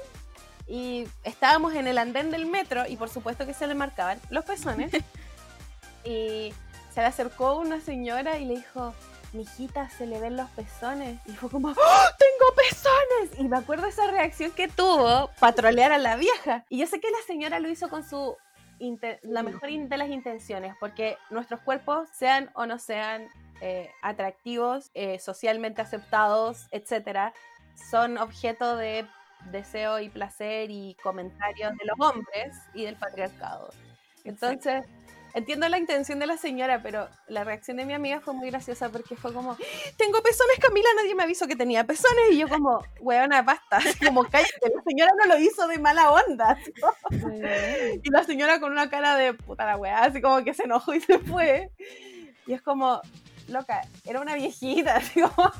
y estábamos en el andén del metro y por supuesto que se le marcaban los pezones y se le acercó una señora y le dijo, mijita, se le ven los pezones. Y fue como, ¡Oh, tengo pezones. Y me acuerdo esa reacción que tuvo para trolear a la vieja. Y yo sé que la señora lo hizo con su la mejor de las intenciones, porque nuestros cuerpos, sean o no sean eh, atractivos, eh, socialmente aceptados, etcétera, son objeto de deseo y placer y comentarios de los hombres y del patriarcado. Entonces, entiendo la intención de la señora, pero la reacción de mi amiga fue muy graciosa porque fue como, tengo pezones, Camila, nadie me avisó que tenía pezones. Y yo como, weona, basta, como cállate, la señora no lo hizo de mala onda. y la señora con una cara de puta la weá, así como que se enojó y se fue. Y es como, loca, era una viejita, así como,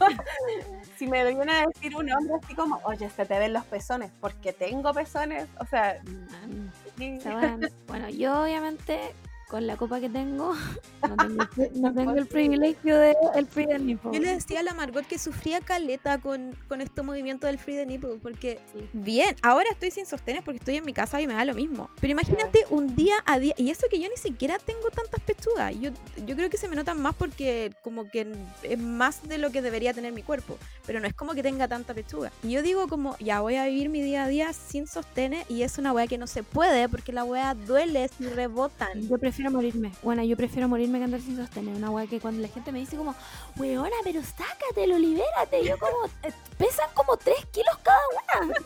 si me viene a decir un hombre así como, oye, se te ven los pezones, porque tengo pezones, o sea, Man, sí. esa wea- bueno, yo obviamente con la copa que tengo, no tengo, el pri- no tengo el privilegio de el free del nipple. Yo le decía a la Margot que sufría caleta con, con este movimiento del free the nipple, porque Sí. bien, ahora estoy sin sostenes porque estoy en mi casa y me da lo mismo. Pero imagínate un día a día, y eso que yo ni siquiera tengo tantas pechugas, yo, yo creo que se me notan más porque como que es más de lo que debería tener mi cuerpo, pero no es como que tenga tanta pechuga. Y yo digo como, ya voy a vivir mi día a día sin sostenes y es una wea que no se puede porque la wea duele si rebotan. Yo prefiero morirme. Bueno, yo prefiero morirme que andar sin sostener. Una weá que cuando la gente me dice como, weona, pero sácatelo, libérate. Yo como, eh, pesan como 3 kilos cada una.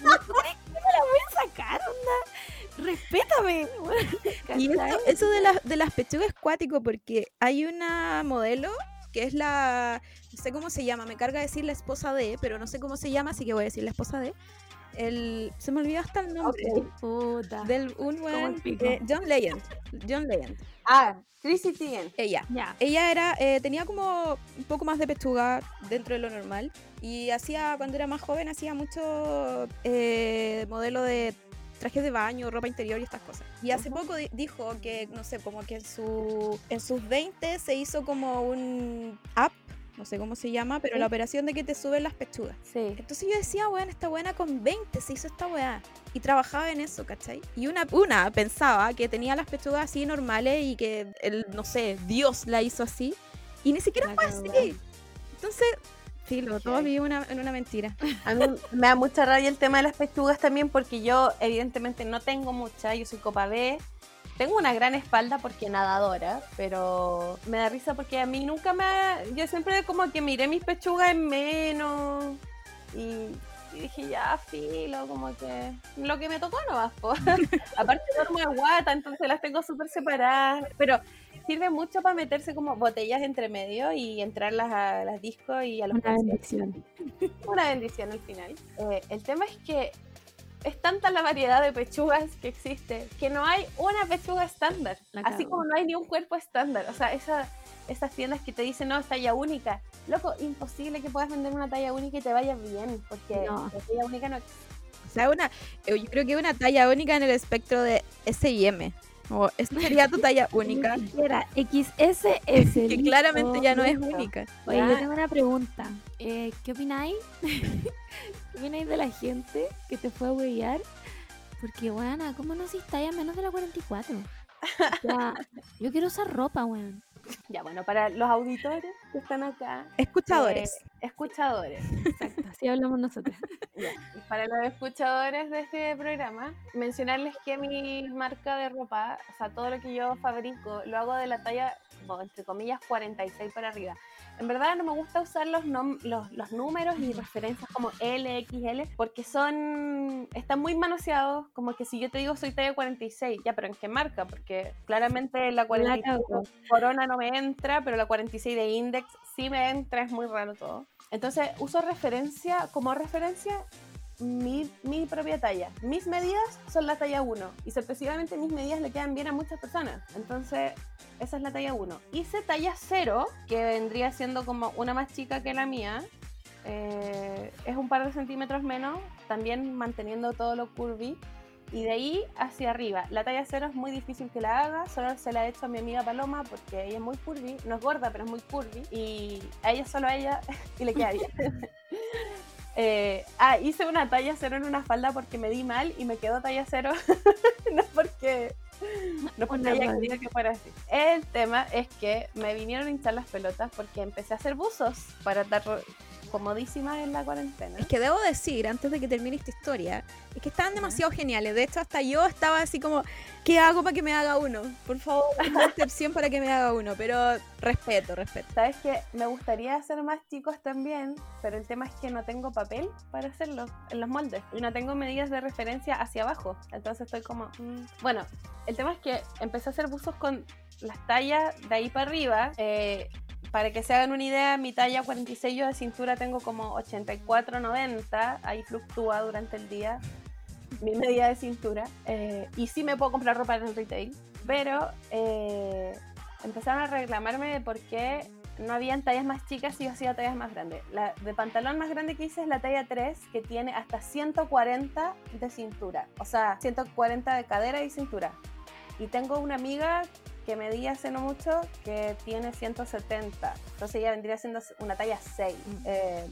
No me la voy a sacar, onda. Respétame. Y esto- eso de, las de las pechugas es cuático porque hay una modelo que es la, no sé cómo se llama, me carga decir la esposa de, pero no sé cómo se llama, así que voy a decir la esposa de. El, se me olvidó hasta el nombre. Puta. Del un pico. eh, John Legend. John Legend. Ah, Chrissy Teigen. Ella. Ya. Ella era, eh, tenía como un poco más de pechuga dentro de lo normal y hacía, cuando era más joven, hacía mucho eh, modelo de trajes de baño, ropa interior y estas cosas. Y hace poco di- dijo que, no sé, como que en, su, en sus 20 se hizo como un app, no sé cómo se llama, pero Sí. la operación de que te suben las pechugas. Sí. Entonces yo decía, weón, esta buena con 20 se hizo esta weá. Y trabajaba en eso, ¿cachai? Y una, una pensaba que tenía las pechugas así normales y que, el, no sé, Dios la hizo así. Y ni siquiera La fue así. Entonces, filo, todos Heavy. vivimos una- en una mentira. A mí me da mucha rabia el tema de las pechugas también porque yo evidentemente no tengo mucha, yo soy copa B. Tengo una gran espalda porque nadadora, pero me da risa porque a mí nunca me... ha- Yo siempre como que miré mis pechugas en menos y, y dije ya, filo, como que lo que me tocó no va. Aparte duermo de guata, entonces las tengo súper separadas, pero sirve mucho para meterse como botellas entre medio y entrarlas a las discos y a los Una bendición. una bendición al final. Eh, el tema es que es tanta la variedad de pechugas que existe que no hay una pechuga estándar. Así como no hay ni un cuerpo estándar. O sea, esa, esas tiendas que te dicen, no, es talla única. Loco, imposible que puedas vender una talla única y te vaya bien, porque No. la talla única no existe. O sea, una, eh, yo creo que una talla única en el espectro de S y M. O esa sería tu talla única. Ni siquiera XSS. Que listo, claramente ya no es única. Oye, Ya. yo tengo una pregunta. Eh, ¿Qué opináis? ¿Qué opináis de la gente que te fue a huevear? Porque, weona, ¿cómo no hiciste talla menos de la 44? O sea, yo quiero usar ropa, weón. Ya, bueno, para los auditores que están acá. Escuchadores. eh, escuchadores. Exacto, así hablamos nosotros. Ya, Para los escuchadores de este programa, mencionarles que mi marca de ropa, o sea, todo lo que yo fabrico, lo hago de la talla, como, entre comillas, 46 para arriba. En verdad no me gusta usar los, nom- los, los números y referencias como L, XL, porque son, están muy manoseados, como que si yo te digo soy talla 46, ya, pero ¿en qué marca? Porque claramente la 46 cagó. Corona no me entra, pero la 46 de Index sí me entra, es muy raro todo. Entonces uso referencia, como referencia, mi, propia talla. Mis medidas son la talla 1 y sorpresivamente mis medidas le quedan bien a muchas personas. Entonces, esa es la talla 1. Hice talla 0, que vendría siendo como una más chica que la mía. Eh, es un par de centímetros menos, también manteniendo todo lo curvy. Y de ahí hacia arriba. La talla 0 es muy difícil que la haga, solo se la he hecho a mi amiga Paloma porque ella es muy curvy, no es gorda, pero es muy curvy. Y a ella, solo a ella, y le queda bien. Eh, ah, hice una talla 0 en una falda porque me di mal y me quedó talla 0. no porque, no porque Una rabia. quería que fuera así. El tema es que me vinieron a hinchar las pelotas porque empecé a hacer buzos para estar comodísima en la cuarentena. Es que debo decir, antes de que termine esta historia, es que estaban demasiado geniales. De hecho, hasta yo estaba así como, ¿qué hago para que me haga uno? Por favor, una excepción para que me haga uno. Pero respeto, respeto. Sabes que me gustaría hacer más chicos también, pero el tema es que no tengo papel para hacerlo en los moldes y no tengo medidas de referencia hacia abajo. Entonces estoy como, mm. bueno, el tema es que empecé a hacer buzos con las tallas de ahí para arriba. eh, para que se hagan una idea, mi talla 46 yo de cintura tengo como 84-90, ahí fluctúa durante el día mi medida de cintura. eh, y sí me puedo comprar ropa en el retail, pero eh, empezaron a reclamarme de por qué no habían tallas más chicas y yo hacía tallas más grandes. La de pantalón más grande que hice es la talla 3, que tiene hasta 140 de cintura, o sea, 140 de cadera y cintura. Y tengo una amiga que medía hace no mucho que tiene 170, entonces ella vendría siendo una talla 6. Eh,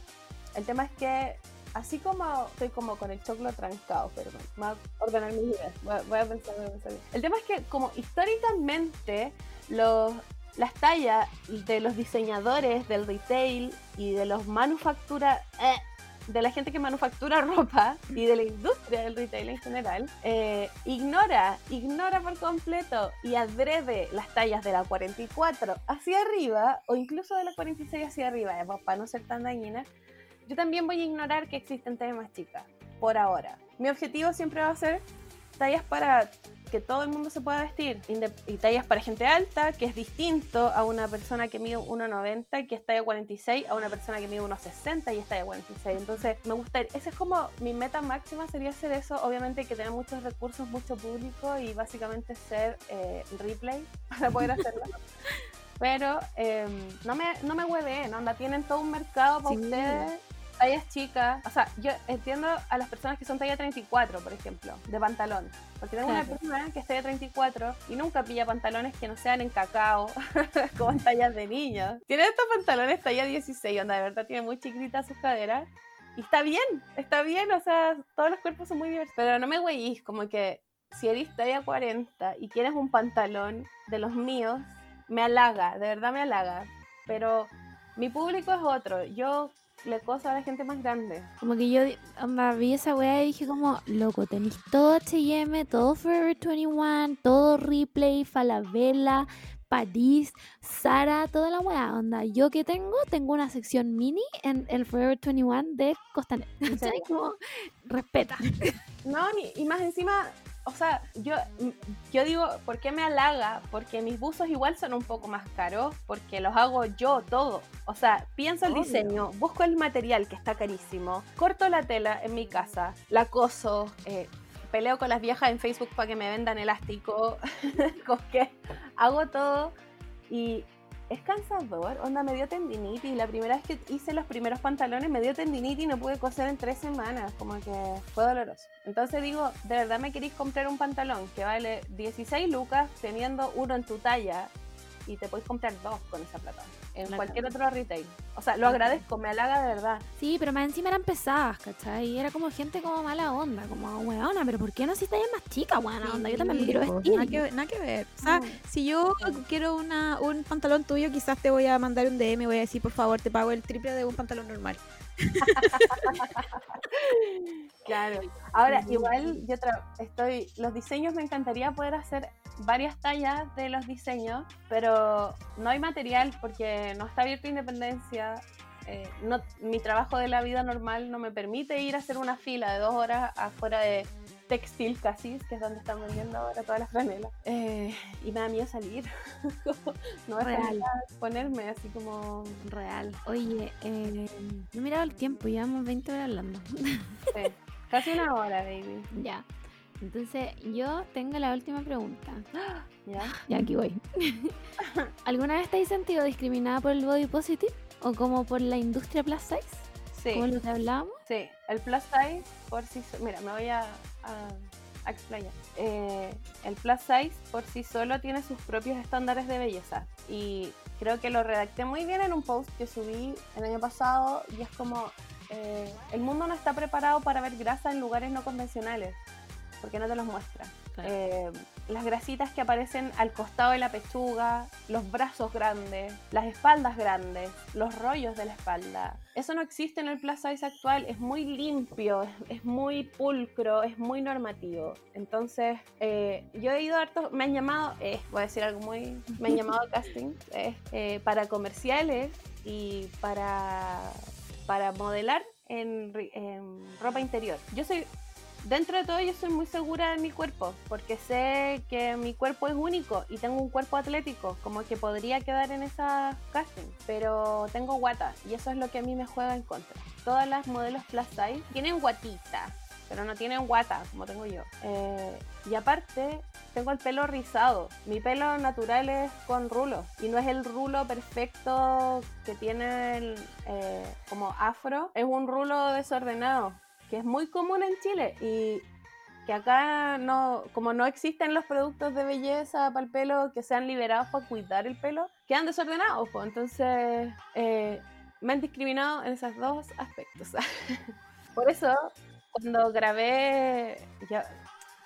el tema es que así como estoy como con el choclo trancado, perdón, voy a ordenar mis ideas, voy a, voy a pensar, voy a pensar. El tema es que como históricamente los, las tallas de los diseñadores del retail y de los manufactura eh, de la gente que manufactura ropa y de la industria del retail en general, eh, ignora, ignora por completo y adrede las tallas de la 44 hacia arriba o incluso de la 46 hacia arriba, eh, para no ser tan dañina, yo también voy a ignorar que existen tallas más chicas, por ahora. Mi objetivo siempre va a ser tallas para que todo el mundo se pueda vestir, y tallas para gente alta, que es distinto a una persona que mide 1,90 y que es talla 46, a una persona que mide 1,60 y es talla 46. Entonces, me gusta, esa es como mi meta máxima sería hacer eso. Obviamente que tener muchos recursos, mucho público y básicamente ser eh, replay para poder hacerlo. Pero eh, no me, no me hueveen, onda, tienen todo un mercado para Sí. ustedes tallas chicas, o sea, yo entiendo a las personas que son talla 34, por ejemplo, de pantalón. Porque tengo una persona que es talla 34 y nunca pilla pantalones que no sean en cacao, como en tallas de niños. Tiene estos pantalones talla 16, onda, de verdad tiene muy chiquititas sus caderas. Y está bien, está bien, o sea, todos los cuerpos son muy diversos. Pero no me güeyís, como que si eres talla 40 y quieres un pantalón de los míos, me halaga, de verdad me halaga. Pero mi público es otro. Yo le coso a la gente más grande. Como que yo onda, vi esa weá y dije como, loco, tenéis todo H&M, todo Forever 21, todo Replay, Falabella, París, Sara, toda la weá, onda. Yo que tengo, tengo una sección mini en el Forever 21 de Costanera. ¿En ¿Cachai? serio? Como, respeta. No, ni- y más encima, o sea, yo, yo digo, ¿por qué me halaga? Porque mis buzos igual son un poco más caros, porque los hago yo todo. O sea, pienso el Obvio. diseño, busco el material que está carísimo, corto la tela en mi casa, la coso, eh, peleo con las viejas en Facebook para que me vendan elástico, con que hago todo y es cansador, onda me dio tendinitis, la primera vez que hice los primeros pantalones me dio tendinitis y no pude coser en tres semanas, como que fue doloroso. Entonces digo, ¿de verdad me queréis comprar un pantalón que vale 16 lucas teniendo uno en tu talla y te podéis comprar dos con esa plata? en cualquier otro retail. O sea, lo agradezco, me halaga de verdad. Sí, pero más encima eran pesadas, ¿cachai? Y era como gente como mala onda, como, weona, pero ¿por qué no si tallas más chica, buena onda? Yo también me quiero vestir. Nada que, nada que ver. O sea, si yo quiero una, un pantalón tuyo, quizás te voy a mandar un DM, voy a decir, por favor, te pago el triple de un pantalón normal. claro. Ahora, igual yo estoy, los diseños me encantaría poder hacer varias tallas de los diseños, pero no hay material porque no está abierto Independencia. Eh, no, mi trabajo de la vida normal no me permite ir a hacer una fila de dos horas afuera de Textil Casis, que es donde están vendiendo ahora todas las franelas. Eh, y me da miedo salir. no voy a ponerme así como real. Oye, eh, no he mirado el tiempo, llevamos 20 horas hablando. sí, casi una hora, baby. Ya. Entonces, yo tengo la última pregunta. ¿Ya? Ya aquí voy. ¿Alguna vez te has sentido discriminada por el body positive? ¿O como por la industria plus size? Sí. ¿Como lo que hablábamos? Sí, el plus size por sí Mira, me voy a, a, explayar. Eh, el plus size por sí solo tiene sus propios estándares de belleza. Y creo que lo redacté muy bien en un post que subí el año pasado. Y es como. Eh, el mundo no está preparado para ver grasa en lugares no convencionales porque no te los muestra. Eh, las grasitas que aparecen al costado de la pechuga, los brazos grandes, las espaldas grandes, los rollos de la espalda. Eso no existe en el plus size actual, es muy limpio, es, muy pulcro, es muy normativo. Entonces, eh, yo he ido a hartos, me han llamado, eh, voy a decir algo muy, me han llamado casting, para comerciales y para, para modelar en ropa interior. Yo soy dentro de todo yo soy muy segura de mi cuerpo, porque sé que mi cuerpo es único y tengo un cuerpo atlético, como que podría quedar en esa casting, pero tengo guata y eso es lo que a mí me juega en contra. Todas las modelos plus size tienen guatita, pero no tienen guata como tengo yo. Eh, y aparte, tengo el pelo rizado. Mi pelo natural es con rulo y no es el rulo perfecto que tiene eh, como afro, es un rulo desordenado que es muy común en Chile y que acá no, como no existen los productos de belleza para el pelo que sean liberados para cuidar el pelo, quedan desordenados, pues. entonces eh, me han discriminado en esos dos aspectos. Por eso, cuando grabé, ya,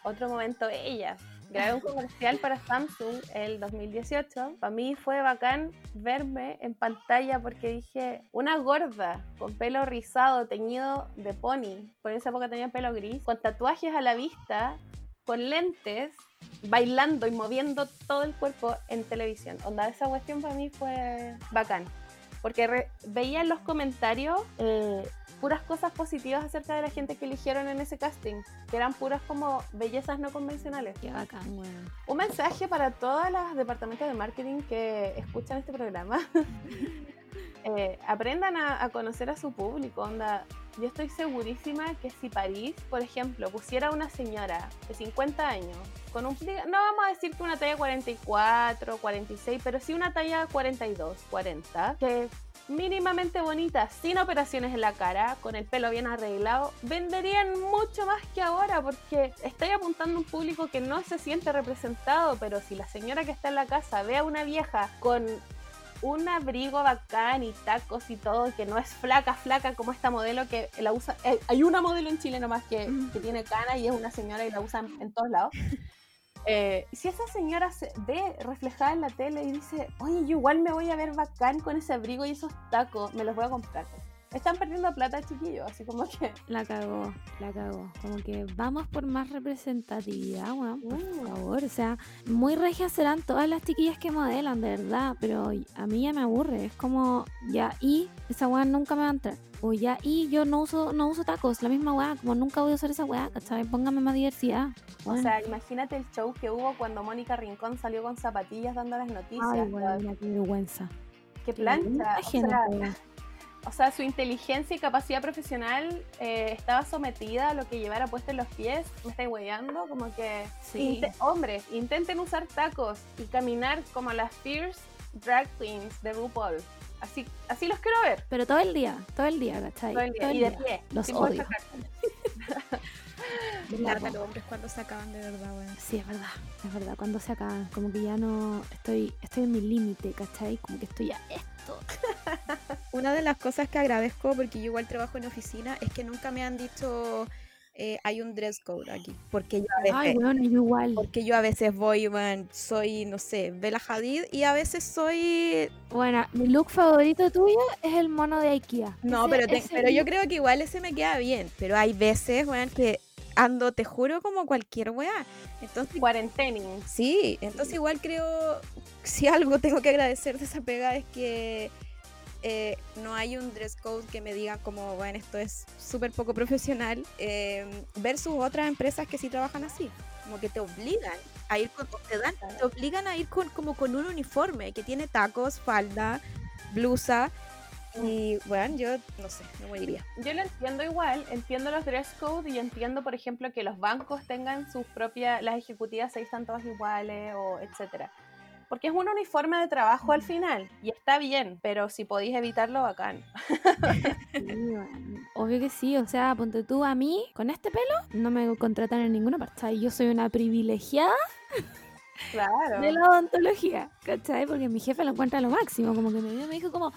otro momento ella, grabé un comercial para Samsung el 2018. Para mí fue bacán verme en pantalla porque dije, una gorda con pelo rizado, teñido de pony, por esa época tenía pelo gris, con tatuajes a la vista, con lentes, bailando y moviendo todo el cuerpo en televisión. Onda, esa cuestión para mí fue bacán. Porque veía en los comentarios eh, puras cosas positivas acerca de la gente que eligieron en ese casting, que eran puras como bellezas no convencionales. Qué bacán, Un mensaje para todas las departamentos de marketing que escuchan este programa. Eh, aprendan a, conocer a su público, onda. Yo estoy segurísima que si París, por ejemplo, pusiera una señora de 50 años con un, no vamos a decir que una talla 44, 46, pero sí una talla 42, 40, que mínimamente bonita, sin operaciones en la cara, con el pelo bien arreglado, venderían mucho más que ahora porque estoy apuntando a un público que no se siente representado, pero si la señora que está en la casa ve a una vieja con un abrigo bacán y tacos y todo, que no es flaca, flaca como esta modelo que la usa. Eh, hay una modelo en Chile nomás que, que tiene cana y es una señora y la usan en todos lados. Eh, si esa señora se ve reflejada en la tele y dice, oye, yo igual me voy a ver bacán con ese abrigo y esos tacos, me los voy a comprar. Están perdiendo plata, chiquillos, así como que. La cagó, la cagó. Como que vamos por más representatividad, weón, por mm. favor. O sea, muy regias serán todas las chiquillas que modelan, de verdad. Pero a mí ya me aburre. Es como, ya, y esa weón nunca me va a entrar. O ya, y yo no uso, no uso tacos, la misma weá, como nunca voy a usar esa weá, ¿cachai? Póngame más diversidad. O sea, imagínate el show que hubo cuando Mónica Rincón salió con zapatillas dando las noticias. Ay, qué vergüenza. Qué plancha. O sea, o sea, su inteligencia y capacidad profesional eh, estaba sometida a lo que llevara puesto en los pies. Me estáis hueando, como que. Sí. hombres, intenten usar tacos y caminar como las Fierce drag queens de RuPaul. Así, así los quiero ver. Pero todo el día, todo el día, ¿cachai? Todo el día. Todo el y de pie. Los odio. lata los hombres cuando se acaban de verdad, weón. Sí, es verdad, es verdad. Cuando se acaban, como que ya no estoy, estoy en mi límite, ¿cachai? Como que estoy a esto. Una de las cosas que agradezco, porque yo igual trabajo en oficina, es que nunca me han dicho eh, hay un dress code aquí. Porque yo a veces, Ay, bueno, igual. porque yo a veces voy, man, soy, no sé, Bella Hadid y a veces soy... Bueno, mi look favorito tuyo es el mono de IKEA. No, Ese- pero, te- pero yo creo que igual ese me queda bien. Pero hay veces, weón, que ando, te juro, como cualquier weá. Entonces, Cuarentening. Sí, entonces igual creo, si algo tengo que agradecer de esa pega es que eh, no hay un dress code que me diga como, bueno, esto es súper poco profesional, eh, versus otras empresas que sí trabajan así, como que te obligan a ir con, te dan, te obligan a ir con, como con un uniforme que tiene tacos, falda, blusa, y bueno, yo no sé, me moriría. Yo lo entiendo igual, entiendo los dress code y entiendo, por ejemplo, que los bancos tengan sus propias, las ejecutivas se vistan todas iguales o etcétera. Porque es un uniforme de trabajo al final y está bien, pero si podéis evitarlo, bacán. Sí, bueno, Obvio que sí, o sea, ponte tú a mí, con este pelo, no me contratan en ninguna parte. Yo soy una privilegiada Claro. de la odontología, ¿cachai? Porque mi jefe lo encuentra lo máximo, como que me, vio y me dijo como,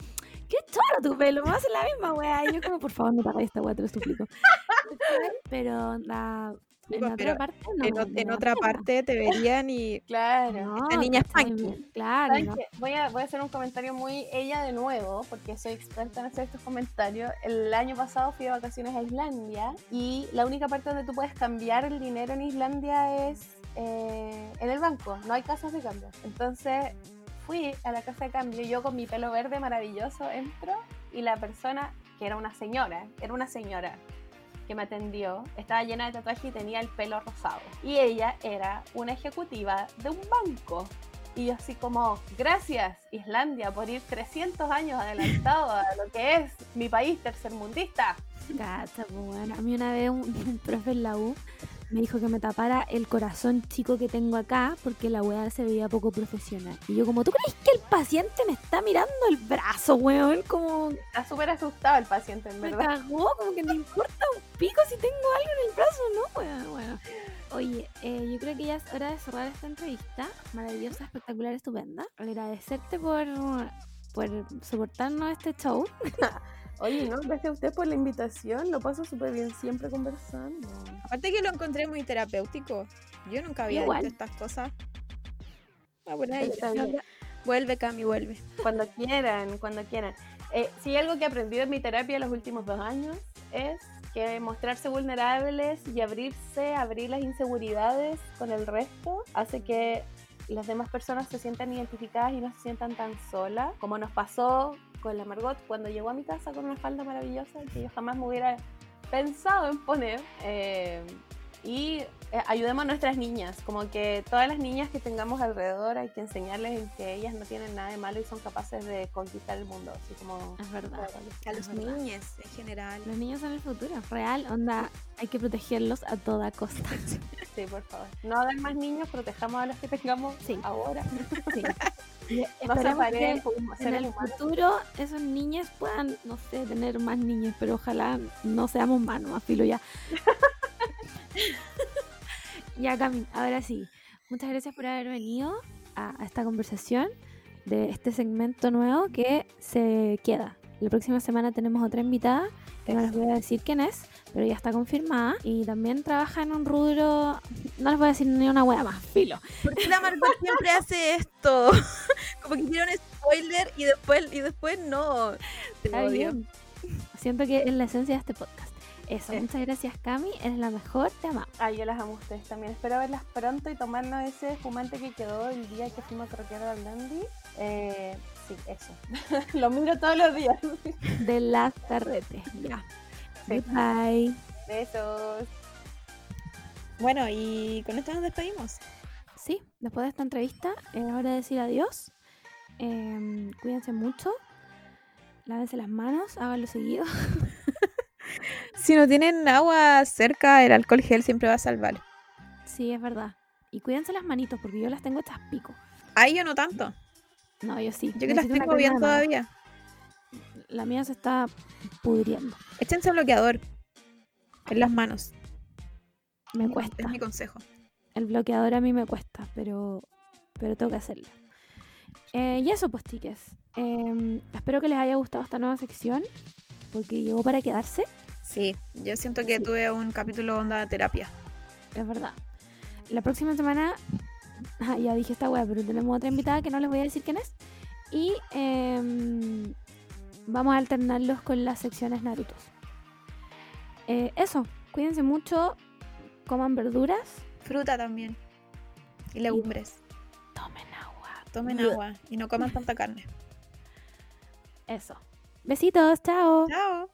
qué choro tu pelo, me hace la misma weá. Y yo como, por favor, no te hagas esta weá, te lo suplico. Pero la, en Pero otra parte no. en, otra pena. parte te verían y... Claro. No, Esta niña es. Claro. Voy a, voy a hacer un comentario muy ella de nuevo, porque soy experta en hacer estos comentarios. El año pasado fui de vacaciones a Islandia y la única parte donde tú puedes cambiar el dinero en Islandia es eh, en el banco, no hay casas de cambio. Entonces fui a la casa de cambio, yo con mi pelo verde maravilloso entro y la persona, que era una señora, era una señora que me atendió, estaba llena de tatuajes y tenía el pelo rosado. Y ella era una ejecutiva de un banco. Y yo así como, gracias Islandia por ir 300 años adelantado a lo que es mi país tercermundista. Cacha, pues, bueno. A mí una vez un, un profe en la U me dijo que me tapara el corazón chico que tengo acá porque la weá se veía poco profesional. Y yo como, ¿tú crees que el paciente me está mirando el brazo, weón? Como, Está súper asustado el paciente, en me verdad. cagó, como que me importa un pico si tengo algo en el brazo, ¿no? Bueno, bueno. Oye, eh, yo creo que ya es hora de cerrar esta entrevista. Maravillosa, espectacular, estupenda. Agradecerte por, por soportarnos este show. Oye, no, gracias a usted por la invitación, lo paso súper bien siempre conversando. Aparte que lo encontré muy terapéutico. Yo nunca había Igual. visto estas cosas. Ah, por ahí. Está bien. Vuelve, Cami, vuelve. Cuando quieran, cuando quieran. Eh, si hay algo que he aprendido en mi terapia los últimos dos años es que mostrarse vulnerables y abrirse, abrir las inseguridades con el resto, hace que las demás personas se sientan identificadas y no se sientan tan solas, como nos pasó con la Margot cuando llegó a mi casa con una falda maravillosa que yo jamás me hubiera pensado en poner. eh, y ayudemos a nuestras niñas, como que todas las niñas que tengamos alrededor hay que enseñarles en que ellas no tienen nada de malo y son capaces de conquistar el mundo, así como... Es verdad. A los niños en general. Los niños son el futuro, real, onda, hay que protegerlos a toda costa. Sí, por favor. No hagan más niños, protejamos a los que tengamos Sí. ahora. Sí. No se que en el futuro esos niños puedan, no sé, tener más niños, pero ojalá no seamos más, más filo ya. ya, Cami, ahora sí. Muchas gracias por haber venido a, a esta conversación de este segmento nuevo que se queda. La próxima semana tenemos otra invitada, que no les voy a decir quién es, pero ya está confirmada. Y también trabaja en un rubro, no les voy a decir ni una wea más, filo. ¿Por qué la Margot siempre hace esto? Como que un spoiler y después, y después no. Te. Siento que es la esencia de este podcast. Eso, Sí. muchas gracias Cami, eres la mejor, te amamos. Ay, yo las amo a ustedes también. Espero verlas pronto y tomarnos ese espumante que quedó el día que fuimos a croquear al Dandy. Eh, sí, eso. Lo miro todos los días. De las carretes, ya. Sí. Goodbye. Besos. Bueno, y con esto nos despedimos. Sí, después de esta entrevista es hora de decir adiós. Em, cuídense mucho. Lávense las manos, háganlo seguido. Si no tienen agua cerca, el alcohol gel siempre va a salvar. Sí, es verdad. Y cuídense las manitos porque yo las tengo hechas pico. Ahí yo no tanto. No, yo sí. Yo que las necesito tengo bien todavía. La mía se está pudriendo. Échense bloqueador en las manos. Me Es cuesta. mi consejo. El bloqueador a mí me cuesta, pero, pero tengo que hacerlo. Eh, y eso, pues, chiques. Em, espero que les haya gustado esta nueva sección, porque llegó para quedarse, Sí, yo siento que Sí. tuve un capítulo onda de terapia. es verdad. La próxima semana, ah, ya dije esta wea, pero tenemos otra invitada que no les voy a decir quién es. Y em, vamos a alternarlos con las secciones Narutos. Eh, eso, cuídense mucho, coman verduras, Fruta también. Y legumbres. tomen agua. Tomen agua y no coman tanta carne. Eso. Besitos, chao. Chao.